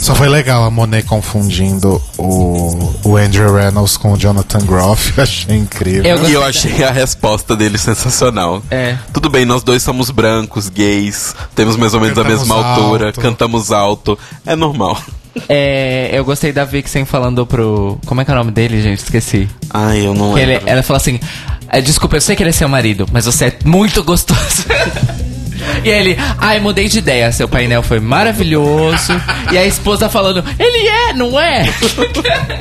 Só foi legal a Monet confundindo o, o Andrew Reynolds com o Jonathan Groff. Achei incrível. Eu e eu achei a resposta dele sensacional. É. Tudo bem, nós dois somos brancos, gays, temos mais ou menos cantamos a mesma alto. altura, cantamos alto. É normal. É, eu gostei da Vixen falando pro. Como é que é o nome dele, gente? Esqueci. Ai, eu não lembro. Ele, ela falou assim: Desculpa, eu sei que ele é seu marido, mas você é muito gostoso. E ele, ai, mudei de ideia. Seu painel foi maravilhoso. E a esposa falando, ele é, não é?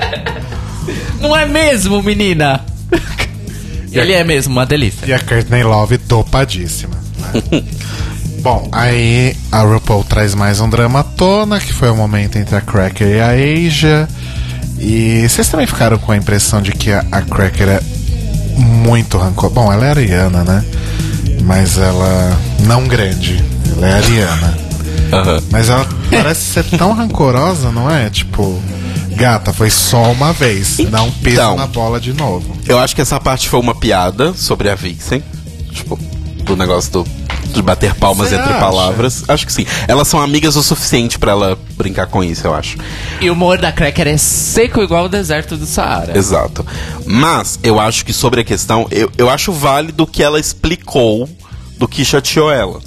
não é mesmo, menina? ele é mesmo, uma delícia. E a Courtney Love topadíssima. Né? Bom, aí a RuPaul traz mais um drama à tona, que foi o momento entre a Cracker e a Asia. E vocês também ficaram com a impressão de que a, a Cracker é muito rancor. Bom, ela é ariana, né? Mas ela não grande. Ela é ariana. Uhum. Mas ela parece ser tão rancorosa, não é? Tipo, gata, foi só uma vez. Não pisa então, na bola de novo. Eu acho que essa parte foi uma piada sobre a Vixen. Tipo, do negócio do de bater palmas Você entre acha? palavras. Acho que sim. Elas são amigas o suficiente para ela brincar com isso, eu acho. E o humor da Cracker é seco igual o deserto do Saara. Exato. Mas eu acho que sobre a questão, eu, eu acho válido que ela explicou do que chateou ela.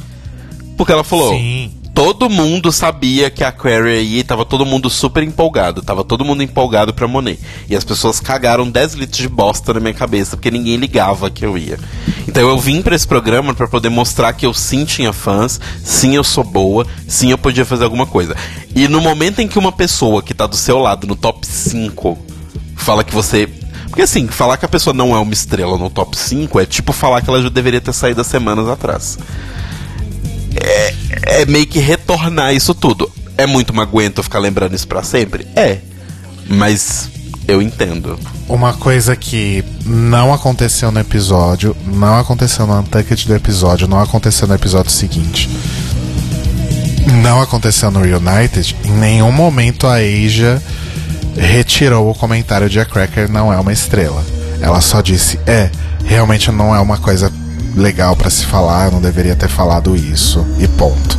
Porque ela falou. Sim todo mundo sabia que a Query aí tava todo mundo super empolgado, tava todo mundo empolgado pra Monet. E as pessoas cagaram 10 litros de bosta na minha cabeça porque ninguém ligava que eu ia. Então eu vim para esse programa para poder mostrar que eu sim tinha fãs, sim eu sou boa, sim eu podia fazer alguma coisa. E no momento em que uma pessoa que tá do seu lado no top 5 fala que você porque assim, falar que a pessoa não é uma estrela no top 5 é tipo falar que ela já deveria ter saído há semanas atrás é, é meio que retornar isso tudo. É muito maguento ficar lembrando isso pra sempre? É. Mas eu entendo. Uma coisa que não aconteceu no episódio, não aconteceu no Untucked do episódio, não aconteceu no episódio seguinte. Não aconteceu no Reunited. Em nenhum momento a Asia retirou o comentário de a Cracker não é uma estrela. Ela só disse: é, realmente não é uma coisa legal para se falar, eu não deveria ter falado isso, e ponto.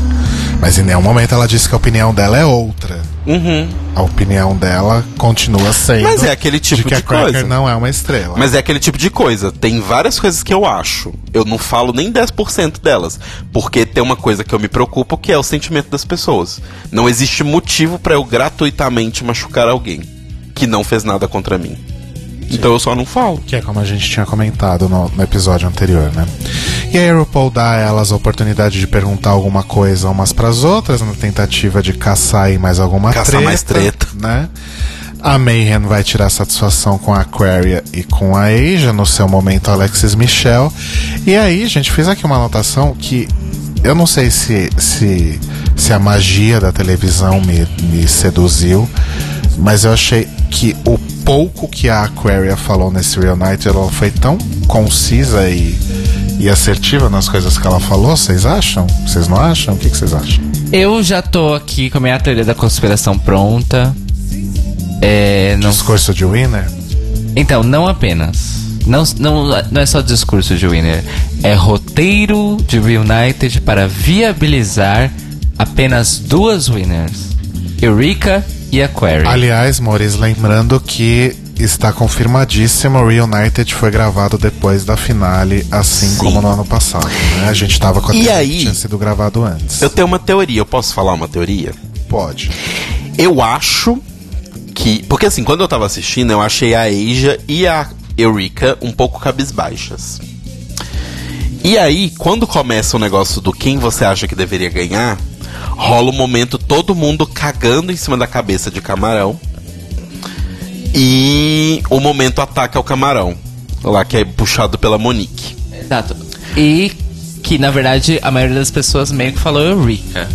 Mas em nenhum momento ela disse que a opinião dela é outra. Uhum. A opinião dela continua sendo. Mas é aquele tipo de que de a Cracker coisa. não é uma estrela. Mas é aquele tipo de coisa. Tem várias coisas que eu acho. Eu não falo nem 10% delas. Porque tem uma coisa que eu me preocupo que é o sentimento das pessoas. Não existe motivo pra eu gratuitamente machucar alguém que não fez nada contra mim. Então eu só não falo. Que é como a gente tinha comentado no, no episódio anterior, né? E a RuPaul dá a elas a oportunidade de perguntar alguma coisa umas pras outras, na tentativa de caçar aí mais alguma Caçar treta. mais treta. Né? A Mayhem vai tirar satisfação com a Aquaria e com a Asia, no seu momento Alexis Michel. E aí, gente, fiz aqui uma anotação que eu não sei se, se, se a magia da televisão me, me seduziu, mas eu achei que o pouco que a Aquaria falou nesse Real Night, ela foi tão concisa e, e assertiva nas coisas que ela falou, vocês acham? Vocês não acham? O que, que vocês acham? Eu já tô aqui com a minha teoria da conspiração pronta. É, não Discurso de Winner? Então, não apenas. Não, não, não é só discurso de Winner. É roteiro de Reunited para viabilizar apenas duas winners: Eureka e Aquarius. Aliás, Maurício, lembrando que está confirmadíssimo, o Reunited foi gravado depois da finale, assim Sim. como no ano passado. né? A gente tava com a E aí? que tinha sido gravado antes. Eu tenho uma teoria. Eu posso falar uma teoria? Pode. Eu acho que. Porque assim, quando eu tava assistindo, eu achei a Asia e a Eureka um pouco cabisbaixas. E aí, quando começa o negócio do quem você acha que deveria ganhar, rola um momento todo mundo cagando em cima da cabeça de camarão. E o momento ataca o camarão. Lá que é puxado pela Monique. Exato. E que, na verdade, a maioria das pessoas meio que falou Eureka.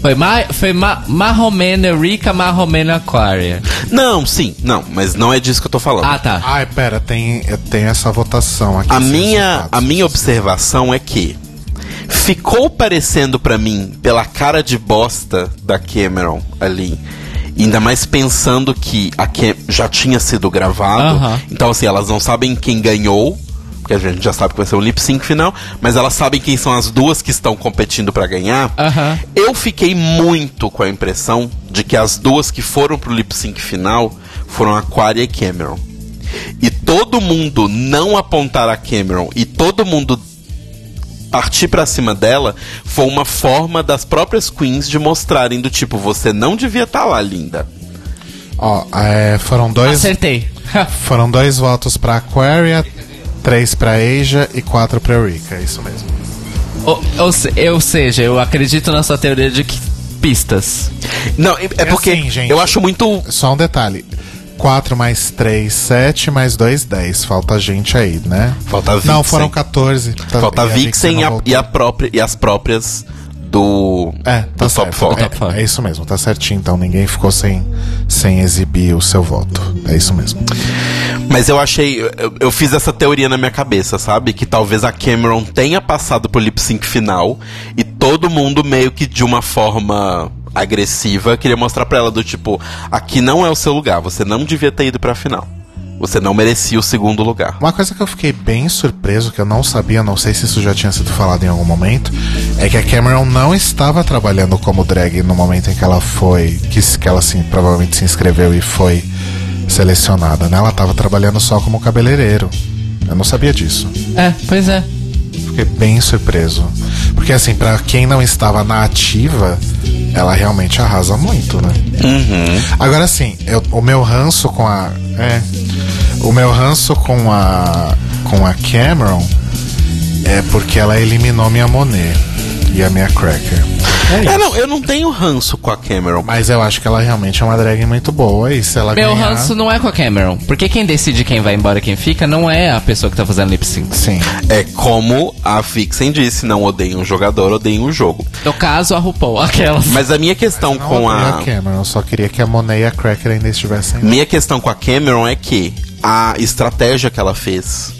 Foi, ma foi ma marromeno Eureka, marromeno Aquaria. Não, sim, não, mas não é disso que eu tô falando. Ah, tá. Ai, pera, tem, tem essa votação aqui. A minha, a minha observação é que ficou parecendo pra mim, pela cara de bosta da Cameron ali, ainda mais pensando que a Cam já tinha sido gravado, Aham. então assim, elas não sabem quem ganhou, porque a gente já sabe que vai ser um lip sync final, mas elas sabem quem são as duas que estão competindo pra ganhar. Aham. Eu fiquei muito com a impressão de que as duas que foram pro lip sync final foram Aquaria e Cameron. E todo mundo não apontar a Cameron e todo mundo partir pra cima dela foi uma forma das próprias queens de mostrarem do tipo, você não devia estar lá, linda. Ó, é, foram dois. Acertei. Foram dois votos pra Aquaria, três pra Asia e quatro pra Eureka. É isso mesmo. ou, ou, se- ou seja, eu acredito na sua teoria de que pistas. Não, é, é porque assim, gente. eu acho muito Só um detalhe. 4 mais 3, 7 mais 2, 10. Falta gente aí, né? Falta Não, Vixen. foram 14. Tá- falta e a Vixen e, não a- voltou. e a própria e as próprias do É, tá do top 4. Top four. É, é isso mesmo, tá certinho. Então ninguém ficou sem, sem exibir o seu voto. É isso mesmo. Mas eu achei. Eu, eu fiz essa teoria na minha cabeça, sabe? Que talvez a Cameron tenha passado pro lip sync final e todo mundo meio que de uma forma agressiva queria mostrar pra ela do tipo: aqui não é o seu lugar, você não devia ter ido pra final. Você não merecia o segundo lugar. Uma coisa que eu fiquei bem surpreso, que eu não sabia, não sei se isso já tinha sido falado em algum momento, é que a Cameron não estava trabalhando como drag no momento em que ela foi, que, se- que ela assim, provavelmente se inscreveu e foi selecionada, né? Ela estava trabalhando só como cabeleireiro. Eu não sabia disso. É, pois é. Fiquei bem surpreso. Porque assim, pra quem não estava na ativa, ela realmente arrasa muito, né? Agora sim, eu- o meu ranço com a. É. O meu ranço com a. com a Cameron é porque ela eliminou minha Monet. E a Mia Cracker. É, não, eu não tenho ranço com a Cameron. Mas eu acho que ela realmente é uma drag muito boa e se ela Meu ganhar... ranço não é com a Cameron. Porque quem decide quem vai embora e quem fica não é a pessoa que tá fazendo lip sync. Sim. É como a Vixen disse, não odeiem um jogador, odeiem um jogo. No caso, a RuPaul, aquelas. Mas a minha questão Não com odeio a... Cameron, eu só queria que a Monet e a Cracker ainda estivessem lá. Minha questão com a Cameron é que a estratégia que ela fez,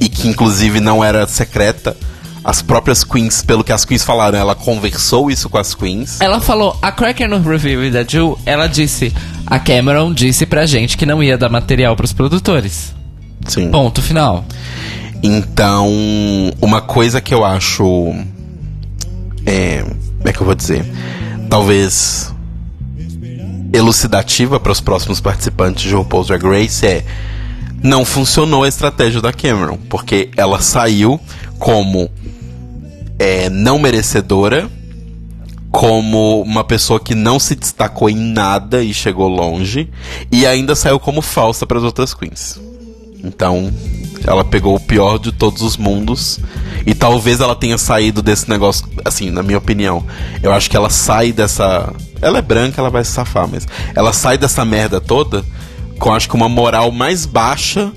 e que inclusive não era secreta, as próprias queens, pelo que as queens falaram, ela conversou isso com as queens. Ela falou, a Cracker no review da Ju, ela disse, a Cameron disse pra gente que não ia dar material pros produtores. Sim. Ponto final. Então, uma coisa que eu acho. É. Como é que eu vou dizer? Talvez. Elucidativa para os próximos participantes de RuPaul's Drag Race é. Não funcionou a estratégia da Cameron, porque ela saiu como é, não merecedora, como uma pessoa que não se destacou em nada e chegou longe, e ainda saiu como falsa para as outras queens. Então, ela pegou o pior de todos os mundos. E talvez ela tenha saído desse negócio, assim, na minha opinião. Eu acho que ela sai dessa. Ela é branca, ela vai se safar, mas. Ela sai dessa merda toda com, acho que, uma moral mais baixa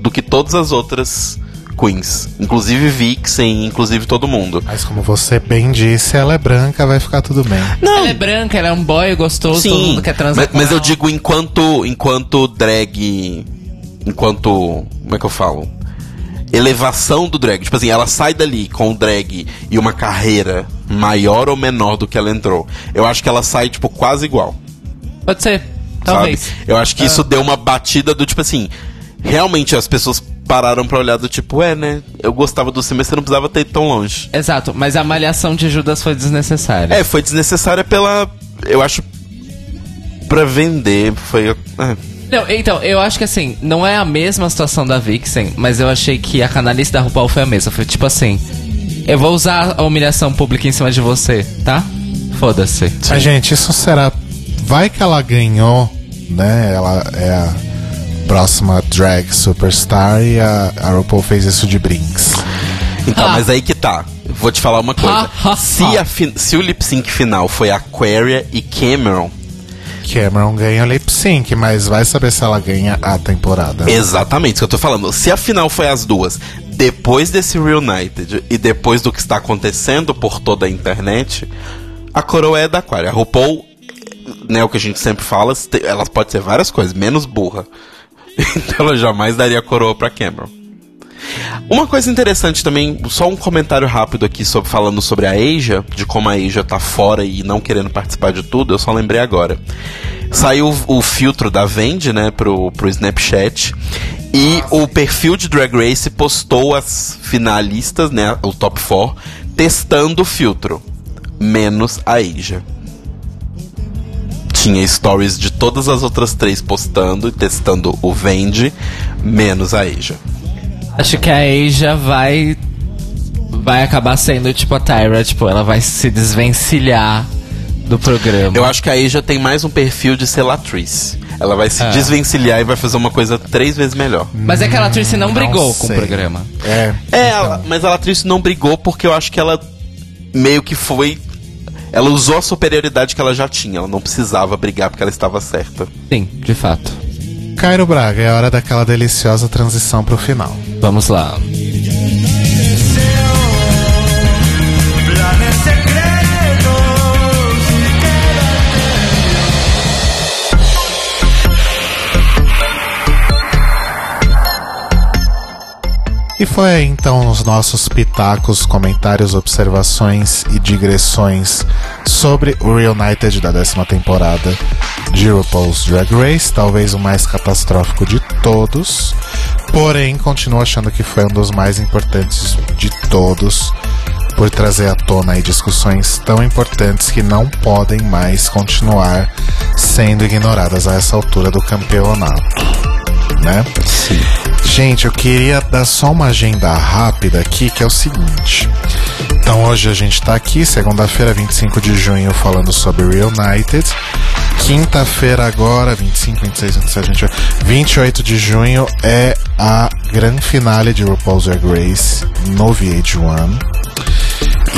do que todas as outras queens. Inclusive Vixen, inclusive todo mundo. Mas como você bem disse, ela é branca, vai ficar tudo bem. Ela é branca, ela é um boy gostoso, todo mundo quer transar mas, com mas eu digo enquanto enquanto drag, enquanto como é que eu falo? Elevação do drag, tipo assim, ela sai dali com o drag e uma carreira maior ou menor do que ela entrou. Eu acho que ela sai tipo quase igual, Pode ser, talvez. sabe? Eu acho que isso deu uma batida do tipo assim, realmente as pessoas pararam pra olhar do tipo, é, né? Eu gostava do mas você não precisava ter ido tão longe. Exato, mas a malhação de Judas foi desnecessária. É, foi desnecessária pela, eu acho pra vender, foi é. Não, então, eu acho que assim, não é a mesma situação da Vixen, mas eu achei que a canalice da RuPaul foi a mesma. Foi tipo assim: eu vou usar a humilhação pública em cima de você, tá? Foda-se. Mas, gente, isso será. Vai que ela ganhou, né? Ela é a próxima drag superstar e a, a RuPaul fez isso de brinks. Então, Ah. mas aí que tá. Vou te falar uma coisa. Ha, ha, se, ha. a fi- se o lip sync final foi Aquaria e Cameron, Cameron ganha lip sync, mas vai saber se ela ganha a temporada. exatamente isso que eu tô falando. Se a final foi as duas, depois desse Reunited e depois do que está acontecendo por toda a internet, a coroa é da Aquaria. A RuPaul, né, o que a gente sempre fala, ela pode ser várias coisas, menos burra. Então ela jamais daria coroa pra Cameron. Uma coisa interessante também, só um comentário rápido aqui sobre falando sobre a Asia, de como a Asia tá fora e não querendo participar de tudo, eu só lembrei agora. Saiu o, o filtro da Vend, né, pro, pro Snapchat, e o perfil de Drag Race postou as finalistas, né, o top 4, testando o filtro, menos a Asia. Tinha stories de todas as outras três postando e testando o Vend, menos a Asia. Acho que a Asia vai. Vai acabar sendo tipo a Tyra, tipo, ela vai se desvencilhar do programa. Eu acho que a Asia tem mais um perfil de ser latriz. Ela vai se É. desvencilhar e vai fazer uma coisa três vezes melhor. Mas é que a Tracy não Não brigou com o programa. É. É, ela- mas a latriz não brigou porque eu acho que ela meio que foi. Ela usou a superioridade que ela já tinha. Ela não precisava brigar porque ela estava certa. Sim, de fato. Cairo Braga, é hora daquela deliciosa transição pro final. Vamos lá. E foi então os nossos pitacos, comentários, observações e digressões sobre o Reunited da décima temporada de RuPaul's Drag Race, talvez o mais catastrófico de todos, porém continuo achando que foi um dos mais importantes de todos por trazer à tona discussões tão importantes que não podem mais continuar sendo ignoradas a essa altura do campeonato, né? Sim. Gente, eu queria dar só uma agenda rápida aqui, que é o seguinte. Então hoje a gente tá aqui, segunda-feira, 25 de junho, falando sobre Reunited. Quinta-feira agora, 25, 26, 27, 28, 28 de junho é a grande finale de RuPaul's Drag Race no VH1.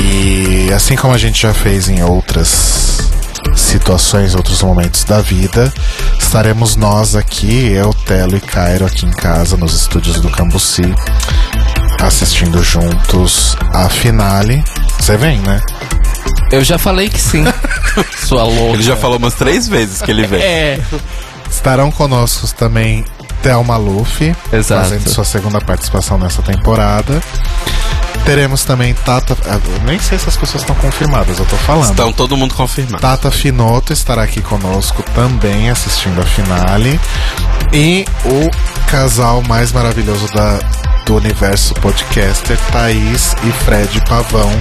E assim como a gente já fez em outras situações, outros momentos da vida, estaremos nós aqui, eu, Telo e Cairo aqui em casa, nos estúdios do Cambuci, assistindo juntos a finale. Você vem, né? Eu já falei que sim. Sua louca. Ele já falou umas três vezes que ele vem. É. Estarão conosco também Thelma Luffy, Exato. fazendo sua segunda participação nessa temporada. Teremos também Tata. eu Nem sei se as pessoas estão confirmadas, eu tô falando. Então todo mundo confirmado. Tata Finoto estará aqui conosco também assistindo a finale. E o casal mais maravilhoso da, do universo podcaster, Thaís e Fred Pavão,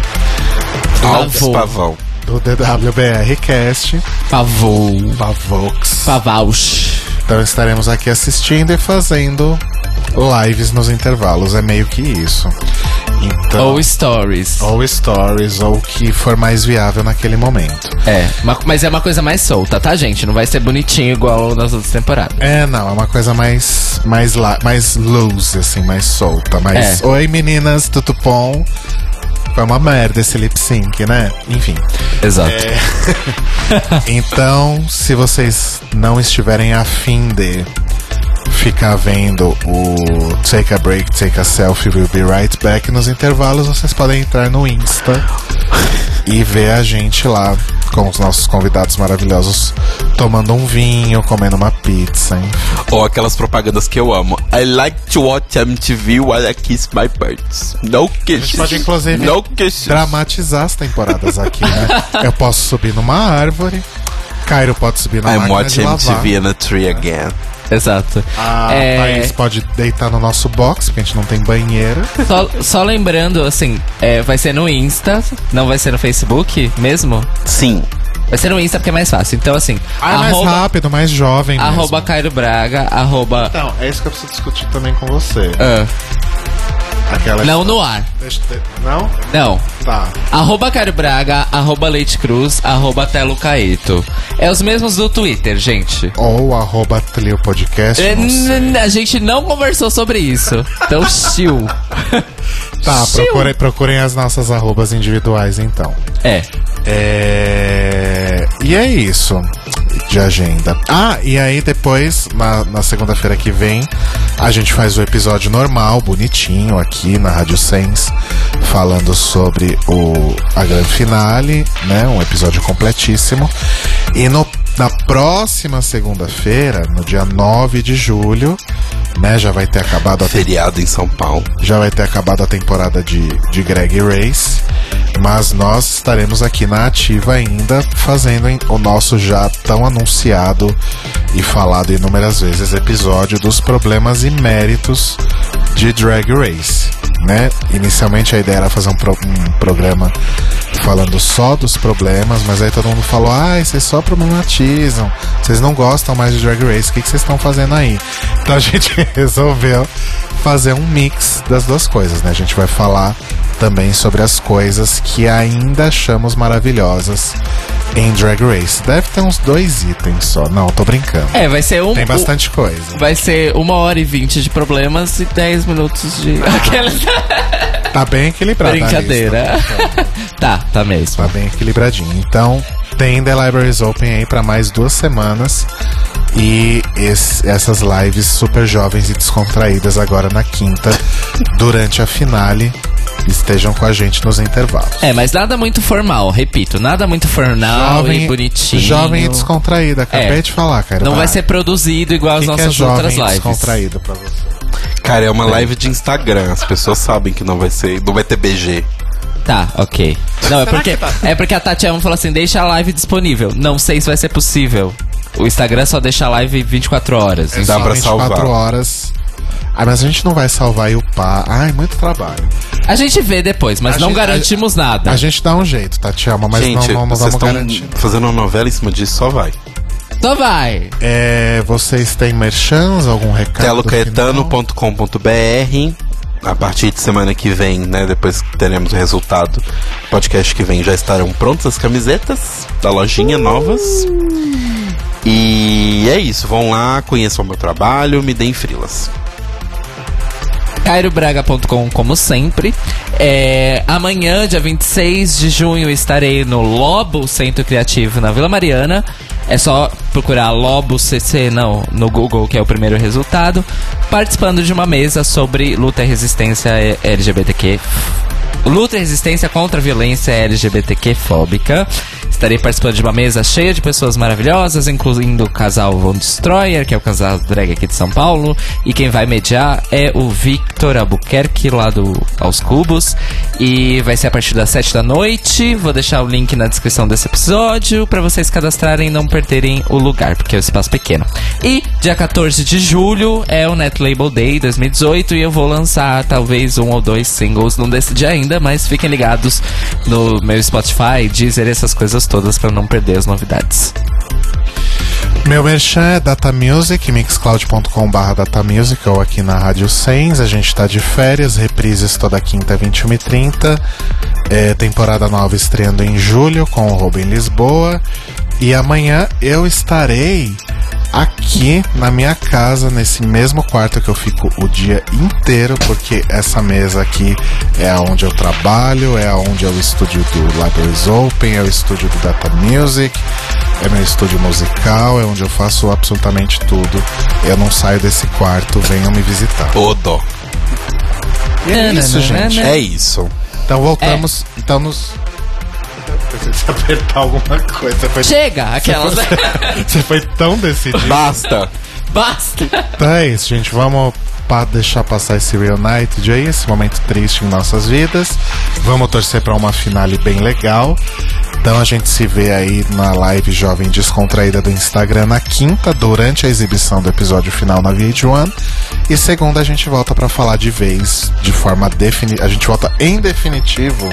Alves. Pavão. do DWBR Cast. Pavou. Pavox. Pavaus. Então estaremos aqui assistindo e fazendo lives nos intervalos. É meio que isso. Então, Ou stories. ou stories, ou o que for mais viável naquele momento. É, ma- mas é uma coisa mais solta, tá, gente? Não vai ser bonitinho igual nas outras temporadas. É, não, é uma coisa mais mais la, mais loose, assim, mais solta. Mais. É. Oi meninas, tudo bom? Foi uma merda esse lip sync, né? Enfim. Exato. Então, se vocês não estiverem afim de ficar vendo o Take a Break, Take a Selfie, We'll Be Right Back nos intervalos, vocês podem entrar no Insta e ver a gente lá com os nossos convidados maravilhosos tomando um vinho, comendo uma pizza, hein? Ou aquelas propagandas que eu amo. I like to watch MTV while I kiss my birds. No kisses. pode, inclusive, No kisses. Dramatizar as temporadas aqui, né? Eu posso subir numa árvore, Cairo pode subir na I'm máquina de watching lavar. MTV in a tree again. Exato. A É, Thaís pode deitar no nosso box, porque a gente não tem banheiro. só, só lembrando, assim, é, vai ser no Insta, não vai ser no Facebook mesmo? Sim. Vai ser no Insta porque é mais fácil. Então, assim, Ah, é mais rápido, mais jovem mesmo. arroba Cairo Braga, arroba. Então, é isso que eu preciso discutir também com você. ah, Aquela não no ar. Deixa Não? Não. Tá. Arroba Cairo Braga, arroba Leite Cruz, arroba Telo Caeto. É os mesmos do Twitter, gente. Ou arroba Tlio Podcast. É, a gente não conversou sobre isso. Então, chill. Tá, Chill. procurem, procurem as nossas arrobas individuais então. É. É... E é isso de agenda. Ah, e aí depois, na, na segunda-feira que vem, a gente faz o episódio normal, bonitinho, aqui na Rádio Sens, falando sobre o, a grande finale, né? Um episódio completíssimo. E no, na próxima segunda-feira, no dia 9 de julho, né? Já vai ter acabado a Feriado em São Paulo. já vai ter acabado a temporada de, de Greg Race, mas nós estaremos aqui na ativa ainda, fazendo o nosso já tão anunciado e falado inúmeras vezes episódio dos problemas e méritos de Drag Race. Né? Inicialmente a ideia era fazer um, pro- um programa falando só dos problemas, mas aí todo mundo falou: ah, vocês só vocês não gostam mais de Drag Race, o que, que vocês estão fazendo aí? Então a gente resolveu fazer um mix das duas coisas, né? A gente vai falar também sobre as coisas que ainda achamos maravilhosas em Drag Race. Deve ter uns dois itens só. Não, tô brincando. É, vai ser um. Tem bastante coisa. Vai ser uma hora e vinte de problemas e 10 minutos de. Aquelas. Tá bem equilibrado. Brincadeira. tá, tá mesmo. Tá bem equilibradinho. Então, tem The Libraries Open aí pra mais duas semanas. E esse- essas lives super jovens e descontraídas agora na quinta, durante a finale. Estejam com a gente nos intervalos. É, mas nada muito formal, repito, nada muito formal e bonitinho. jovem e descontraída. Acabei É. de falar, cara. Não vai ser produzido igual as é nossas jovem outras lives. descontraído pra você? Cara, é uma live de Instagram. As pessoas sabem que não vai ser. Não vai ter BG. Tá, ok. Não, é porque, é porque a Tatiana falou assim: deixa a live disponível. Não sei se vai ser possível. O Instagram só deixa a live 24 horas. É Dá pra 24 salvar. horas. Ah, mas a gente não vai salvar e upar. Ai, muito trabalho. A gente vê depois, mas A não gente- garantimos nada. A gente dá um jeito, Tatiana, mas Gente, não, não, não vocês vamos estão garantir. fazendo uma novela em cima disso, só vai. Só vai. É, vocês têm merchans, algum recado? telocaetano.com.br A partir de semana que vem, né? Depois que teremos o resultado, podcast que vem já estarão prontas as camisetas da lojinha novas. E é isso, vão lá, conheçam o meu trabalho, me deem frilas. cairobraga.com, como sempre. É, amanhã, dia 26 de junho, estarei no Lobo Centro Criativo na Vila Mariana. É só procurar Lobo CC não, no Google, que é o primeiro resultado. Participando de uma mesa sobre luta e resistência LGBTQ. Luta e resistência contra a violência LGBTQ fóbica. Estarei participando de uma mesa cheia de pessoas maravilhosas, incluindo o casal Von Destroyer, que é o casal drag aqui de São Paulo. E quem vai mediar é o Victor Albuquerque, lá do Aos Cubos. E vai ser a partir das 7 da noite. Vou deixar o link na descrição desse episódio para vocês cadastrarem e não perderem o lugar, porque é um espaço pequeno. E dia 14 de julho é o Net Label Day 2018 e eu vou lançar talvez um ou dois singles, não decidi ainda, mas fiquem ligados no meu Spotify, Deezer, essas coisas todas para não perder as novidades. Meu merchan é Data Music, mixcloud.com barra Data Music ou aqui na Rádio Sens. A gente tá de férias, reprises toda quinta, 21 e 30. É, temporada nova estreando em julho com o Robin Lisboa. E amanhã eu estarei aqui na minha casa, nesse mesmo quarto que eu fico o dia inteiro, porque essa mesa aqui é onde eu trabalho, é onde é o estúdio do Libraries Open, é o estúdio do Data Music, é meu estúdio musical, é onde eu faço absolutamente tudo. Eu não saio desse quarto, venham me visitar. E é isso, gente. É isso. Então voltamos. Então nos. Precisa apertar alguma coisa. Você foi, Chega, aquelas. você foi tão decidido. Basta. Basta! Então é isso, gente. Vamos pa deixar passar esse Reunited aí, esse momento triste em nossas vidas. Vamos torcer para uma finale bem legal. Então a gente se vê aí na live Jovem Descontraída do Instagram na quinta, durante a exibição do episódio final na VH1. E segunda a gente volta para falar de vez, de forma definitiva. A gente volta em definitivo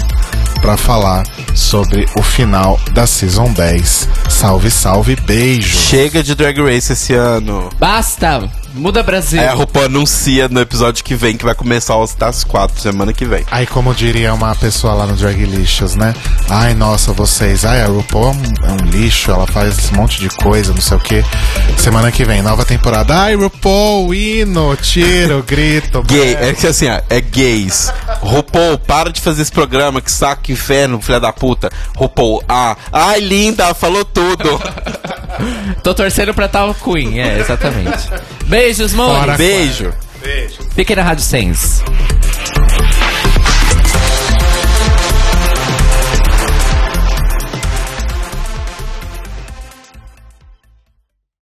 para falar sobre o final da Season 10. Salve, salve, beijo! Chega de Drag Race esse ano. Basta! Muda Brasil! Aí a RuPaul anuncia no episódio que vem que vai começar os das quatro semana que vem. Aí, como diria uma pessoa lá no Draglicious, né? Ai, nossa, vocês. Ai, a RuPaul é um, é um lixo, ela faz um monte de coisa, não sei o que. Semana que vem, nova temporada. Ai, RuPaul, hino, tiro, grito. Gay, é que assim, ó, é gays. RuPaul, para de fazer esse programa, que saco, inferno, filha da puta. RuPaul, ah, ai, linda, falou tudo. Tô torcendo pra tal Queen, é, exatamente. Beijos, mãe! Fora Beijo. Fiquem na Rádio Sense.